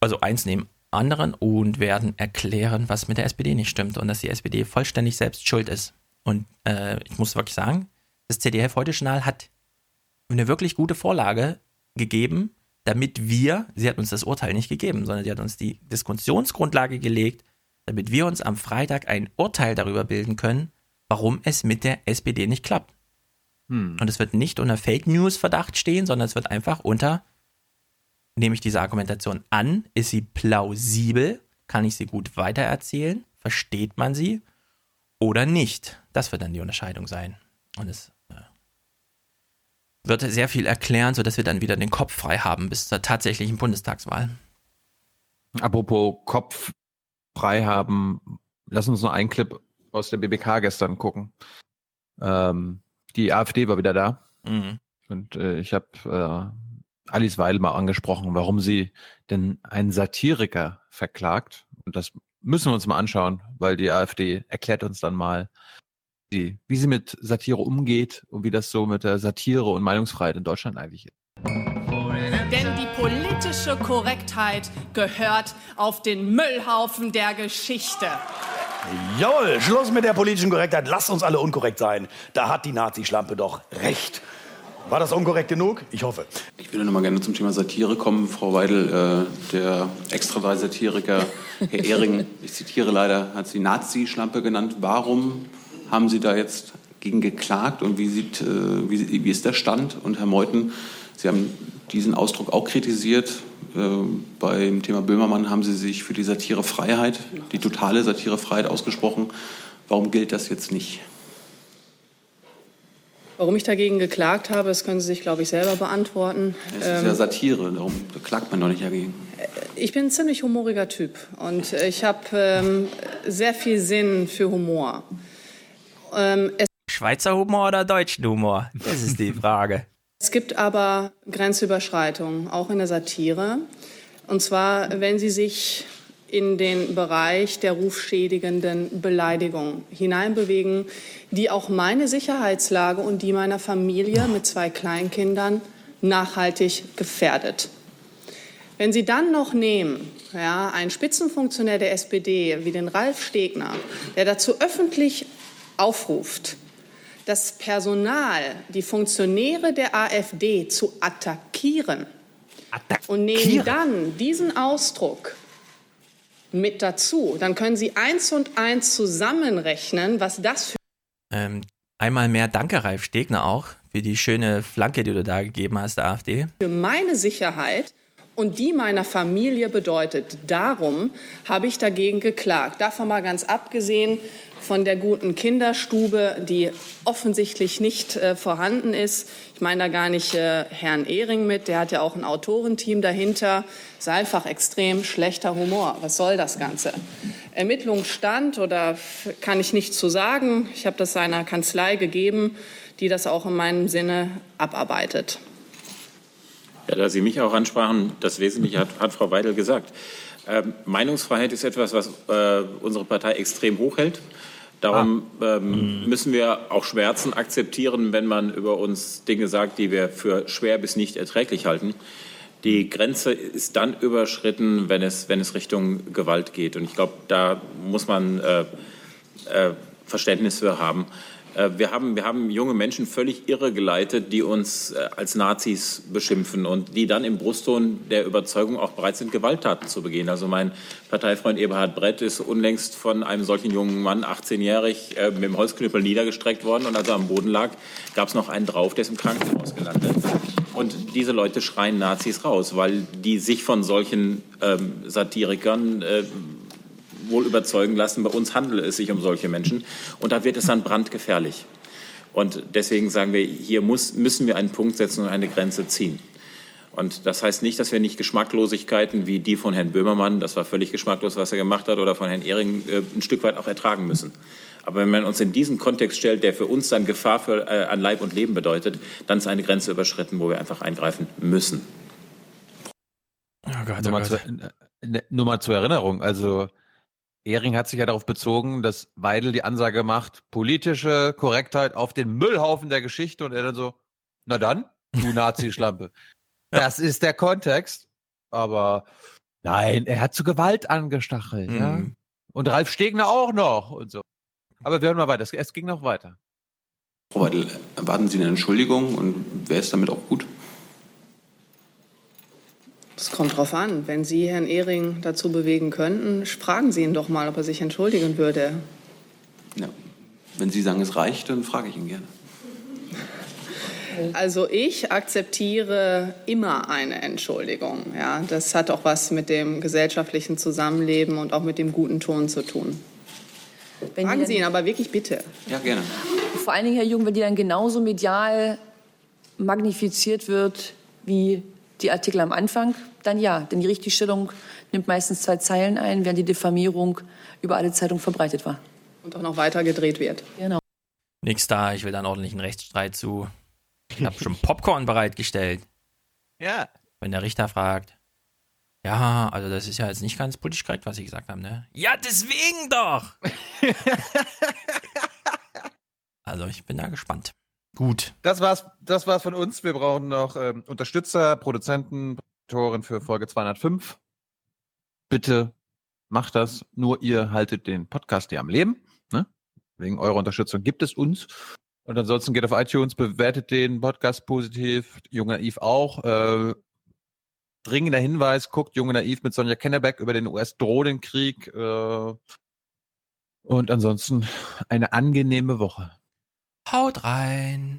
also eins neben anderen und werden erklären, was mit der SPD nicht stimmt und dass die SPD vollständig selbst schuld ist. Und äh, ich muss wirklich sagen, das CDF heute Journal hat eine wirklich gute Vorlage gegeben, damit wir, sie hat uns das Urteil nicht gegeben, sondern sie hat uns die Diskussionsgrundlage gelegt, damit wir uns am Freitag ein Urteil darüber bilden können, warum es mit der SPD nicht klappt. Hm. Und es wird nicht unter Fake News Verdacht stehen, sondern es wird einfach unter, nehme ich diese Argumentation an, ist sie plausibel, kann ich sie gut weitererzählen, versteht man sie oder nicht. Das wird dann die Unterscheidung sein. Und es äh, wird sehr viel erklären, sodass wir dann wieder den Kopf frei haben bis zur tatsächlichen Bundestagswahl. Apropos Kopf frei haben, lass uns noch einen Clip aus der BBK gestern gucken. Ähm, die AfD war wieder da. Mhm. Und äh, ich habe äh, Alice Weil mal angesprochen, warum sie denn einen Satiriker verklagt. Und das müssen wir uns mal anschauen, weil die AfD erklärt uns dann mal, wie, wie sie mit Satire umgeht und wie das so mit der Satire und Meinungsfreiheit in Deutschland eigentlich ist. Denn die politische Korrektheit gehört auf den Müllhaufen der Geschichte. Jawohl, Schluss mit der politischen Korrektheit. Lasst uns alle unkorrekt sein. Da hat die Nazi-Schlampe doch recht. War das unkorrekt genug? Ich hoffe. Ich würde noch mal gerne zum Thema Satire kommen. Frau Weidel, äh, der extra drei Satiriker, (laughs) Herr Ehring, ich zitiere leider, hat sie Nazi-Schlampe genannt. Warum haben Sie da jetzt gegen geklagt und wie, sieht, äh, wie, wie ist der Stand? Und Herr Meuthen, Sie haben diesen Ausdruck auch kritisiert. Äh, beim Thema Böhmermann haben Sie sich für die Satirefreiheit, die totale Satirefreiheit ausgesprochen. Warum gilt das jetzt nicht? Warum ich dagegen geklagt habe, das können Sie sich, glaube ich, selber beantworten. Es ist ja Satire, darum klagt man doch nicht dagegen. Ich bin ein ziemlich humoriger Typ und ich habe ähm, sehr viel Sinn für Humor. Ähm, es, Schweizer Humor oder deutschen Humor? Das ist die (laughs) Frage. es gibt aber Grenzüberschreitungen, auch in der Satire. Und zwar, wenn Sie sich in den Bereich der rufschädigenden Beleidigung hineinbewegen, die auch meine Sicherheitslage und die meiner Familie mit zwei Kleinkindern nachhaltig gefährdet. Wenn Sie dann noch nehmen, ja, einen Spitzenfunktionär der SPD wie den Ralf Stegner, der dazu öffentlich aufruft, das Personal, die Funktionäre der AfD zu attackieren, und nehmen dann diesen Ausdruck mit dazu, dann können Sie eins und eins zusammenrechnen, was das für Ähm, einmal mehr Danke, Ralf Stegner auch, für die schöne Flanke, die du da gegeben hast, der AfD. für meine Sicherheit und die meiner Familie bedeutet. Darum habe ich dagegen geklagt. Davon mal ganz abgesehen von der guten Kinderstube, die offensichtlich nicht äh, vorhanden ist. Ich meine da gar nicht äh, Herrn Ehring mit, der hat ja auch ein Autorenteam dahinter. Ist einfach extrem schlechter Humor. Was soll das Ganze? Ermittlungsstand oder kann ich nichts zu sagen. Ich habe das seiner Kanzlei gegeben, die das auch in meinem Sinne abarbeitet. Ja, da Sie mich auch ansprachen, das Wesentliche hat, hat Frau Weidel gesagt. Ähm, Meinungsfreiheit ist etwas, was äh, unsere Partei extrem hoch hält. Darum ah. ähm, müssen wir auch Schmerzen akzeptieren, wenn man über uns Dinge sagt, die wir für schwer bis nicht erträglich halten. Die Grenze ist dann überschritten, wenn es, wenn es Richtung Gewalt geht. Und ich glaube, da muss man äh, äh, Verständnis für haben. Äh, wir haben, wir haben junge Menschen völlig irregeleitet, die uns äh, als Nazis beschimpfen und die dann im Brustton der Überzeugung auch bereit sind, Gewalttaten zu begehen. Also mein Parteifreund Eberhard Brett ist unlängst von einem solchen jungen Mann, 18-jährig, äh, mit dem Holzknüppel niedergestreckt worden und als er am Boden lag, gab es noch einen drauf, der ist im Krankenhaus gelandet. Und diese Leute schreien Nazis raus, weil die sich von solchen ähm, Satirikern äh, wohl überzeugen lassen, bei uns handelt es sich um solche Menschen. Und da wird es dann brandgefährlich. Und deswegen sagen wir, hier muss, müssen wir einen Punkt setzen und eine Grenze ziehen. Und das heißt nicht, dass wir nicht Geschmacklosigkeiten wie die von Herrn Böhmermann, das war völlig geschmacklos, was er gemacht hat, oder von Herrn Ehring äh, ein Stück weit auch ertragen müssen. Aber wenn man uns in diesen Kontext stellt, der für uns dann Gefahr für, äh, an Leib und Leben bedeutet, dann ist eine Grenze überschritten, wo wir einfach eingreifen müssen. Oh Gott, oh nur, mal Zu, äh, nur mal zur Erinnerung, also Ehring hat sich ja darauf bezogen, dass Weidel die Ansage macht, politische Korrektheit auf den Müllhaufen der Geschichte und er dann so, na dann, du (laughs) Nazi-Schlampe. das ist der Kontext. Aber nein, er hat zu Gewalt angestachelt, mhm. ja. Und Ralf Stegner auch noch und so. Aber wir hören mal weiter. Es ging noch weiter. Frau Weidel, erwarten Sie eine Entschuldigung und wäre es damit auch gut? Es kommt drauf an. Wenn Sie Herrn Ehring dazu bewegen könnten, fragen Sie ihn doch mal, ob er sich entschuldigen würde. Ja. Wenn Sie sagen, es reicht, dann frage ich ihn gerne. Also ich akzeptiere immer eine Entschuldigung. Ja, das hat auch was mit dem gesellschaftlichen Zusammenleben und auch mit dem guten Ton zu tun. Wenn Fragen Sie ihn aber wirklich bitte. Ja, gerne. Vor allen Dingen, Herr Jung, wenn die dann genauso medial magnifiziert wird wie die Artikel am Anfang, dann ja. Denn die Richtigstellung nimmt meistens zwei Zeilen ein, während die Diffamierung über alle Zeitungen verbreitet war. Und auch noch weiter gedreht wird. Genau. Nix da, ich will dann ordentlichen Rechtsstreit zu. Ich habe schon Popcorn bereitgestellt. Ja. Wenn der Richter fragt. Ja, also das ist ja jetzt nicht ganz politisch korrekt, was Sie gesagt haben, ne? Ja, deswegen doch! (laughs) also ich bin da gespannt. Gut. Das war's, das war's von uns. Wir brauchen noch ähm, Unterstützer, Produzenten, Autorin für Folge 205. Bitte macht das. Nur ihr haltet den Podcast hier am Leben. Ne? Wegen eurer Unterstützung gibt es uns. Und ansonsten geht auf iTunes, bewertet den Podcast positiv. Junge Naiv auch. Äh, dringender Hinweis, guckt Junge Naiv mit Sonja Kennebeck über den US-Drohnenkrieg. Äh, und ansonsten eine angenehme Woche. Haut rein.